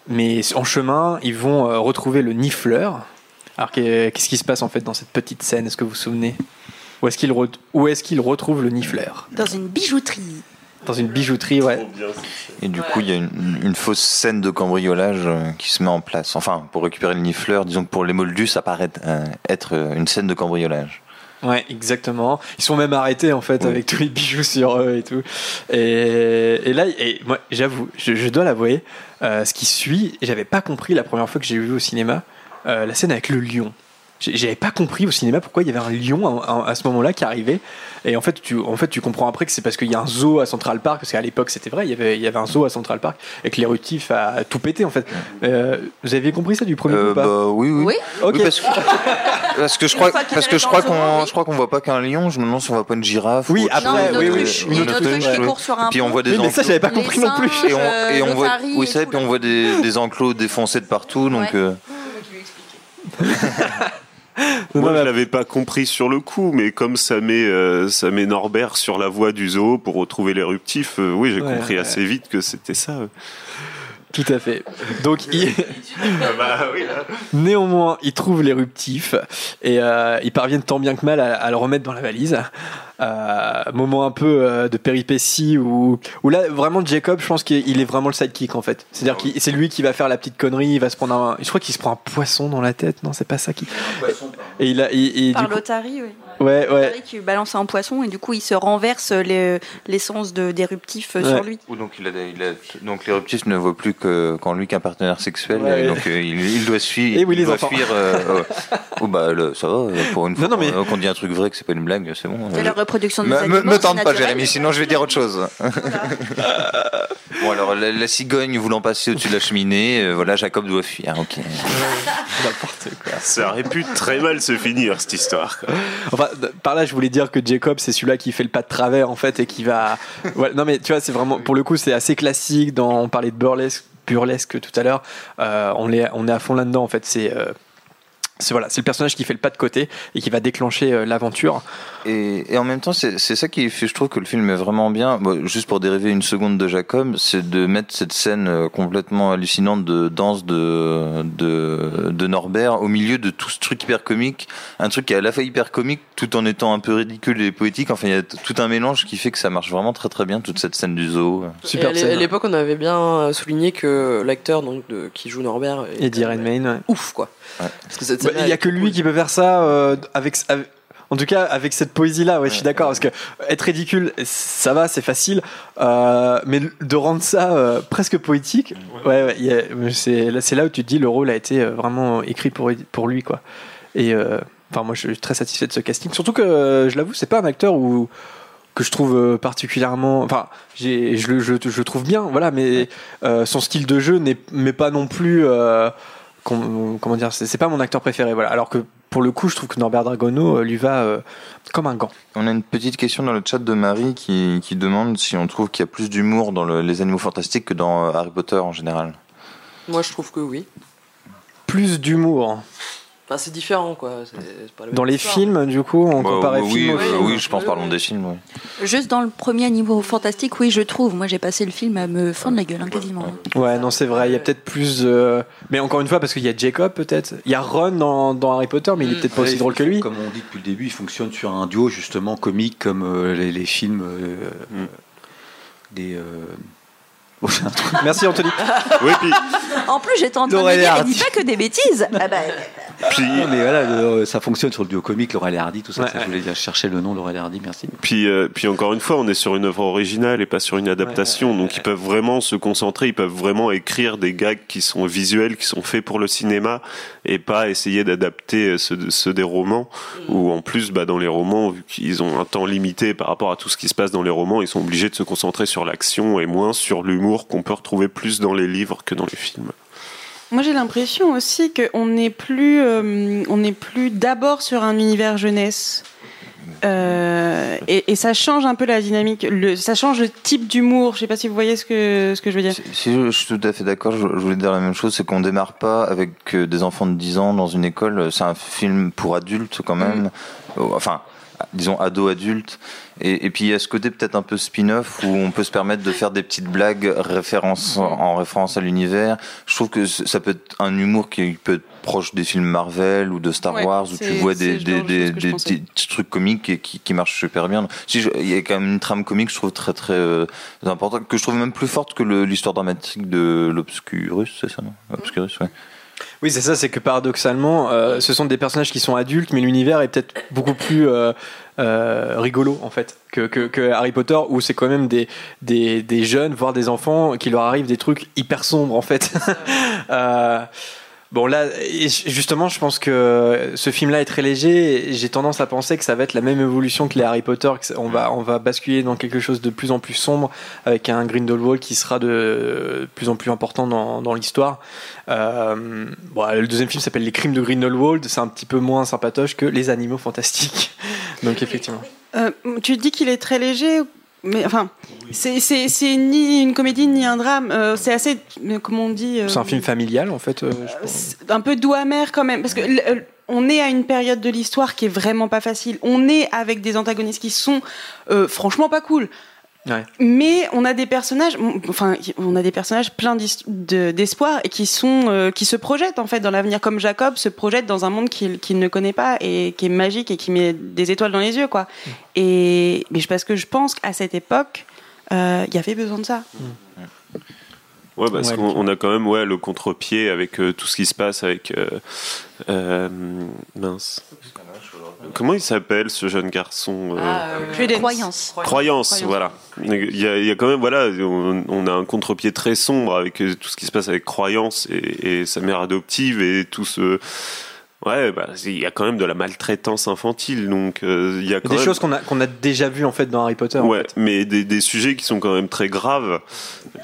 mais en chemin, ils vont retrouver le nifleur. Alors qu'est- qu'est-ce qui se passe en fait dans cette petite scène? Est-ce que vous vous souvenez? Où est-ce qu'il re- retrouve le nifleur Dans une bijouterie. Dans une bijouterie, ouais. Et du coup, il y a une, une fausse scène de cambriolage euh, qui se met en place. Enfin, pour récupérer le nifleur, disons que pour les moldus, ça paraît euh, être euh, une scène de cambriolage. Ouais, exactement. Ils sont même arrêtés en fait avec tous les bijoux sur eux et tout. Et, et là, et moi, j'avoue, je, je dois l'avouer, euh, ce qui suit, j'avais pas compris la première fois que j'ai vu au cinéma euh, la scène avec le lion. J'avais pas compris au cinéma pourquoi il y avait un lion à, à- à ce moment-là qui arrivait. Et en fait, tu, en fait, tu comprends après que c'est parce qu'il y a un zoo à Central Park, parce qu'à l'époque c'était vrai, il y, avait, il y avait un zoo à Central Park et que l'éruptif a tout pété en fait. Euh, vous aviez compris ça du premier coup Euh, ou pas bah, oui, oui. Oui Ok. parce, que, parce que je crois, parce que je crois qu'on, je crois qu'on voit pas qu'un lion. Je me demande si on voit pas une girafe. Oui, ou après, oui, oui, autruche. Une autruche qui court sur un Et puis on voit des mais ça, enclos- j'avais pas compris non plus. Et on, singes, et on voit, oui, et ça, et puis on voit des, des enclos défoncés de partout. Donc, Ouais. euh, Moi, je l'avais pas compris sur le coup, mais comme ça met, euh, ça met Norbert sur la voie du zoo pour retrouver l'éruptif, euh, oui, j'ai Ouais, compris ouais. assez vite que c'était ça. Tout à fait. Donc, il... bah oui, là. Néanmoins, ils trouvent l'éruptif et euh, ils parviennent tant bien que mal à, à le remettre dans la valise. Euh, moment un peu euh, de péripétie où, où là, vraiment, Jacob, je pense qu'il est vraiment le sidekick en fait. C'est-à-dire que c'est lui qui va faire la petite connerie, il va se prendre un. Je crois qu'il se prend un poisson dans la tête, non, c'est pas ça qui. Et il a. et- et Par du coup- l'otarie, oui. Ouais, ouais. Qui balance un poisson et du coup il se renverse les- l'essence de d'éruptif euh, sur lui. Ou donc il a, il a- donc l'éruptif ne voit plus que qu'en lui qu'un partenaire sexuel. Ouais. et donc il, il doit suivre. Et oui, il les doit enfants. fuir. euh, euh, oh, bah le- ça va. Pour une fois Non, non, mais- qu'on qu'on dit un truc vrai, que c'est pas une blague, c'est bon. Reproduction des Me, animaux. me, tente pas. Jérémy, sinon je vais dire autre chose. bon, alors, la, la cigogne voulant passer au-dessus de la cheminée, euh, voilà, Jacob doit fuir, ok. N'importe quoi. Ça aurait pu très mal se finir, cette histoire. quoi. Enfin, par là, je voulais dire que Jacob, c'est celui-là qui fait le pas de travers, en fait, et qui va. Ouais, non, mais tu vois, c'est vraiment. Pour le coup, c'est assez classique. Dans, on parlait de burlesque, burlesque tout à l'heure. Euh, on, est, on est à fond là-dedans, en fait. C'est. euh, c'est voilà, c'est le personnage qui fait le pas de côté et qui va déclencher euh, l'aventure. Et, et en même temps, c'est ça qui fait, je trouve que le film est vraiment bien. Bon, juste pour dériver une seconde de Jacob, c'est de mettre cette scène euh, complètement hallucinante de danse de, de, de Norbert au milieu de tout ce truc hyper comique. Un truc qui est à la fois hyper comique tout en étant un peu ridicule et poétique. Enfin, il y a tout un mélange qui fait que ça marche vraiment très très bien, toute cette scène du zoo. Et à l'é- à l'époque, on avait bien euh, souligné que l'acteur donc de, qui joue Norbert est Eddie Redmayne. ouais. ouf quoi. Parce que cette Il y a que lui qui peut faire ça euh, avec, avec- en tout cas avec cette poésie là. Ouais, je suis d'accord parce que être ridicule, ça va, c'est facile, euh, mais de rendre ça euh, presque poétique, ouais, c'est là, où tu te dis le rôle a été vraiment écrit pour pour lui quoi. Et enfin moi je suis très satisfait de ce casting, surtout que je l'avoue c'est pas un acteur où que je trouve particulièrement enfin je, le- je, je le trouve bien voilà mais son style de jeu n'est mais pas non plus comment dire c'est c'est pas mon acteur préféré voilà alors que pour le coup je trouve que Norbert Dragono euh, lui va euh, comme un gant On a une petite question dans le chat de Marie qui, qui demande si on trouve qu'il y a plus d'humour dans le- les animaux fantastiques que dans euh, Harry Potter en général. Moi, je trouve que oui. plus d'humour Enfin, c'est différent quoi. C'est- c'est pas la dans les histoire. films du coup on Bah, comparait oui, film au oui, film oui, je pense, parlons des films. oui. Juste dans le premier niveau fantastique, oui, je trouve. Moi, j'ai passé le film à me fendre la gueule, hein, quasiment. Ouais, non, c'est vrai, il y a peut-être plus. euh, Mais encore une fois, parce qu'il y a Jacob, peut-être. Il y a Ron dans, dans Harry Potter, mais il est peut-être pas Ouais, aussi drôle que lui. Comme on dit depuis le début, il fonctionne sur un duo justement comique comme euh, les, les films euh, des. euh, oh, un truc. Merci Anthony. Oui, puis En plus, j'étais en train de dire, elle dit pas que des bêtises. Ah bah, Non, mais voilà, le- ça fonctionne sur le duo comique, Laurel et Hardy, tout ça. Ouais, ça, je voulais dire, chercher le nom Laurel et Hardy, merci. Puis, euh, puis encore une fois, on est sur une œuvre originale et pas sur une adaptation. donc ils peuvent vraiment se concentrer, ils peuvent vraiment écrire des gags qui sont visuels, qui sont faits pour le cinéma et pas essayer d'adapter ceux, ceux des romans. Où en plus, bah, dans les romans, vu qu'ils ont un temps limité par rapport à tout ce qui se passe dans les romans, ils sont obligés de se concentrer sur l'action et moins sur l'humour qu'on peut retrouver plus dans les livres que dans les films. Moi, j'ai l'impression aussi qu'on n'est plus, euh, on n'est plus d'abord sur un univers jeunesse. Euh, et, et ça change un peu la dynamique, le, ça change le type d'humour. Je sais pas si vous voyez ce que, ce que je veux dire. Si je, je suis tout à fait d'accord, je, je voulais dire la même chose, c'est qu'on démarre pas avec euh, des enfants de 10 ans dans une école, c'est un film pour adultes quand même, Euh, enfin, disons ado-adultes, et, et puis il y a ce côté peut-être un peu spin-off où on peut se permettre de faire des petites blagues référence, en référence à l'univers. Je trouve que ça peut être un humour qui peut être proche des films Marvel ou de Star Ouais, Wars où tu vois des, des, des, que petits trucs comiques et qui, qui marchent super bien. Si je- il y a quand même une trame comique, je trouve très très euh, importante, que je trouve même plus forte que l'histoire dramatique de l'Obscurus, c'est ça non? Obscurus, ouais. Oui, c'est ça, c'est que paradoxalement, euh, ce sont des personnages qui sont adultes, mais l'univers est peut-être beaucoup plus euh, euh, rigolo, en fait, que, Harry Potter, où c'est quand même des, des jeunes, voire des enfants, qui leur arrivent des trucs hyper sombres, en fait. Bon là, justement, je pense que ce film-là est très léger. J'ai tendance à penser que ça va être la même évolution que les Harry Potter. on va, on va basculer dans quelque chose de plus en plus sombre, avec un Grindelwald qui sera de plus en plus important dans, dans l'histoire. Euh, bon, le deuxième film s'appelle Les Crimes de Grindelwald. C'est un petit peu moins sympatoche que Les Animaux Fantastiques. Donc effectivement. Euh, tu dis qu'il est très léger, mais enfin, c'est- ni une comédie ni un drame. Euh, c'est assez, comment on dit euh, C'est un film familial en fait. euh, je pense. un peu doux amer quand même, parce que on est à une période de l'histoire qui est vraiment pas facile. On est avec des antagonistes qui sont franchement pas cool. Ouais. Mais on a des personnages, enfin, on a des personnages pleins d'espoir et qui sont, euh, qui se projettent en fait dans l'avenir, comme Jacob se projette dans un monde qu'il ne connaît pas et qui est magique et qui met des étoiles dans les yeux, quoi. Et mais je- parce que je pense qu'à cette époque, euh, il y avait besoin de ça. Ouais, parce Ouais, qu'on a quand même ouais, le contre-pied avec euh, tout ce qui se passe avec. euh, euh, mince. Comment il s'appelle ce jeune garçon euh, Croyance. Croyance, voilà. Il y, a, il y a quand même, voilà, on, on a un contre-pied très sombre avec euh, tout ce qui se passe avec Croyance et, et sa mère adoptive et tout ce. Ouais, bah, il y a quand même de la maltraitance infantile, donc euh, il y a quand Des même- choses qu'on a, qu'on a déjà vues en fait dans Harry Potter. en Ouais, mais des, des sujets qui sont quand même très graves.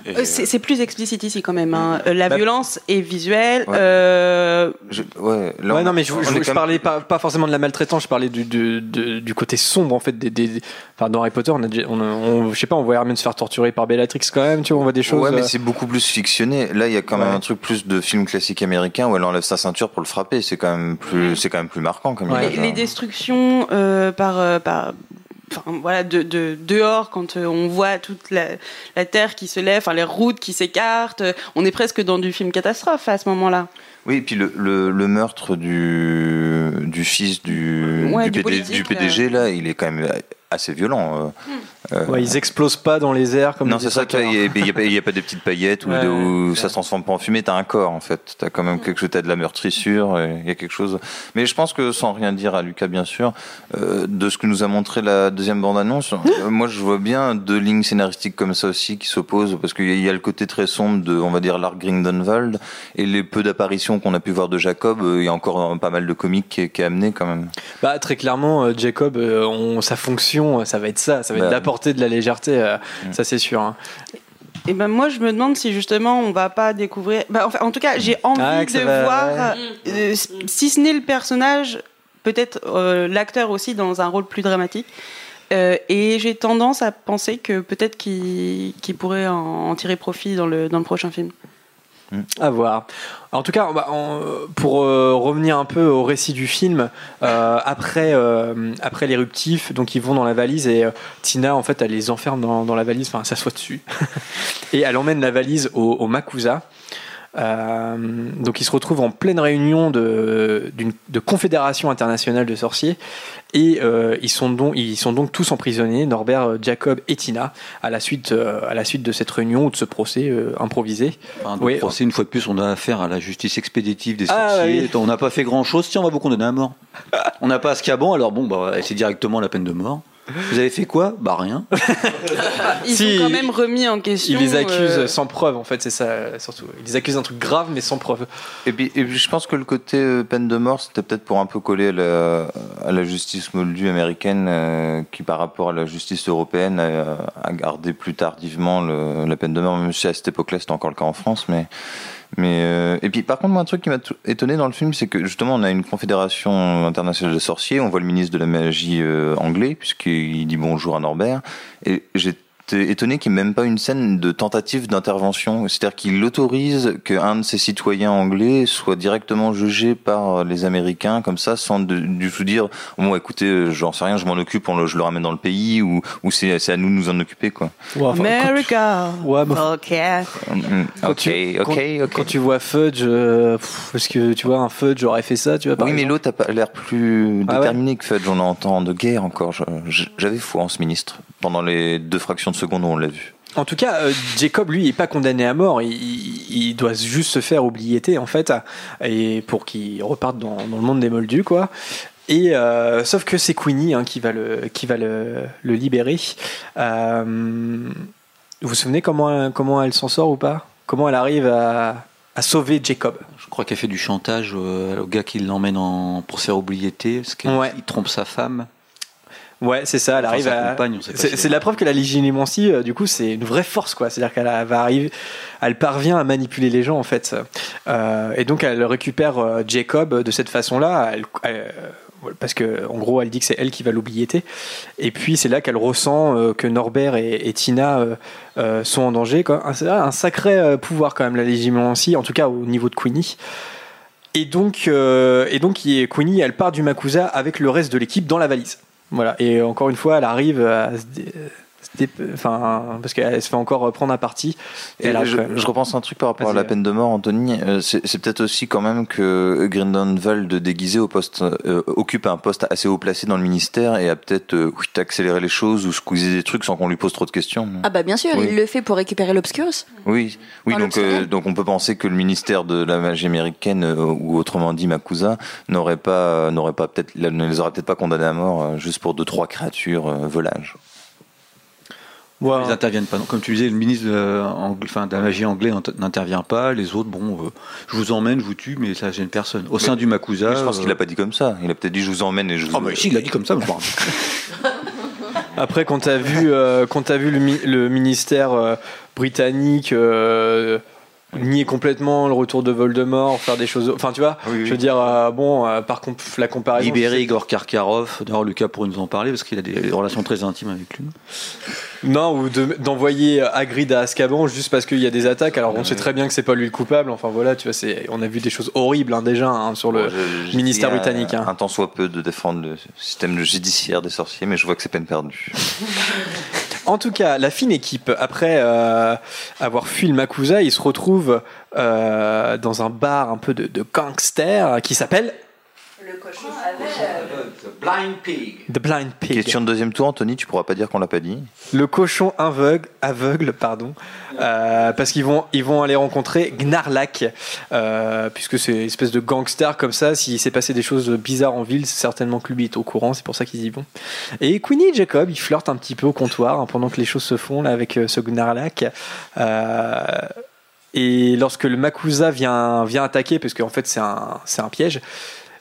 Et- Euh, C'est c'est plus explicite ici quand même. hein. Euh, La Bah, violence est visuelle. Ouais. euh, ouais, là, ouais, on- non, mais je, je- je même- parlais pas, pas forcément de la maltraitance, je parlais du, du, du- du côté sombre en fait. Des, des- enfin, dans Harry Potter, on a, déjà- on, on- je sais pas, on voit Hermione se faire torturer par Bellatrix quand même, tu vois, on voit des choses. Ouais, mais euh, c'est beaucoup plus fictionné. Là, il y a quand même Ouais. un truc plus de film classique américain où elle enlève sa ceinture pour le frapper. C'est quand même plus, c'est quand même plus marquant comme les, image, les hein. destructions euh, par, euh, par enfin, voilà, de, de- dehors, quand euh, on voit toute la, la terre qui se lève, enfin, les routes qui s'écartent, on est presque dans du film catastrophe à ce moment-là. Oui, et puis le, le, le meurtre du, du fils du, Ouais, du, du PD politique, du PDG, là, il est quand même assez violent. euh. Euh, ouais, ils explosent pas dans les airs comme non, c'est ça, tu il n'y a, pas- il y a pas des petites paillettes ou Ouais, où ça se transforme pas en fumée, t'as un corps en fait. T'as quand même quelque chose, t'as de la meurtrissure, il y a quelque chose. Mais je pense que sans rien dire à Lucas, bien sûr, euh, de ce que nous a montré la deuxième bande-annonce, euh, moi je vois bien deux lignes scénaristiques comme ça aussi qui s'opposent, parce qu'il y, a- il y a le côté très sombre de, on va dire, et les peu d'apparitions qu'on a pu voir de Jacob, euh, il y a encore euh, pas mal de comiques qui est, qui est amené quand même. Bah, très clairement, euh, Jacob, euh, on, sa fonction, euh, ça va être ça, ça va être Bah, d'apporter de la légèreté, euh, ça c'est sûr. hein. Et ben moi je me demande si justement on va pas découvrir. Bah, enfin, en tout cas, j'ai envie Ah, de va- voir, ouais. euh, si ce n'est le personnage, peut-être euh, l'acteur aussi dans un rôle plus dramatique. Euh, et j'ai tendance à penser que peut-être qu'il qu'il pourrait en, en tirer profit dans le, dans le prochain film. À voir. En tout cas, pour euh, revenir un peu au récit du film, euh, après, euh, après l'éruptif, donc ils vont dans la valise et Tina, en fait, elle les enferme dans, dans la valise, enfin, elle s'assoit dessus. et elle emmène la valise au, au Makusa. Euh, donc ils se retrouvent en pleine réunion de, de confédération internationale de sorciers et euh, ils, sont donc, ils sont donc tous emprisonnés, Norbert, euh, Jacob et Tina, à la suite, euh, à la suite de cette réunion ou de ce procès improvisé. Enfin, Oui. procès, une fois de plus, on a affaire à la justice expéditive des Ah, sorciers. oui. On n'a pas fait grand chose, tiens, on va vous condamner à mort. on n'a pas Ascaban, alors bon, bah, c'est directement la peine de mort. Vous avez fait quoi? Bah rien. Ils Si, sont quand même remis en question. Ils les accusent euh, sans preuve, en fait, c'est ça surtout. Ils les accusent d'un truc grave mais sans preuve. Et puis, et puis je pense que le côté euh, peine de mort, c'était peut-être pour un peu coller à la, à la justice moldue américaine, euh, qui par rapport à la justice européenne a, a gardé plus tardivement le- la peine de mort, même si à cette époque-là c'était encore le cas en France. Mais, mais euh, et puis par contre, moi un truc qui m'a étonné dans le film, c'est que justement on a une confédération internationale de sorciers, on voit le ministre de la magie euh, anglais puisqu'il dit bonjour à Norbert, et j'ai J'étais étonné qu'il n'y ait même pas une scène de tentative d'intervention. C'est-à-dire qu'il autorise qu'un de ses citoyens anglais soit directement jugé par les Américains, comme ça, sans de- du tout dire Bon, écoutez, j'en sais rien, je m'en occupe, on le, je le ramène dans le pays, ou, ou c'est c'est à nous de nous en occuper, quoi. America. Ouais, Ok. Mm, Quand Ok, tu- ok, quand, ok. quand tu vois Fudge, euh, pff, parce que tu vois un Fudge aurait fait ça, tu vois. par Oui, mais l'autre a pas l'air plus Ah ouais déterminé que Fudge. On entend de guerre encore. J'avais foi en ce ministre pendant les deux fractions de seconde où on l'a vu. En tout cas, euh, Jacob, lui, est pas condamné à mort. Il, doit juste se faire oublier, en fait, et pour qu'il reparte dans, dans le monde des Moldus, quoi. Et euh, sauf que c'est Queenie hein, qui va le qui va le, le libérer. Euh, vous vous souvenez comment comment elle s'en sort ou pas? Comment elle arrive à, à sauver Jacob? Je crois qu'elle fait du chantage au gars qui l'emmène pour se faire oublier, parce qu'il il trompe sa femme. Ouais, c'est ça. Elle Enfin, arrive à. C'est si- la preuve que la léginémancie, euh, du coup, c'est une vraie force, quoi. C'est-à-dire qu'elle va arriver, elle parvient à manipuler les gens, en fait. Euh, et donc, elle récupère euh, Jacob de cette façon-là. Parce que, en gros, elle dit que c'est elle qui va l'oublier. Et puis, c'est là qu'elle ressent que Norbert et, et Tina sont en danger. Un, c'est un sacré pouvoir, quand même, la léginémancie, en tout cas au niveau de Queenie. Et donc, et donc Queenie, elle part du Makusa avec le reste de l'équipe dans la valise. Voilà. Et encore une fois, elle arrive à se enfin, parce qu'elle se fait encore prendre à partie. Et Et je, repense un truc par rapport à la peine de mort, Anthony. Euh, c'est peut-être aussi quand même que Grindelwald déguisé au poste euh, occupe un poste assez haut placé dans le ministère et a peut-être euh, accéléré les choses ou squeezé des trucs sans qu'on lui pose trop de questions. Ah bah bien sûr, Oui. il le fait pour récupérer l'Obscurus. Oui, oui donc, euh, donc on peut penser que le ministère de la magie américaine, euh, ou autrement dit Makusa, n'aurait pas, n'aurait pas peut-être, ne les aurait peut-être pas condamnés à mort euh, juste pour deux trois créatures euh, Ils n'interviennent pas. Comme tu disais, le ministre de, angl- enfin, de la magie anglais n'int- n'intervient pas. Les autres, bon, euh, je vous emmène, je vous tue, mais ça gêne personne. Au sein du Makusa. Mais je pense euh, qu'il a pas dit comme ça. Il a peut-être dit je vous emmène et je vous. Ah bah si, il l'a dit comme ça, mais je rappelle. Après, quand t'as vu, euh, quand t'as vu le, mi- le ministère euh, britannique euh, nier complètement le retour de Voldemort, faire des choses, enfin tu vois, je veux dire, euh, bon, euh, par contre, la comparaison. Libérer Igor Karkarov. D'ailleurs, Lucas pourrait nous en parler parce qu'il a des relations très intimes avec lui. Non, ou de- d'envoyer Hagrid à Azkaban juste parce qu'il y a des attaques. Alors on sait très bien que c'est pas lui le coupable. Enfin voilà, tu vois, on a vu des choses horribles hein, déjà hein, sur le ministère britannique. euh, hein. Un temps soit peu de défendre le système judiciaire des sorciers, mais je vois que c'est peine perdue. En tout cas, la fine équipe, après euh, avoir fui le Makusa, ils se retrouvent euh, dans un bar un peu de, gangster qui s'appelle Le cochon Blind Pig. The Blind Pig. Question de deuxième tour, Anthony, tu pourras pas dire qu'on l'a pas dit. Le cochon aveugle, aveugle pardon, euh, parce qu'ils vont, ils vont aller rencontrer Gnarlak, euh, puisque c'est une espèce de gangster comme ça. S'il s'est passé des choses bizarres en ville, c'est certainement que lui est au courant, c'est pour ça qu'ils y vont. Et Queenie et Jacob, ils flirtent un petit peu au comptoir hein, pendant que les choses se font là avec euh, ce Gnarlak. Euh, et lorsque le Makusa vient, vient attaquer, parce qu'en fait c'est un, c'est un piège,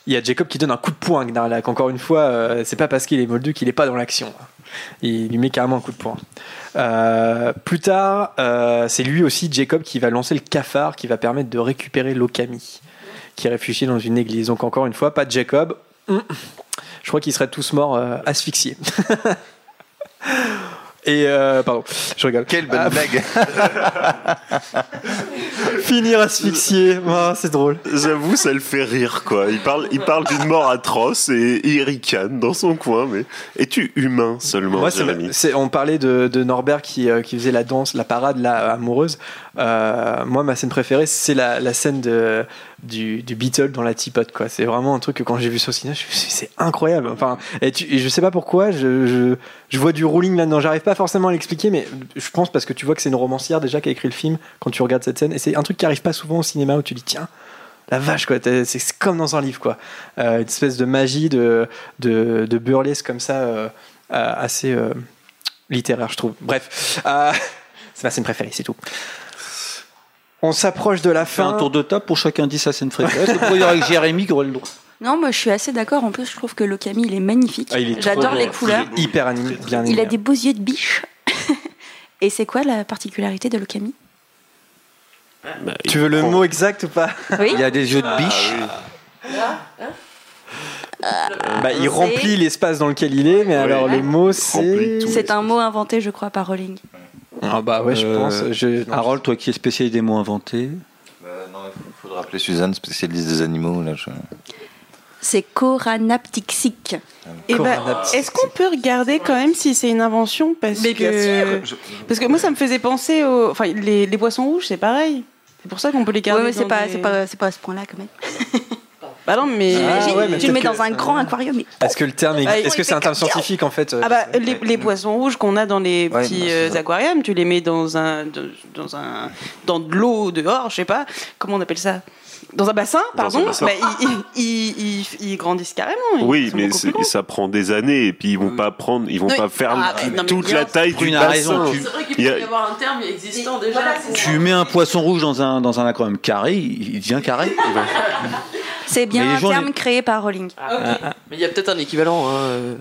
il y a Jacob qui donne un coup de poing à Gnarlak. Encore une fois, euh, c'est pas parce qu'il est moldu qu'il est pas dans l'action. Il lui met carrément un coup de poing. Euh, plus tard, euh, c'est lui aussi, Jacob, qui va lancer le cafard qui va permettre de récupérer l'Okami, qui est réfugié dans une église. Donc encore une fois, pas de Jacob. Hum, Je crois qu'ils seraient tous morts euh, asphyxiés. Et euh, pardon, je rigole. Quelle bonne Ah, blague. Finir asphyxié, Ah, c'est drôle. J'avoue, ça le fait rire, quoi. Il parle, il parle d'une mort atroce et il ricane dans son coin, mais es-tu humain seulement, Moi, c'est- Jérémy c'est- on parlait de, de Norbert qui, euh, qui faisait la danse, la parade là, amoureuse. Euh, moi, ma scène préférée, c'est la, scène de, du, du Beatle dans la teapot. C'est vraiment un truc que quand j'ai vu au cinéma, c'est incroyable. Enfin, et, tu- et je sais pas pourquoi, je, je, vois du ruling là-dedans. J'arrive pas forcément à l'expliquer, mais je pense parce que tu vois que c'est une romancière déjà qui a écrit le film quand tu regardes cette scène. Et c'est un truc qui arrive pas souvent au cinéma où tu dis, tiens. La vache, quoi. C'est comme dans un livre, quoi. Euh, une espèce de magie, de, de, burlesque comme ça, euh, assez littéraire, je trouve. Bref, c'est ma scène préférée, c'est tout. On s'approche de la fin. un tour de table pour chacun dit sa scène préférée. C'est avec Jérémy qui aurait le droit. Non, moi je suis assez d'accord. En plus, je trouve que Lokami il est magnifique. Ah, J'adore les couleurs. Il est hyper animé, bien Il a des beaux yeux de biche. Et c'est quoi la particularité de Lokami? Tu veux le mot exact ou pas? Oui. Il a des yeux de biche. Bah, il remplit l'espace dans lequel il est, mais alors le mot c'est. C'est un mot inventé, je crois, par Rowling. Ah bah ouais, je Euh, pense. Je... Harold, toi qui es spécialiste des mots inventés. Il faudra appeler Suzanne, spécialiste des animaux. Là, je- C'est Coranaptixique. Eh ben, est-ce qu'on peut regarder quand même si c'est une invention? Parce Mais bien que sûr. parce que moi ça me faisait penser aux enfin les, les poissons rouges c'est pareil c'est pour ça qu'on peut les garder Ouais, mais c'est pas, des- c'est pas, c'est pas à ce point-là quand même. bah non mais J'imagine, ouais, mais tu le mets dans un grand aquarium. et- Est-ce que le terme est... Ah, Est-ce que c'est un terme scientifique en fait euh, ah bah les, les poissons rouges qu'on a dans les Ouais, petits bah, euh, aquariums tu les mets dans un de- dans un dans de l'eau dehors je sais pas. Comment on appelle ça? Dans un bassin pardon un bassin. Bah, ils, ils, ils- ils grandissent carrément ils Oui, mais ça prend des années et puis ils vont pas prendre, ils vont pas faire Ah, non, toute la taille du bassin. raison, tu- C'est vrai qu'il peut a- y avoir un terme existant déjà. pour- Tu mets un poisson rouge dans un, dans un aquarium carré, il devient carré. C'est bien un terme les- créé par Rowling. Ah, ok. Mais il y a peut-être un équivalent. Hein. euh.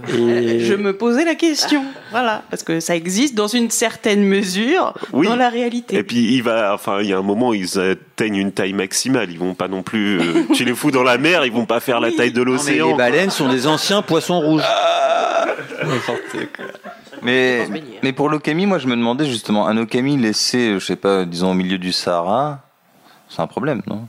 Et- Je me posais la question, voilà, parce que ça existe dans une certaine mesure Oui. dans la réalité. Et puis il va, enfin, il y a un moment où ils atteignent une taille maximale. Ils vont pas non plus. euh, tu les fous dans la mer, ils vont pas faire la taille de l'océan. les baleines sont des anciens poissons rouges. Mais, mais pour l'okami, moi je me demandais justement, un okami laissé, je sais pas, disons au milieu du Sahara, c'est un problème, non?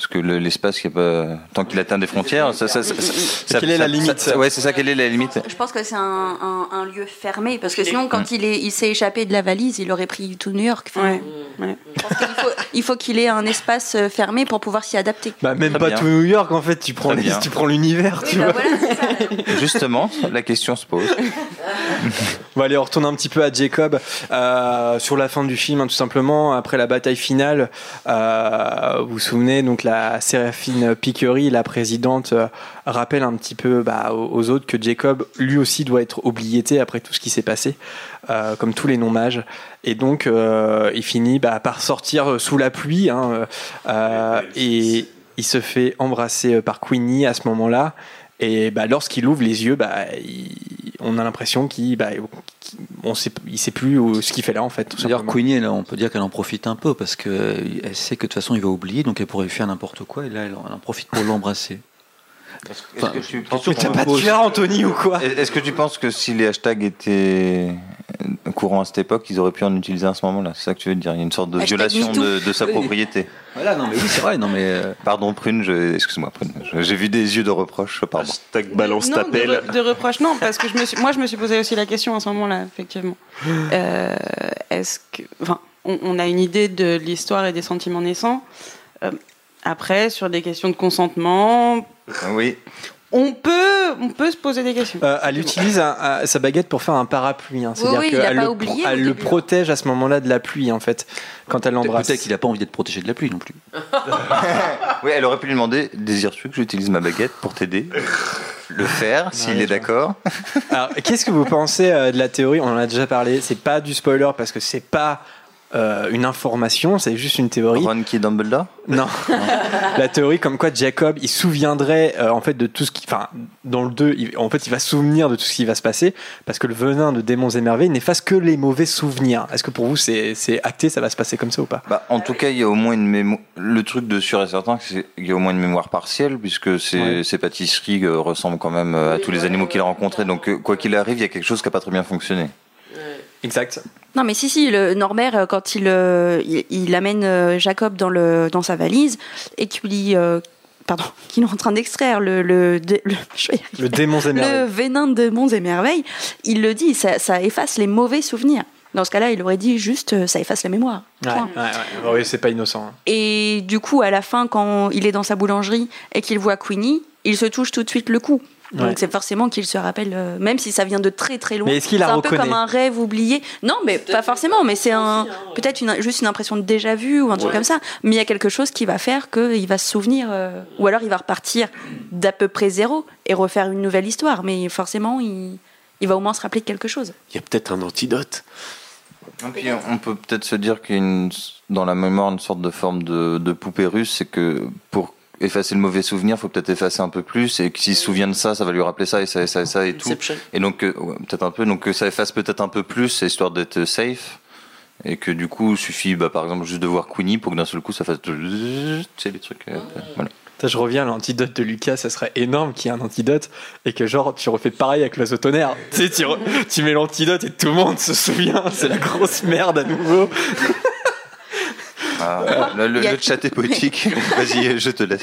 Parce que le- l'espace, y a pas, tant qu'il atteint des frontières, ça, ça, ça- ça- ça- Quelle est la limite ça- Ouais, c'est ça, quelle est la limite Je pense que c'est un, un- un lieu fermé, parce que sinon, Mm. quand il est- il s'est échappé de la valise, il aurait pris tout New York. Enfin, Ouais, ouais. il faut qu'il ait un espace euh, fermé pour pouvoir s'y adapter. Bah même Très pas bien. tout New York en fait, tu prends, les- bien. tu prends l'univers, tu vois. Justement, la question se pose. Bon allez, on retourne un petit peu à Jacob euh, sur la fin du film, hein, tout simplement. Après la bataille finale, euh, vous vous souvenez, donc la Séraphine Picquery, la présidente, euh, rappelle un petit peu bah, aux, aux autres que Jacob, lui aussi, doit être oubliété après tout ce qui s'est passé, euh, comme tous les non-mages. Et donc, euh, il finit bah, par sortir sous la pluie, hein, euh, et il se fait embrasser par Queenie à ce moment-là. Et bah, lorsqu'il ouvre les yeux, bah, il- on a l'impression qu'il bah, on sait, il sait plus où- ce qu'il fait là en fait. D'ailleurs. Queenie, là, on peut dire qu'elle en profite un peu parce qu'elle sait que de toute façon il va oublier, donc elle pourrait lui faire n'importe quoi, et là elle en profite pour l'embrasser. Est-ce que tu penses Mais t'as pas de cœur, Anthony, ou quoi Est-ce que tu penses que si les hashtags étaient courants à cette époque, ils auraient pu en utiliser à ce moment-là? C'est ça que tu veux dire? Il y a une sorte de Hashtag violation de, de sa propriété. Voilà, non mais oui, c'est vrai, non mais. euh, Pardon, Prune, je... excuse-moi, Prune. J'ai vu des yeux de reproche, pardon. Hashtag balance non, ta de, pelle. re- de reproche, non, parce que je me suis, moi je me suis posé aussi la question à ce moment-là, effectivement. Euh, Est-ce que, enfin, on, on a une idée de l'histoire et des sentiments naissants. Euh, après, sur des questions de consentement, Oui. on peut, on peut se poser des questions. Euh, elle utilise un- un- sa baguette pour faire un parapluie. hein. C'est-à-dire oui, qu'elle le, oublié elle le protège à ce moment-là de la pluie, en fait, quand elle l'embrasse. Peut-être qu'il a pas envie d'être protégé de la pluie non plus. Oui, elle aurait pu lui demander Désires-tu que j'utilise ma baguette pour t'aider? Le faire, s'il est d'accord. Alors, qu'est-ce que vous pensez euh, de la théorie? On en a déjà parlé. C'est pas du spoiler parce que c'est pas euh, une information, c'est juste une théorie. Ron qui est Dumbledore Non. la théorie comme quoi Jacob, il se souviendrait euh, en fait de tout ce qui, enfin, dans le 2, il- en fait, il va se souvenir de tout ce qui va se passer parce que le venin de démons émerveillés n'efface que les mauvais souvenirs. Est-ce que pour vous c'est c'est acté, ça va se passer comme ça ou pas? Bah, en tout cas, il y a au moins une mémoire. Le truc de sûr et certain, c'est qu'il y a au moins une mémoire partielle, puisque ces, Ouais. pâtisseries euh, ressemblent quand même à tous les animaux qu'il a rencontrés. Donc, quoi qu'il arrive, il y a quelque chose qui n'a pas très bien fonctionné. Exact. Non, mais si, si, le Norbert, euh, quand il, euh, il, il amène euh, Jacob dans, le, dans sa valise et qu'il euh, pardon, qu'il est en train d'extraire le, démon le merveilles. venin de Monts et Merveilles, il le dit, ça, ça efface les mauvais souvenirs. Dans ce cas-là, il aurait dit juste ça efface la mémoire. Ouais, ouais, ouais. Oui, c'est pas innocent. hein. Et du coup, à la fin, quand il est dans sa boulangerie et qu'il voit Queenie, il se touche tout de suite le cou. Donc Ouais. c'est forcément qu'il se rappelle, euh, même si ça vient de très très loin. Mais est-ce qu'il la C'est un peu comme un rêve oublié. Non, mais pas forcément. Mais c'est un peut-être une, juste une impression de déjà vu ou un truc Ouais. comme ça. Mais il y a quelque chose qui va faire qu'il va se souvenir, euh, ou alors il va repartir d'à peu près zéro et refaire une nouvelle histoire. Mais forcément, il, il va au moins se rappeler de quelque chose. Il y a peut-être un antidote. Et puis, on peut peut-être se dire qu'il y a une- dans la mémoire une sorte de forme de, de poupée russe, c'est que pour effacer le mauvais souvenir, faut peut-être effacer un peu plus, et que s'il se souvient de ça, ça va lui rappeler ça et ça et ça et ça et tout. Et donc, euh, ouais, peut-être un peu, donc que ça efface peut-être un peu plus, histoire d'être safe, et que du coup, suffit, bah, par exemple, juste de voir Queenie pour que d'un seul coup, ça fasse, tu sais, les trucs, euh, voilà. Putain, je reviens à l'antidote de Lucas, ça serait énorme qu'il y ait un antidote et que genre tu refais pareil avec l'oiseau tonnerre. tu sais, tu, re- tu mets l'antidote et tout le monde se souvient, c'est la grosse merde à nouveau. Ah, le, chat est poétique. Vas-y, je te laisse.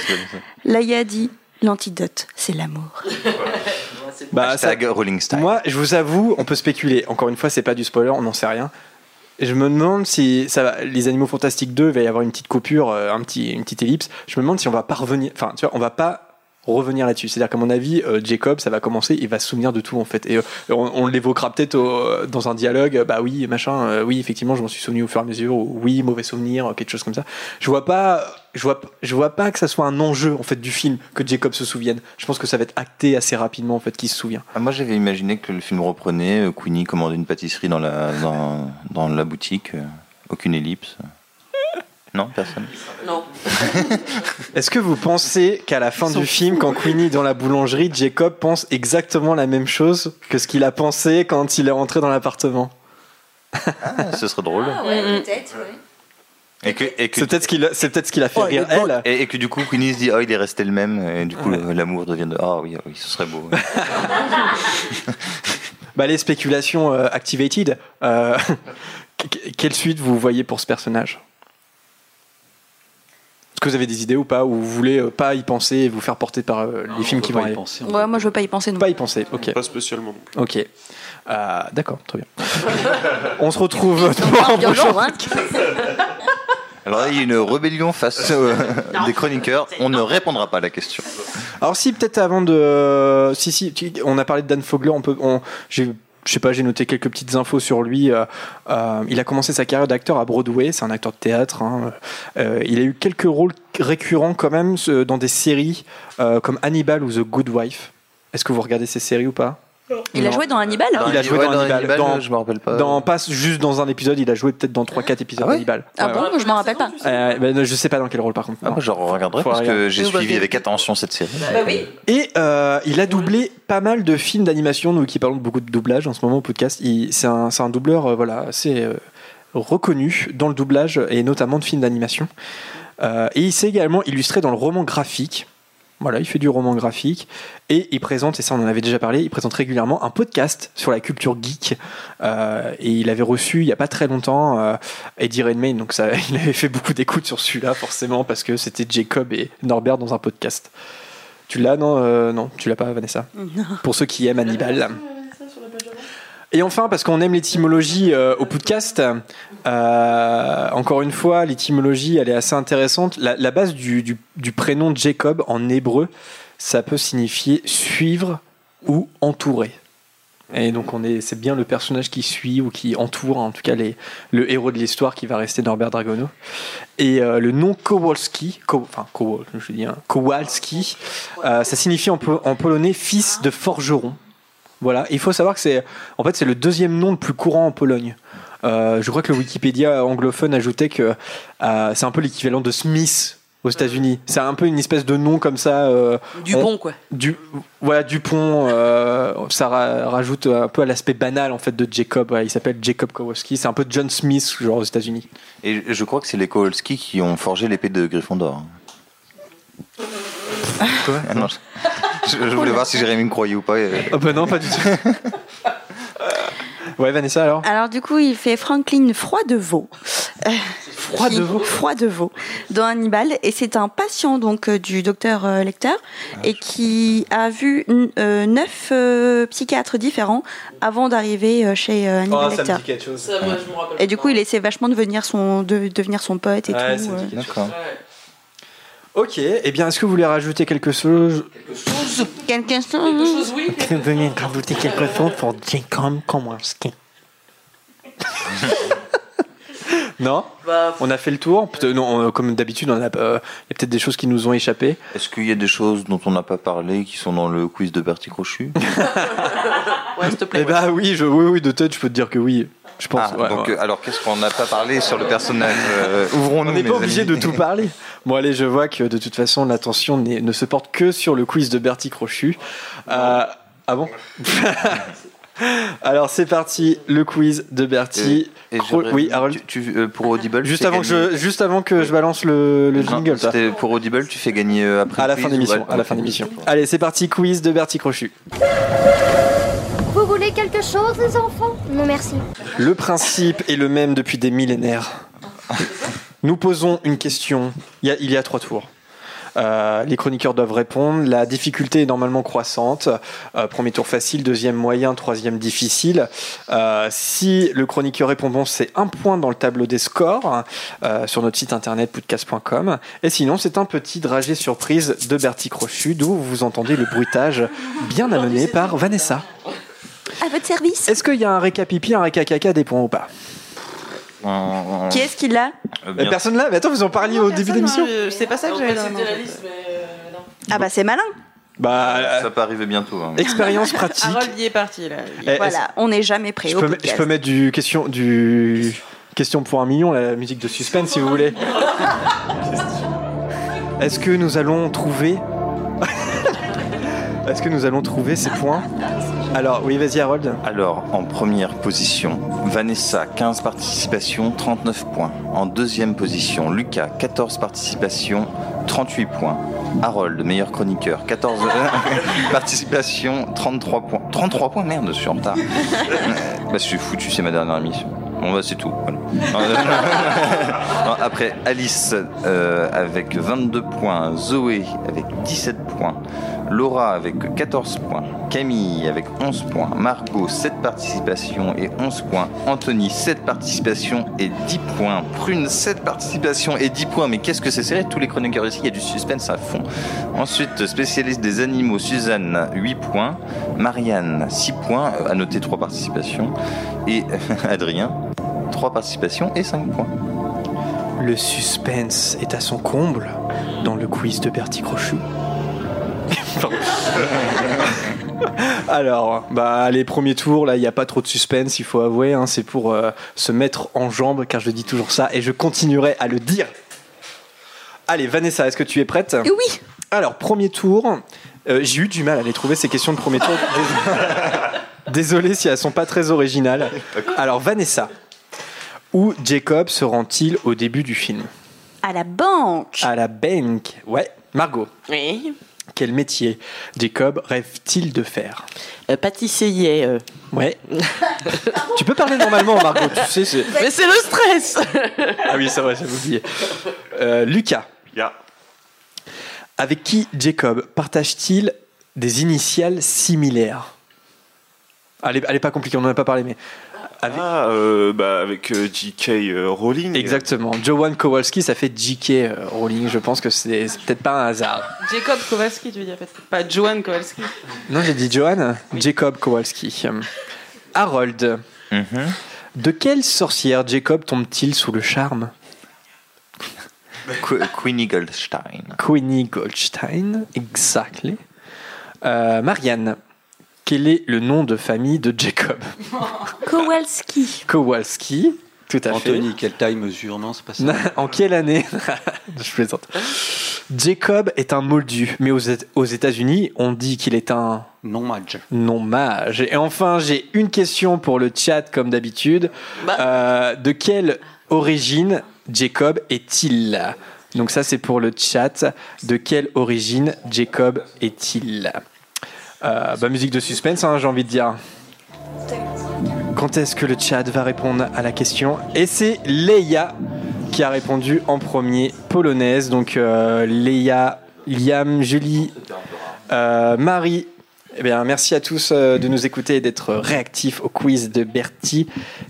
Laïa dit l'antidote, c'est l'amour. Bah, Hashtag Rolling Style. Moi, je vous avoue, on peut spéculer. Encore une fois, c'est pas du spoiler, on n'en sait rien. Et je me demande si ça va, les Animaux Fantastiques 2, il va y avoir une petite coupure, euh, un petit, une petite ellipse. Je me demande si on va pas revenir, enfin, tu vois, on va pas revenir là-dessus. C'est-à-dire qu'à mon avis, euh, Jacob, ça va commencer, il va se souvenir de tout en fait. Et euh, on, on l'évoquera peut-être au- dans un dialogue. Bah oui, machin. euh, oui, effectivement, je m'en suis souvenu au fur et à mesure. Ou oui, mauvais souvenir, quelque chose comme ça. Je vois pas, je vois, je vois pas que ça soit un enjeu en fait du film que Jacob se souvienne. Je pense que ça va être acté assez rapidement en fait qu'il se souvient. Ah, moi, j'avais imaginé que le film reprenait, euh, Queenie commandait une pâtisserie dans la, dans, la boutique, euh, aucune ellipse. Non, personne. Non. Est-ce que vous pensez qu'à la fin du film, quand Queenie est dans la boulangerie, Jacob pense exactement la même chose que ce qu'il a pensé quand il est rentré dans l'appartement? Ah, ce serait drôle. ouais, peut-être, Et que, et que, C'est peut-être ce qu'il a, c'est peut-être ce qu'il a fait rire elle. et, et que du coup, Queenie se dit, oh, il est resté le même, et du coup, l'amour devient de, ah oui, ah oui, ce serait beau. Bah, les spéculations euh, activated. euh, que- quelle suite vous voyez pour ce personnage? Est-ce que vous avez des idées ou pas Ou vous voulez euh, pas y penser et vous faire porter par euh, les films qui vont arriver Ouais, moi je veux pas y penser non. Pas y penser, ok. Pas spécialement. non plus. Ok. Euh, D'accord, très bien. On se retrouve pour un prochain hein. Alors là, il y a une rébellion face euh, des chroniqueurs. On ne répondra pas à la question. Alors si peut-être avant de, si si, tu- on a parlé de Dan Fogler, on peut, on, j'ai, je sais pas, j'ai noté quelques petites infos sur lui. euh, euh, il a commencé sa carrière d'acteur à Broadway, c'est un acteur de théâtre. hein. Euh, il a eu quelques rôles récurrents quand même dans des séries comme Hannibal ou The Good Wife. Est-ce que vous regardez ces séries ou pas? Il a joué dans Hannibal Il a joué Ouais, dans, dans Hannibal. Hannibal, dans, je me rappelle pas. dans- pas juste dans un épisode, il a joué peut-être dans 3-4 épisodes d'Hannibal. Ah Ouais, bon, ouais. je m'en rappelle pas. Euh, ben, je sais pas dans quel rôle par contre. Ah, moi, je regarderai Faut parce que j'ai bah, suivi avec attention cette série. Bah oui. Et euh, il a doublé pas mal de films d'animation, nous qui parlons beaucoup de doublage en ce moment au podcast. C'est un, un doubleur euh, voilà, assez euh, reconnu dans le doublage et notamment de films d'animation. Euh, et il s'est également illustré dans le roman graphique. Voilà, il fait du roman graphique et il présente, et ça on en avait déjà parlé, il présente régulièrement un podcast sur la culture geek. Euh, et il avait reçu il n'y a pas très longtemps euh, Eddie Redmayne, donc ça, il avait fait beaucoup d'écoutes sur celui-là forcément parce que c'était Jacob et Norbert dans un podcast. Tu l'as non euh, Non, tu l'as pas Vanessa? Non. Pour ceux qui aiment Hannibal. Et enfin, parce qu'on aime l'étymologie euh, au podcast, euh, encore une fois, l'étymologie, elle est assez intéressante. La, base du, du- prénom Jacob en hébreu, ça peut signifier suivre ou entourer. Et donc, on est, c'est bien le personnage qui suit ou qui entoure, en tout cas le héros de l'histoire qui va rester Norbert Dragono. Et euh, le nom Kowalski, Ko- enfin hein, Kowalski, ça signifie en polonais fils de forgeron. Voilà, il faut savoir que c'est en fait c'est le deuxième nom le plus courant en Pologne. Euh, je crois que le Wikipédia anglophone ajoutait que euh, c'est un peu l'équivalent de Smith aux États-Unis. C'est un peu une espèce de nom comme ça. euh, Dupont, on- quoi. Du, voilà, Dupont. euh, ça ra- rajoute un peu à l'aspect banal en fait de Jacob. Ouais, il s'appelle Jacob Kowalski. C'est un peu John Smith genre aux États-Unis. Et je crois que c'est les Kowalski qui ont forgé l'épée de Gryffondor. Quoi Ah non, je, je voulais voir si Jérémy me croyait ou pas. Ah bah non, pas du tout. Ouais, Vanessa, alors? Alors du coup, il fait Franklin Froidevaux. Euh, Froidevaux qui- Froidevaux dans Hannibal et c'est un patient donc euh, du docteur euh, Lecter et qui a vu euh, neuf euh, psychiatres différents avant d'arriver euh, chez euh, Hannibal Lecter. quelque chose. Ça, moi, je me rappelle Et du coup, il essaie vachement de devenir son, de devenir son pote et Ouais, tout. ça euh. quelque chose. Ok, eh bien, est-ce que vous voulez rajouter quelque chose? Quelque chose, oui. Est-ce que vous voulez rajouter quelque chose pour Jacob Kowalski Non? Bah, On a fait le tour? Peut- Non, euh, comme d'habitude, on a, euh, il y a peut-être des choses qui nous ont échappé. Est-ce qu'il y a des choses dont on n'a pas parlé qui sont dans le quiz de Bertie Crochu? Ouais, s'il te plaît. Eh bah oui, je, oui, oui, de tête, je peux te dire que oui. Je pense. Ah, ouais, donc, ouais. euh, alors qu'est-ce qu'on n'a pas parlé sur le personnage? Euh, Ouvrons-nous. On n'est pas obligé de tout parler. Bon, allez, je vois que de toute façon, l'attention ne se porte que sur le quiz de Bertie Crochu. Euh, ah bon Alors, c'est parti, le quiz de Bertie. Et Cro- j'aurais- oui, Harold tu, tu- euh, pour Audible. Juste fais avant, que gagner- je, juste avant que je balance le, le Non, jingle, c'était pour Audible, tu fais gagner euh, après. À le la fin quiz d'émission. À la fin d'émission. Allez, c'est parti, quiz de Bertie Crochu. Vous voulez quelque chose, les enfants? Non, merci. Le principe est le même depuis des millénaires. Nous posons une question. Il y a, il y a trois tours. Euh, les chroniqueurs doivent répondre. La difficulté est normalement croissante. Euh, premier tour facile, deuxième moyen, troisième difficile. Euh, si le chroniqueur répond bon, c'est un point dans le tableau des scores sur notre site internet podcast.com. Et sinon, c'est un petit dragé surprise de Bertie Crochu, d'où vous entendez le bruitage bien amené par Vanessa. À votre service. Est-ce qu'il y a un récapipi, un récacaca des points ou pas? Qui est-ce qui l'a Mais Personne là Mais attends, vous en parliez au début de l'émission Euh, C'est pas ça que j'avais dans la liste, euh. Ah bah c'est malin. Bah, Ça peut arriver bientôt. hein. expérience pratique. Harold y est parti là. Eh, Voilà, on n'est jamais prêt. Je au peux, je peux mettre du question, du question pour un million, la musique de suspense si vous voulez. Est-ce que nous allons trouver Est-ce que nous allons trouver ces points Alors oui, vas-y Harold. Alors, en première position, Vanessa, 15 participations, 39 points. En deuxième position, Lucas, 14 participations, 38 points. Harold, meilleur chroniqueur, 14 participations, 33 points. 33 points, merde, je suis en retard. Euh, bah, je suis foutu, c'est ma dernière émission. Bon, bah, c'est tout. après, Alice euh, avec 22 points, Zoé avec 17 points, Laura avec 14 points, Camille avec 11 points, Margot 7 participations et 11 points, Anthony 7 participations et 10 points, Prune 7 participations et 10 points. Mais qu'est-ce que c'est serré? Tous les chroniqueurs ici, il y a du suspense à fond. Ensuite, spécialiste des animaux, Suzanne 8 points, Marianne 6 points, euh, à noter 3 participations, et Adrien 3 participations et 5 points. Le suspense est à son comble dans le quiz de Bertie Crochu. Alors, bah les premiers tours, là, il n'y a pas trop de suspense, il faut avouer. hein, c'est pour euh, se mettre en jambe, car je dis toujours ça, et je continuerai à le dire. Allez, Vanessa, est-ce que tu es prête? Oui. Alors, premier tour. euh, J'ai eu du mal à les trouver, ces questions de premier tour. Désolé si elles sont pas très originales. Alors, Vanessa, où Jacob se rend-il au début du film? À la banque. À la banque. Ouais. Margot, Oui. Quel métier Jacob rêve-t-il de faire Euh, pâtissier. euh. Ouais. tu peux parler normalement, Margot, tu sais. c'est- Mais c'est le stress Ah oui, c'est vrai, j'avais oublié. Euh, Lucas, Ya. avec qui Jacob partage-t-il des initiales similaires? Elle est, elle est pas compliquée, on n'en a pas parlé, mais. Avec- Ah, euh, bah, avec euh, J.K. euh, Rowling. Exactement. Joanne Kowalski, ça fait J.K. euh, Rowling. Je pense que c'est peut-être pas un hasard. Jacob Kowalski, tu veux dire, pas Joan Kowalski. Non, j'ai dit Joanne. Jacob Kowalski. Harold. Mhm. De quelle sorcière Jacob tombe-t-il sous le charme? Que- Queenie Goldstein. Queenie Goldstein, exactly. Euh, Marianne, quel est le nom de famille de Jacob Kowalski. Kowalski, tout à Anthony, quelle taille mesure Non, c'est pas ça. fait. En quelle année Je plaisante. Jacob est un moldu, mais aux, Éta- aux États-Unis, on dit qu'il est un Non match. non mage. Et enfin, j'ai une question pour le chat, comme d'habitude. Euh, de quelle origine Jacob est-il? Donc ça, c'est pour le chat. De quelle origine Jacob est-il? Euh, bah, Musique de suspense, hein, j'ai envie de dire. quand est-ce que le chat va répondre à la question Et c'est Leia qui a répondu en premier, polonaise. Donc euh, Leia, Liam, Julie, euh, Marie. Eh bien, merci à tous euh, de nous écouter et d'être réactifs au quiz de Bertie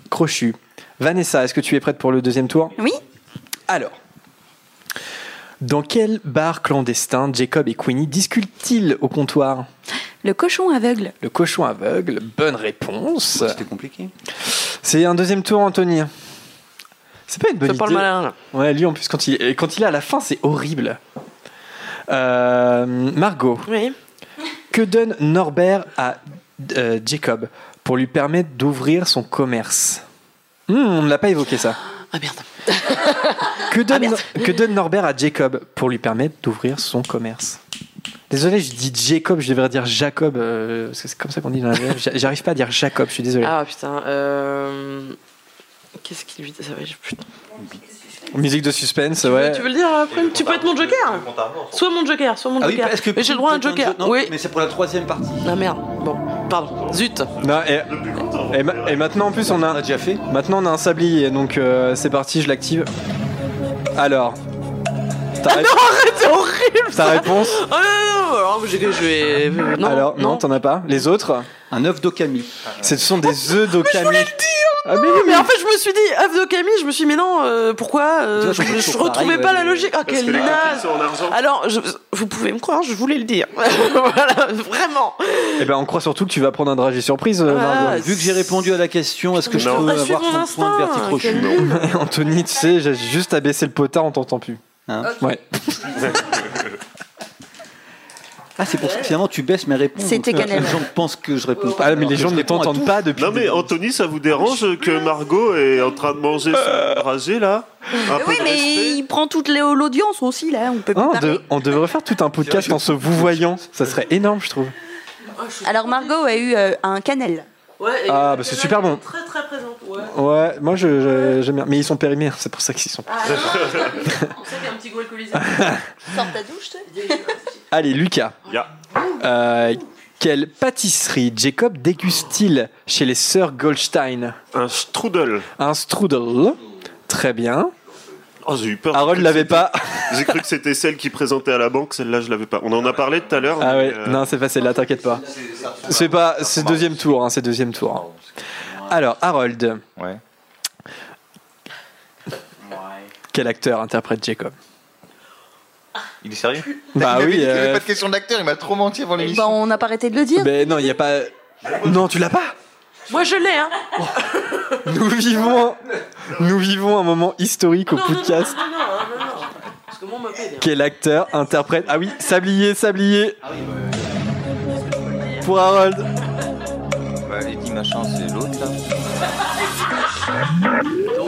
Crochu. Vanessa, est-ce que tu es prête pour le deuxième tour Oui. Alors, dans quel bar clandestin Jacob et Queenie discutent-ils au comptoir? Le cochon aveugle. Le cochon aveugle, bonne réponse. C'était compliqué. C'est un deuxième tour, Anthony. C'est pas une bonne idée. pas le malin, là. Ouais, lui en plus, quand il, et quand il est à la fin, c'est horrible. Euh, Margot. Oui. Que donne Norbert à euh, Jacob pour lui permettre d'ouvrir son commerce? Hmm, On ne l'a pas évoqué ça. Ah merde. Que donne, que donne Norbert à Jacob pour lui permettre d'ouvrir son commerce? Désolé, je dis Jacob, je devrais dire Jacob, euh, parce que c'est comme ça qu'on dit dans la J'arrive pas à dire Jacob, je suis désolé. Ah putain. Euh... Qu'est-ce qu'il lui dit ça va, j'ai- putain. Musique de suspense, Tu veux- ouais. Tu veux le dire après? Tu peux être mon joker Soit mon joker, soit mon Ah oui, joker. parce que mais j'ai le droit à un joker. non, oui. mais c'est pour la troisième partie. Ah merde. Bon, pardon. Zut. Non, et, et ma- et maintenant en plus on a, déjà fait. Maintenant on a un sablier, donc euh, c'est parti, je l'active. Alors. Ta, Ah ré- non, arrête, c'est horrible ta réponse Oh non, non, non, alors j'ai- je vais. Non, Alors non, t'en as pas. Les autres Un œuf d'Okami. Ce sont des œufs d'Okami. Ah mais, mais en fait, je me suis dit, œuf de Camille, je me suis dit, mais non, euh, pourquoi euh, Je, retrouvais pareil, pas ouais, la mais- logique. Ah, Parce quelle que les naze cookies sont en argent. Alors, je- vous pouvez me croire, je voulais le dire. voilà, vraiment. Eh ben on croit surtout que tu vas prendre un dragé surprise, euh, Ah, Margot. Vu que j'ai répondu à la question, est-ce que je Non. peux Bah, avoir mon ton point de instinct, Bertie Crochu quel Non. Anthony, tu sais, j'ai juste à baisser le potard, on t'entend plus. Hein Ouais. Ah, c'est pour ça que finalement tu baisses mes réponses. C'était euh, Canel. Les gens pensent que je réponds pas. Ah mais les gens ne t'entendent pas depuis. Non mais Anthony, ça vous dérange que Margot est en train de manger son dragé là Un oui, mais il prend toute l'audience aussi, là. On peut Ah, plus on, parler. de- on devrait faire tout un podcast en se vous voyant. Ça serait énorme, je trouve. Alors, Margot a eu euh, un cannelle. Ouais, et Ah, bah, c'est super bon. Très très présent. Ouais. Ouais, moi je, je- j'aime bien. Mais ils sont périmés, c'est pour ça qu'ils y sont. Ah, on sait qu'il y a un petit goût alcoolisé. Sors ta douche, tu sais. Allez, Lucas. Euh, quelle pâtisserie Jacob déguste-t-il chez les sœurs Goldstein? Un strudel. Un strudel. Très bien. Oh, j'ai eu peur. Harold l'avait pas. J'ai cru que c'était celle qui présentait à la banque, celle-là je l'avais pas. On en a parlé tout à l'heure. Ah mais, ouais, euh, non, c'est pas celle-là, t'inquiète pas. C'est pas, c'est deuxième tour, hein, c'est deuxième tour. Alors, Harold. Ouais. Quel acteur interprète Jacob? Il est sérieux? Bah il oui, dit qu'il n'y euh, avait pas de question d'acteur, il m'a trop menti avant Bah, l'émission. on n'a pas arrêté de le dire. Ben non, il y a pas. Non, tu l'as pas? Moi je l'ai, hein. Nous vivons, nous vivons un moment historique au Non, non, non, podcast. non, non, non, non. Parce que moi on m'appelle. hein. Quel acteur interprète Ah oui, Sablier, Sablier. Pour Harold. Bah, Eddie machin, c'est l'autre là.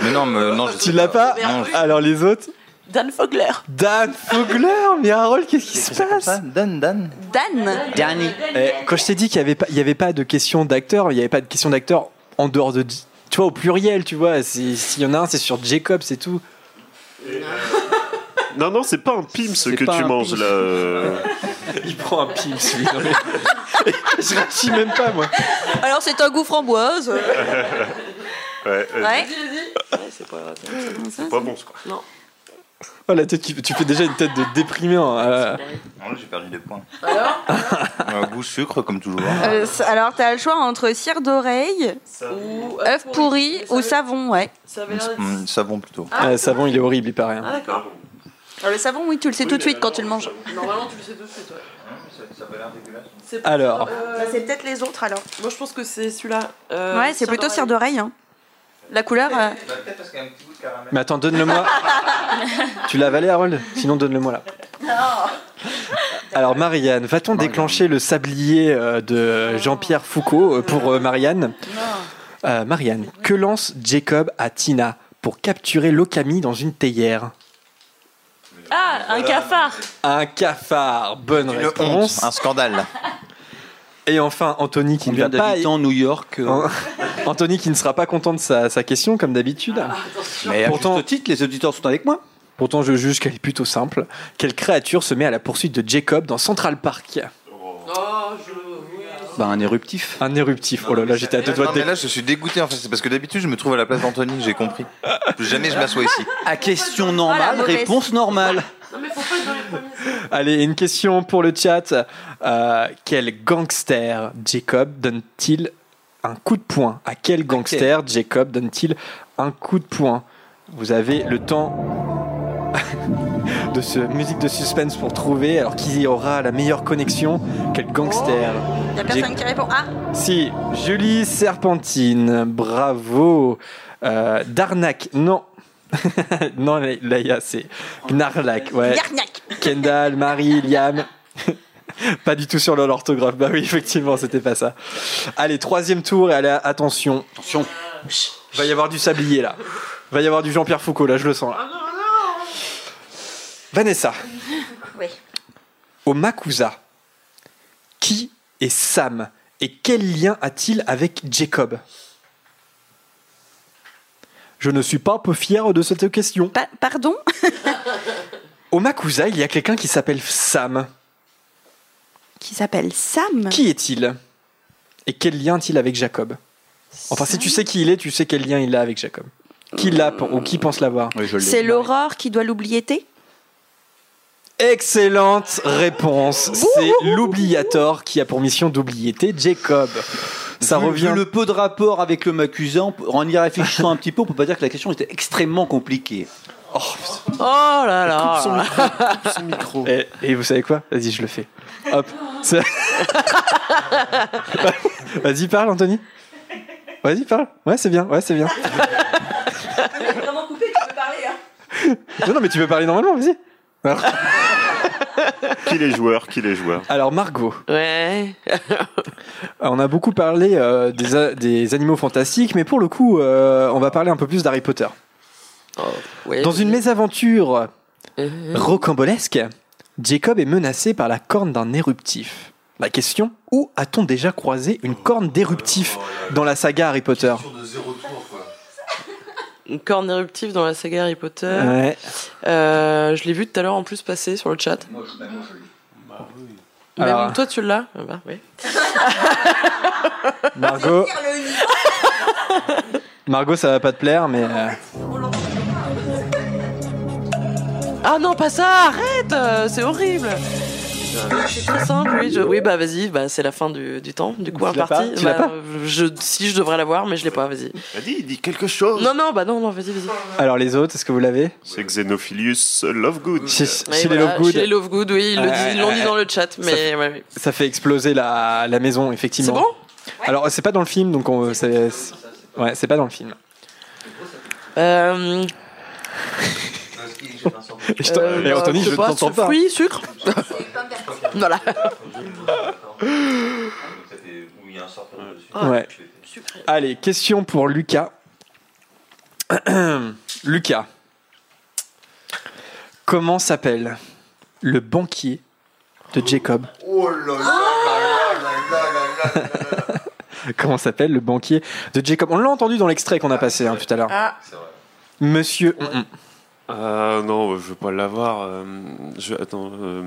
mais non, mais non, je Tu l'as pas Non, je- Alors les autres Dan Fogler. Dan Fogler Mais Harold, qu'est-ce qui se passe Dan, Dan. Dan. Danny. Eh, Quand je t'ai dit qu'il n'y avait, pas- il y avait pas de question d'acteur, il n'y avait pas de question d'acteur en dehors de. Tu vois, au pluriel, tu vois. c'est- S'il y en a un, c'est sur Jacob, c'est tout. Non, non, c'est pas un pims que pas tu un manges là. euh. Il prend un pim, celui Je réussis même pas, moi. Alors, c'est un goût framboise. Ouais. Vas-y, vas-y. Ouais, c'est pas. C'est pas bon, ce quoi. Non. Oh, la tête, qui- tu fais déjà une tête de déprimé. hein, euh. Non, là, j'ai perdu des points. Alors Un goût sucre, comme toujours. Euh, c- alors, t'as le choix entre cire d'oreille, Ou œuf pourri ou savon, ouais. Ça avait l'air d'être- Hum, savon plutôt. Ah, le savon, il est horrible, il paraît. hein. Ah d'accord. Alors, le savon, oui, tu le sais tout de suite quand tu le manges. Normalement tu le sais tout de suite, ouais. Ça a l'air dégueulasse. C'est Alors. Euh, Bah, c'est peut-être les autres alors. Moi je pense que c'est celui-là. Euh, ouais, c'est plutôt cire d'oreille. Hein. La couleur. euh, Peut-être parce qu'il y a un petit goût de caramel. Mais attends, donne-le-moi. tu l'as avalé, Harold? Sinon, donne-le-moi là. Alors, Marianne, va-t-on déclencher le sablier euh, de Jean-Pierre Foucault euh, pour euh, Marianne? Euh, Marianne, que lance Jacob à Tina pour capturer l'Okami dans une théière? Ah, un cafard Un cafard, bonne Une réponse. honte, un scandale. Et enfin, Anthony qui ne Combien va pas. d'habitants New York euh, Anthony qui ne sera pas content de sa, sa question, comme d'habitude. Mais à Pourtant- juste titre, les auditeurs sont avec moi. Pourtant, je juge qu'elle est plutôt simple. Quelle créature se met à la poursuite de Jacob dans Central Park? Oh, Bah, un éruptif. Un éruptif. Oh là là, j'étais à deux doigts Non, de mais là, je suis dégoûté en fait. C'est parce que d'habitude, je me trouve à la place d'Anthony, j'ai compris. Plus jamais je m'assois ici. À question normale, mauvaise. réponse normale. Allez, une question pour le chat. Euh, quel gangster Jacob donne-t-il un coup de poing? À quel gangster Jacob donne-t-il un coup de poing? Vous avez le temps de ce musique de suspense pour trouver. Alors, qui aura la meilleure connexion? Quel gangster Il y a personne qui répond. Ah, Si, Julie Serpentine, bravo. Euh, Darnac, non. non, Laïa, c'est Gnarlac, ouais. Kendall, Marie, Liam. pas du tout sur l'orthographe. Bah oui, effectivement, c'était pas ça. Allez, troisième tour et allez, attention. Attention. Va y avoir du sablier là. Va y avoir du Jean-Pierre Foucault là, je le sens là. Vanessa. Oui. Au Makusa, qui est Sam? Et quel lien a-t-il avec Jacob? Je ne suis pas un peu fier de cette question. pardon? Au Makusa, il y a quelqu'un qui s'appelle Sam. Qui s'appelle Sam? Qui est-il? Et quel lien a-t-il avec Jacob? Enfin, si tu sais qui il est, tu sais quel lien il a avec Jacob. Qui l'a ou qui pense l'avoir? C'est l'aurore qui doit l'oublier Excellente réponse. C'est l'oubliator qui a pour mission d'oublier Jacob. Ça Vu- revient. vu le peu de rapport avec le peut- en y réfléchissant un petit peu, on peut pas dire que la question était extrêmement compliquée. Oh là là. son micro. Et, et vous savez quoi? Vas-y, je le fais. Hop. Vas-y, parle, Anthony. Vas-y, parle. Ouais, c'est bien. Ouais, c'est bien. Vraiment coupé, tu peux parler. Hein. Non, non, mais tu peux parler normalement, vas-y. Alors, Qui les joueurs Qui les joueurs alors, Margot. Ouais. On a beaucoup parlé euh, des, des animaux fantastiques, mais pour le coup, euh, on va parler un peu plus d'Harry Potter. ouais. Dans une mésaventure Euh. rocambolesque, Jacob est menacé par la corne d'un éruptif. La question où a-t-on déjà croisé une corne d'éruptif dans la saga Harry Potter? Une corne éruptive dans la saga Harry Potter. Ouais. Euh, je l'ai vu tout à l'heure en plus passer sur le chat. Même Alors- toi tu l'as Ah bah, oui. Margot. Margot, ça va pas te plaire, mais euh, Ah non, pas ça, arrête euh, C'est horrible C'est très simple, oui. je- Oui, bah vas-y, bah, c'est la fin du, du temps. Du coup, un parti. Bah, je, Si, je devrais l'avoir, mais je l'ai pas, vas-y. Vas-y, dis quelque chose. Non, non, bah non, non, vas-y, vas-y. alors les autres, est-ce que vous l'avez C'est Xenophilius Lovegood. Chez, chez les voilà, Lovegood, Chez les Lovegood, oui, ils le Ouais, disent- ils l'ont dit ouais, dans le chat, ça mais fait- ouais, ouais. ça fait exploser la, la maison, effectivement. C'est bon? Alors c'est pas dans le film, donc on, c'est, ouais, c'est pas dans le film. Euh, Je t'en- euh, Eh, Anthony, je je t'entends pas. Fruits, sucre? Voilà. Ouais. Allez, question pour Lucas. Lucas. Comment s'appelle le banquier de Jacob Oh là là Comment s'appelle le banquier de Jacob On l'a entendu dans l'extrait qu'on a passé hein, tout à l'heure. Ah. Monsieur. Mm, mm. Ah non, je veux pas l'avoir. euh, je, attends. euh,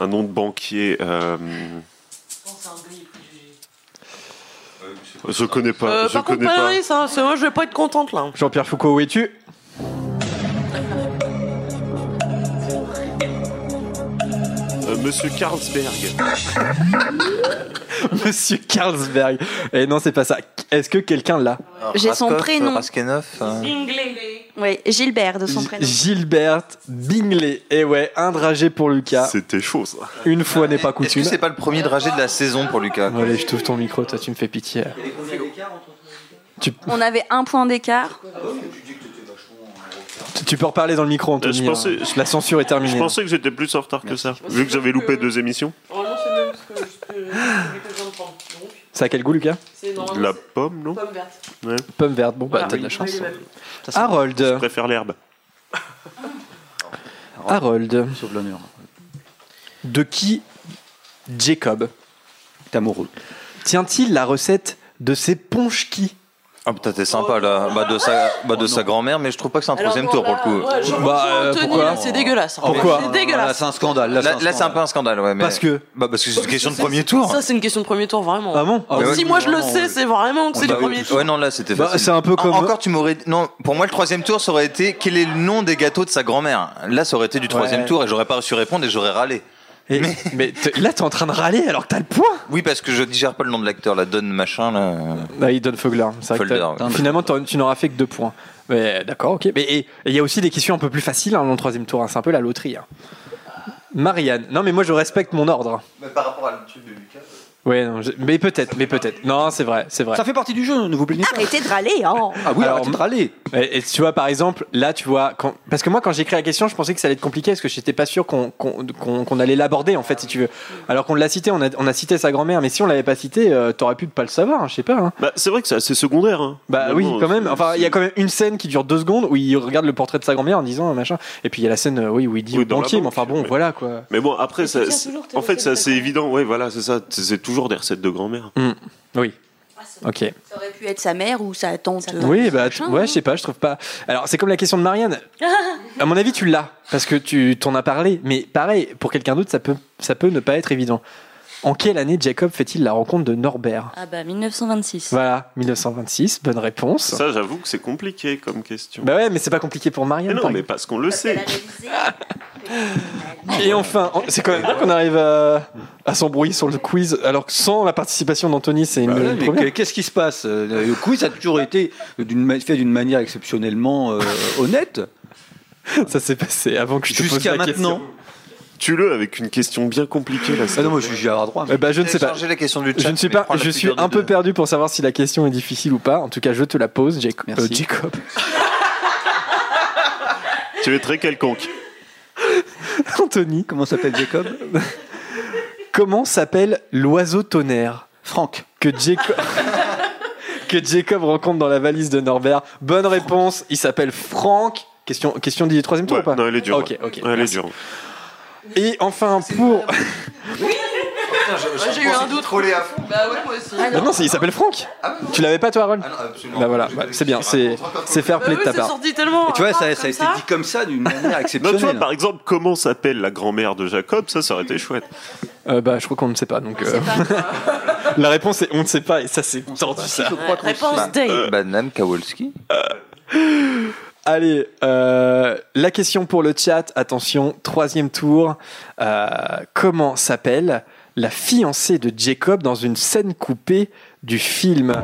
un nom de banquier. euh, je connais pas. Euh, je par contre, connais pas pas. Ça, c'est- moi je vais pas être contente là. Jean-Pierre Foucault, où es-tu? Monsieur Carlsberg. Monsieur Carlsberg. Et non, c'est pas ça. Est-ce que quelqu'un l'a J'ai son prénom. Raskenov, euh, Oui, Gilbert de son prénom. Gilbert Bingley. Et ouais, un dragé pour Lucas. C'était chaud ça. Une fois n'est pas Est-ce coutume. que c'est pas le premier dragé de la saison pour Lucas? Quoi Allez, je t'ouvre ton micro, toi tu me fais pitié. Tu, On avait un point d'écart. Tu peux reparler dans le micro, Anthony. Je pensais- hein. La censure est terminée. Je pensais que j'étais plus en retard que ça. Vu que j'avais loupé deux émissions. Normalement, c'est que, que je Ça a quel goût, Lucas La pomme, non pomme verte. Ouais. Pomme verte. Bon, bah, t'as de la chance. oui, oui. Je Harold. préfère l'herbe. Harold. Sauf l'honneur. De qui Jacob T'es amoureux. tient-il la recette de ses ponchki Ah putain, t'es sympa là. Bah, de sa, bah, de sa grand-mère, mais je trouve pas que c'est un Alors, troisième bon, tour là, pour le coup. ouais, je- Bah, euh, Anthony, pourquoi là, c'est dégueulasse. Pourquoi C'est dégueulasse. Là, c'est un scandale. Là, Là, c'est un là, c'est un peu un scandale, ouais. Mais... Parce que. Bah, parce que c'est une question de premier tour. Ça, c'est une question de premier tour, vraiment. Ah bon Ah ouais. Si moi je le sais, c'est vraiment que c'est Bah le premier tour. Ouais, non, là, c'était Bah, facile. c'est un peu En- comme- Encore, tu m'aurais. Non, pour moi, le troisième tour, ça aurait été quel est le nom des gâteaux de sa grand-mère? Là, ça aurait été du troisième tour et j'aurais pas reçu répondre et j'aurais râlé. Et- mais là, t'es en train de râler alors que t'as le point. Oui, parce que je digère pas le nom de l'acteur, la donne machin, là. Bah, il donne Fogler. C'est vrai que Fogler, t'as- ouais. Finalement, tu n'auras fait que deux points. Mais d'accord, ok. Mais il y a aussi des questions un peu plus faciles hein, dans le troisième tour. hein. C'est un peu la loterie. hein. Marianne. Non, mais moi, je respecte mon ordre. Mais par rapport à le truc de Lucas. Ouais, non, je- mais peut-être, mais peut-être. Non, c'est vrai, c'est vrai. Ça fait partie du jeu, ne vous plaignez pas. Arrêtez de râler, hein. Ah oui, Alors, arrêtez de râler. Et, et tu vois, par exemple, là, tu vois, quand... parce que moi, quand j'ai écrit la question, je pensais que ça allait être compliqué parce que j'étais pas sûr qu'on qu'on- qu'on- qu'on allait l'aborder, en fait, si tu veux. Alors qu'on l'a cité, on a, on a cité sa grand-mère, mais si on l'avait pas cité, euh, t'aurais pu pas le savoir, hein, je sais pas. hein. Bah, c'est vrai que c'est assez secondaire. Hein. Bah oui, quand même. c'est- Enfin, il y a quand même une scène qui dure deux secondes où il regarde le portrait de sa grand-mère en disant euh, machin. Et puis il y a la scène, euh, oui, où il dit Oui, au dans la banquier, mais banque, enfin bon, ouais. voilà quoi. Mais bon, après, ça, c'est- en fait, c'est assez évident. Ouais, voilà, c'est ça. C'est c'est toujours des recettes de grand-mère. Hmm. Oui. Ok. Ça aurait pu être sa mère ou sa tante. euh, Oui, bah, machin, ouais, hein. je sais pas, je trouve pas. Alors, c'est comme la question de Marianne. À mon avis, tu l'as, parce que tu t'en as parlé. Mais pareil, pour quelqu'un d'autre, ça peut, ça peut ne pas être évident. En quelle année Jacob fait-il la rencontre de Norbert Ah bah 1926. Voilà, 1926, bonne réponse. Ça, j'avoue que c'est compliqué comme question. Bah ouais, mais c'est pas compliqué pour Marianne. mais non, par mais exemple. parce qu'on le sait. Et enfin, c'est quand même bien qu'on arrive à, à s'embrouiller sur le quiz, alors que sans la participation d'Anthony, c'est une, Bah ouais. Qu'est-ce qui se passe? Euh, Le quiz a toujours été fait d'une manière exceptionnellement euh, honnête. Ça s'est passé avant que je te pose Jusqu'à la maintenant. Tu-le avec une question bien compliquée là. Ah non, moi je suis Gérard droit. Eh ben, je ne sais pas. Changer la question du Je chat, ne suis pas, je suis un peu deux. perdu pour savoir si la question est difficile ou pas. En tout cas, je te la pose, Jac- Merci. euh, Jacob. Tu es très quelconque. Anthony. Comment s'appelle Jacob? Comment s'appelle l'oiseau tonnerre? Franck. que Jacob que Jacob rencontre dans la valise de Norbert Bonne réponse. Il s'appelle Franck. Question, question du troisième tour Ouais, ou pas? Non, elle est dure. Ok, ok. Ouais, elle est merci. dure. Et enfin pour. Ouais, J'ai eu un doute. Troller à fond. Bah ouais, moi aussi. Ah non, c'est- il s'appelle Franck. tu l'avais pas toi, Aaron Ah non, absolument. Bah voilà, bah, c'est bien, c'est c'est fair Bah play oui, de ta c'est part. sorti tellement. Et tu vois, ça, a été dit comme ça d'une manière Non, tu vois, exceptionnelle. par exemple, comment s'appelle la grand-mère de Jacob? Ça, ça aurait été chouette. Euh, bah, je crois qu'on ne sait pas. Donc, euh, la réponse est on ne sait pas et ça c'est tordu ça. Réponse D. Madame Kowalski. Allez, euh, la question pour le chat. Attention, troisième tour. Euh, comment s'appelle la fiancée de Jacob dans une scène coupée du film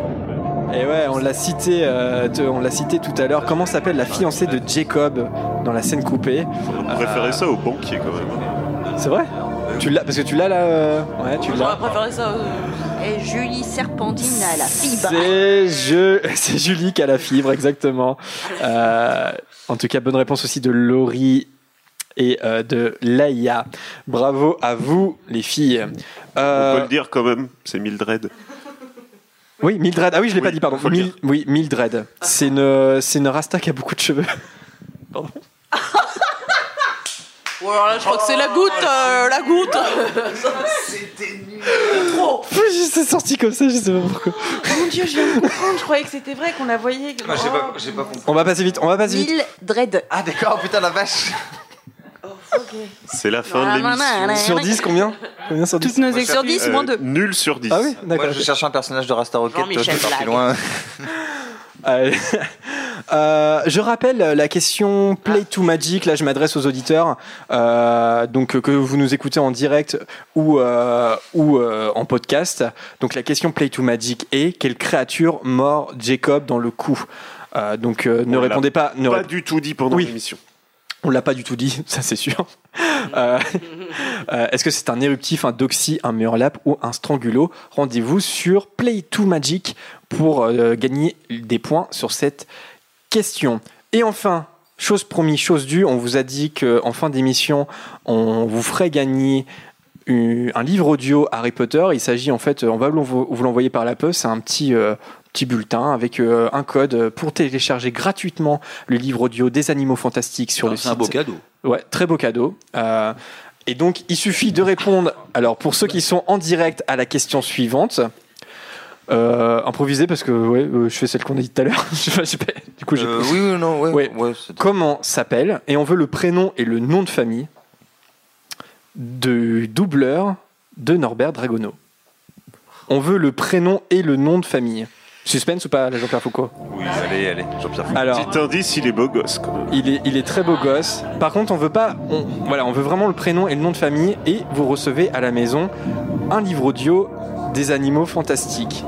Et ouais, on l'a cité, euh, on l'a cité tout à l'heure. Comment s'appelle la fiancée de Jacob dans la scène coupée On préférait ça au banquier quand même. C'est vrai? Tu l'as parce que tu l'as là. euh, Ouais, tu J'aurais l'as. préféré ça. euh, Et Julie Serpentine à la fibre. C'est je, c'est Julie qui a la fibre exactement. Euh, en tout cas, bonne réponse aussi de Laurie et euh, de Laïa. Bravo à vous les filles. On peut le dire quand même, c'est Mildred. oui, Mildred. Ah oui, je l'ai Oui, pas dit, pardon. Mil- oui, Mildred. C'est une, c'est une rasta qui a beaucoup de cheveux. Ou alors là, je crois que c'est la goutte, euh, la goutte. C'était nul. Trop. C'est sorti comme ça, je sais pas pourquoi. Mon dieu, je viens de comprendre. Je croyais que c'était vrai qu'on la voyait. Moi, j'ai pas, j'ai pas compris. On va passer vite. On va passer vite. Mildred. Ah d'accord, putain la vache. C'est la fin de l'émission. Sur 10, combien Combien sur 10 Toutes nos Sur 10, Euh, moins 2. Nul sur 10. Ah oui, d'accord. Moi je cherche un personnage de Rasta Rocket, toi parti loin. Euh, je rappelle la question Play to Magic. Là, je m'adresse aux auditeurs, euh, donc euh, que vous nous écoutez en direct ou euh, ou en podcast. Donc la question Play to Magic est quelle créature mord Jacob dans le cou? Donc ne répondez pas. Ne Pas rép- du tout dit pendant Oui. l'émission. On l'a pas du tout dit, ça c'est sûr. Euh, euh, Est-ce que c'est un éruptif, un doxy, un murlap ou un strangulo? Rendez-vous sur Play to Magic pour euh, gagner des points sur cette question. Et enfin, chose promis, chose due, on vous a dit qu'en fin d'émission, on vous ferait gagner un livre audio Harry Potter. Il s'agit en fait, on va vous l'envoyer par la poste, c'est un petit, petit bulletin avec euh, un code pour télécharger gratuitement le livre audio des animaux fantastiques sur Ah, le c'est site. un beau cadeau. Ouais, très beau cadeau. Euh, et donc, il suffit de répondre. Alors, pour ceux qui sont en direct à la question suivante, Euh, improvisé parce que ouais, euh, je fais celle qu'on a dit tout à l'heure. Du coup. Euh, oui, oui, non, ouais. Ouais. ouais, c'est- Comment s'appelle Et on veut le prénom et le nom de famille du doubleur de Norbert Dragono. On veut le prénom et le nom de famille. Suspense ou pas, Jean-Pierre Foucault Oui, allez, allez, Jean-Pierre Foucault. Alors, Petit indice, il est beau gosse quand même. il est, il est très beau gosse. Par contre, on veut pas. on- voilà, on veut vraiment le prénom et le nom de famille. Et vous recevez à la maison un livre audio des animaux fantastiques.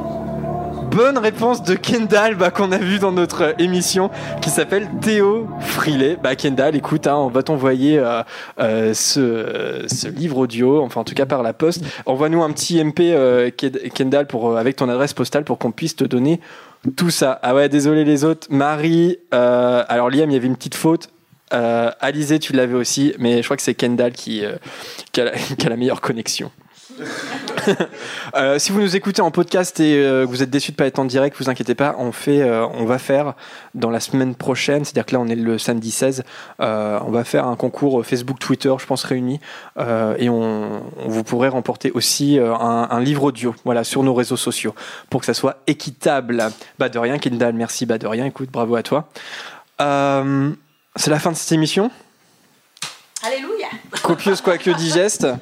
Bonne réponse de Kendall bah, qu'on a vu dans notre émission qui s'appelle Théo Frilet. Bah, Kendall, écoute, hein, on va t'envoyer euh, euh, ce, ce livre audio, enfin en tout cas par la poste. Envoie-nous un petit MP euh, Kendall pour, euh, avec ton adresse postale pour qu'on puisse te donner tout ça. Ah ouais, désolé les autres. Marie, euh, alors Liam, il y avait une petite faute. Euh, Alizé, tu l'avais aussi, mais je crois que c'est Kendall qui, euh, qui a la meilleure connexion. Euh, si vous nous écoutez en podcast et euh, que vous êtes déçus de pas être en direct, vous inquiétez pas, on fait, euh, on va faire dans la semaine prochaine, c'est-à-dire que là on est le samedi 16, euh, on va faire un concours Facebook, Twitter, je pense réunis, et on, on- vous pourrez remporter aussi un, un livre audio, voilà, sur nos réseaux sociaux, pour que ça soit équitable. Bah de rien, Kendall, merci, bah de rien, écoute, bravo à toi. C'est la fin de cette émission Alléluia copieuse quoique digeste.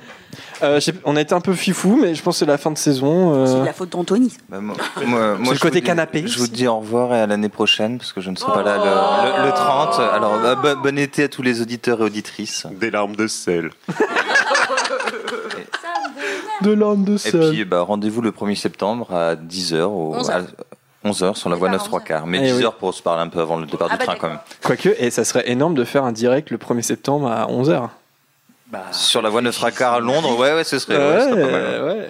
Euh, on a été un peu fifou, mais je pense que c'est la fin de saison. euh. C'est de la faute d'Anthony. Bah, moi, moi, le côté dis- canapé. Je vous dis au revoir et à l'année prochaine parce que je ne serai pas là le, le- le 30. Alors, bah, bon, bon été à tous les auditeurs et auditrices. Des larmes de sel. De l'âme de Et puis, bah, rendez-vous le 1er septembre à 10h ou 11 heures. à 11h sur la voie 9 3 quarts. Mais Eh 10h oui. pour se parler un peu avant le départ Ah du bah, train quand même. Quoique, et ça serait énorme de faire un direct le 1er septembre à 11h. Sur la voie 9 3 quarts à Londres, ouais, ouais, ce serait, ouais, ce serait pas mal. ouais.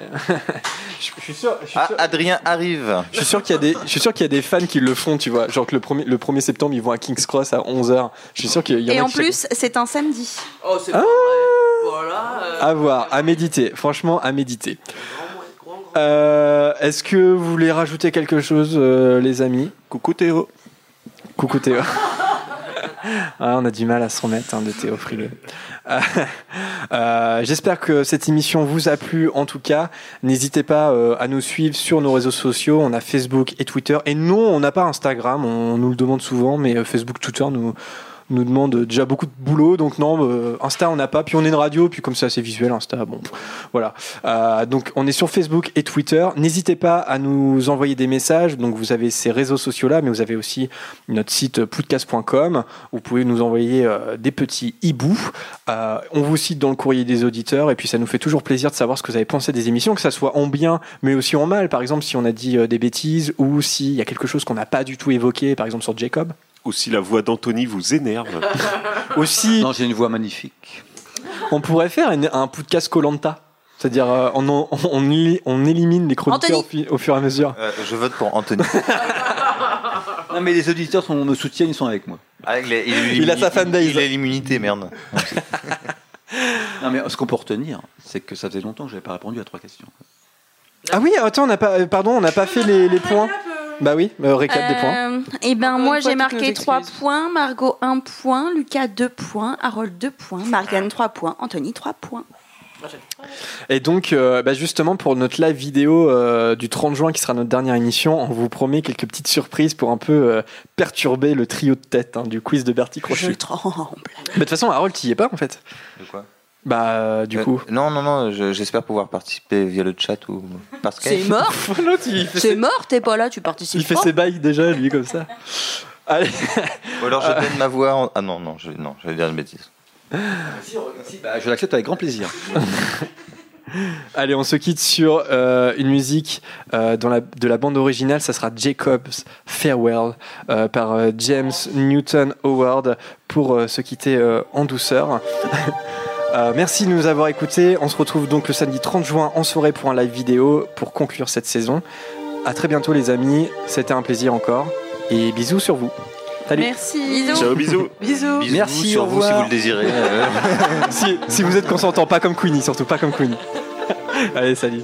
je, je suis sûr, je suis Ah, sûr- Adrien arrive. je suis sûr qu'il y a des, je suis sûr qu'il y a des fans qui le font, tu vois. Genre que le 1er, le 1er septembre, ils vont à King's Cross à 11h. Je suis sûr qu'il y en Et a en qui- plus, c'est un samedi. Oh, c'est Ah. pas vrai. Voilà. euh, À voir, à méditer. Franchement, à méditer. Euh, Est-ce que vous voulez rajouter quelque chose, euh, les amis? Coucou Théo. Coucou Théo. Ah, on a du mal à se remettre hein, de Théo Frileux. Euh, euh, J'espère que cette émission vous a plu. En tout cas, n'hésitez pas euh, à nous suivre sur nos réseaux sociaux. On a Facebook et Twitter. Et non, on n'a pas Instagram. On nous le demande souvent, mais Facebook, Twitter nous nous demande déjà beaucoup de boulot. Donc non, euh, Insta on n'a pas. Puis on est une radio. Puis comme c'est assez visuel, Insta, bon, voilà. Euh, donc on est sur Facebook et Twitter. N'hésitez pas à nous envoyer des messages. Donc vous avez ces réseaux sociaux là, mais vous avez aussi notre site podcast.com. Vous pouvez nous envoyer euh, des petits hiboux. Euh, on vous cite dans le courrier des auditeurs et puis ça nous fait toujours plaisir de savoir ce que vous avez pensé des émissions, que ça soit en bien mais aussi en mal. Par exemple, si on a dit des bêtises ou s'il y a quelque chose qu'on n'a pas du tout évoqué, par exemple sur Jacob. Ou si la voix d'Anthony vous énerve. Aussi, Non, j'ai une voix magnifique. on pourrait faire une- un podcast Colanta. C'est-à-dire, euh, on, on, on éli- on élimine les chroniqueurs au, Anthony. fi- au fur et à mesure. Euh, je vote pour Anthony. Non, mais les auditeurs sont, me soutiennent, ils sont avec moi. Ah, il, a- il a Il a sa fanbase. Il a l'immunité, merde. Non, mais ce qu'on peut retenir, c'est que ça faisait longtemps que je n'avais pas répondu à trois questions. Ah oui, attends, on n'a pas, euh, pardon, on n'a pas fait les, les points. Bah oui, euh, récap des points. et ben Encore moi une fois, j'ai marqué nos 3 excuses. points, Margot 1 point, Lucas 2 points, Harold 2 points, Marianne 3 points, Anthony 3 points. Et donc, euh, bah justement, pour notre live vidéo euh, du 30 juin, qui sera notre dernière émission, on vous promet quelques petites surprises pour un peu euh, perturber le trio de tête hein, du quiz de Bertie Je Crochet. tremble. Mais de toute façon, Harold, tu y es pas en fait. De quoi? Bah, euh, du Euh, coup. Non, non, non, je- j'espère pouvoir participer via le chat ou par Skype. C'est mort L'autre, il fait, C'est ses, mort, t'es pas là, tu participes il fait pas. ses bails déjà, lui, comme ça. Allez. Ou alors je donne ma voix en... Ah non, non, je, non, j'allais dire une bêtise. Bah, je l'accepte avec grand plaisir. Allez, on se quitte sur euh, une musique euh, dans la, de la bande originale. Ça sera Jacob's Farewell euh, par euh, James Newton Howard pour euh, se quitter euh, en douceur. Euh, merci de nous avoir écoutés. On se retrouve donc le samedi 30 juin en soirée pour un live vidéo pour conclure cette saison. À très bientôt les amis. C'était un plaisir encore. Et bisous sur vous. Salut. Merci. Bisous. Ciao, bisous. Bisous. Bisous Merci, sur au vous si vous le désirez. Si, si vous êtes consentant, pas comme Queenie, surtout pas comme Queenie. Allez, salut.